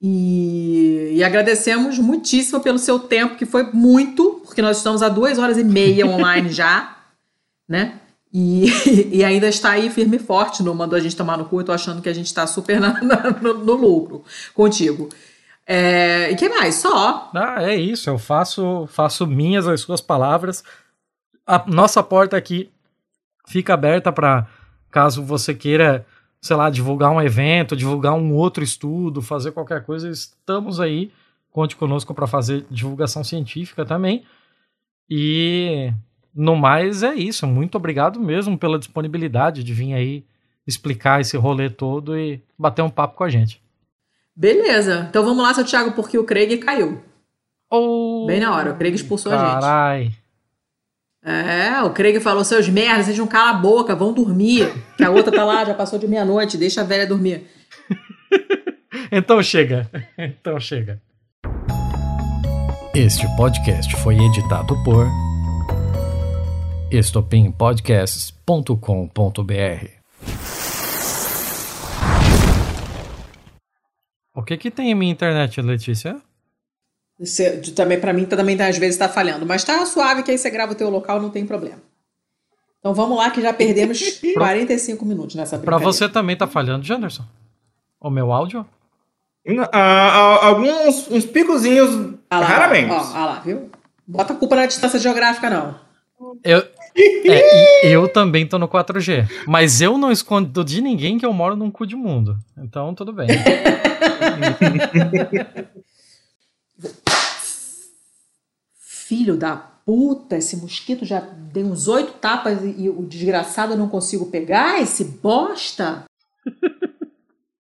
E, e agradecemos muitíssimo pelo seu tempo, que foi muito, porque nós estamos há duas horas e meia online já, né? E, e ainda está aí firme e forte, não mandou a gente tomar no cu, eu tô achando que a gente está super na- na- no, no lucro contigo. É, e que mais? Só. Ah, é isso, eu faço, faço minhas as suas palavras. A nossa porta aqui fica aberta para caso você queira, sei lá, divulgar um evento, divulgar um outro estudo, fazer qualquer coisa, estamos aí. Conte conosco para fazer divulgação científica também. E no mais é isso. Muito obrigado mesmo pela disponibilidade de vir aí explicar esse rolê todo e bater um papo com a gente. Beleza. Então vamos lá, seu Thiago, porque o Craig caiu. Oh, Bem na hora, o Craig expulsou a gente. Carai. É, o Craig falou: seus merdas, vocês não cala a boca, vão dormir. Que a outra tá lá, já passou de meia-noite, deixa a velha dormir. Então chega. Então chega. Este podcast foi editado por estopimpodcasts.com.br. O que que tem em minha internet, Letícia? Você- também para mim também às vezes tá falhando, mas tá suave que aí você grava o teu local, não tem problema. Então vamos lá que já perdemos 45 minutos nessa Pra brincadeira. você também tá falhando, Janderson? O meu áudio? Ah, ah, alguns uns picozinhos, Ah lá, raramente. Ó, ah lá, viu? Bota a culpa na distância geográfica, não. Eu, é, eu também tô no 4G. Mas eu não escondo de ninguém que eu moro num cu de mundo. Então tudo bem. Filho da puta, esse mosquito já deu uns oito tapas e, o desgraçado não consigo pegar, esse bosta.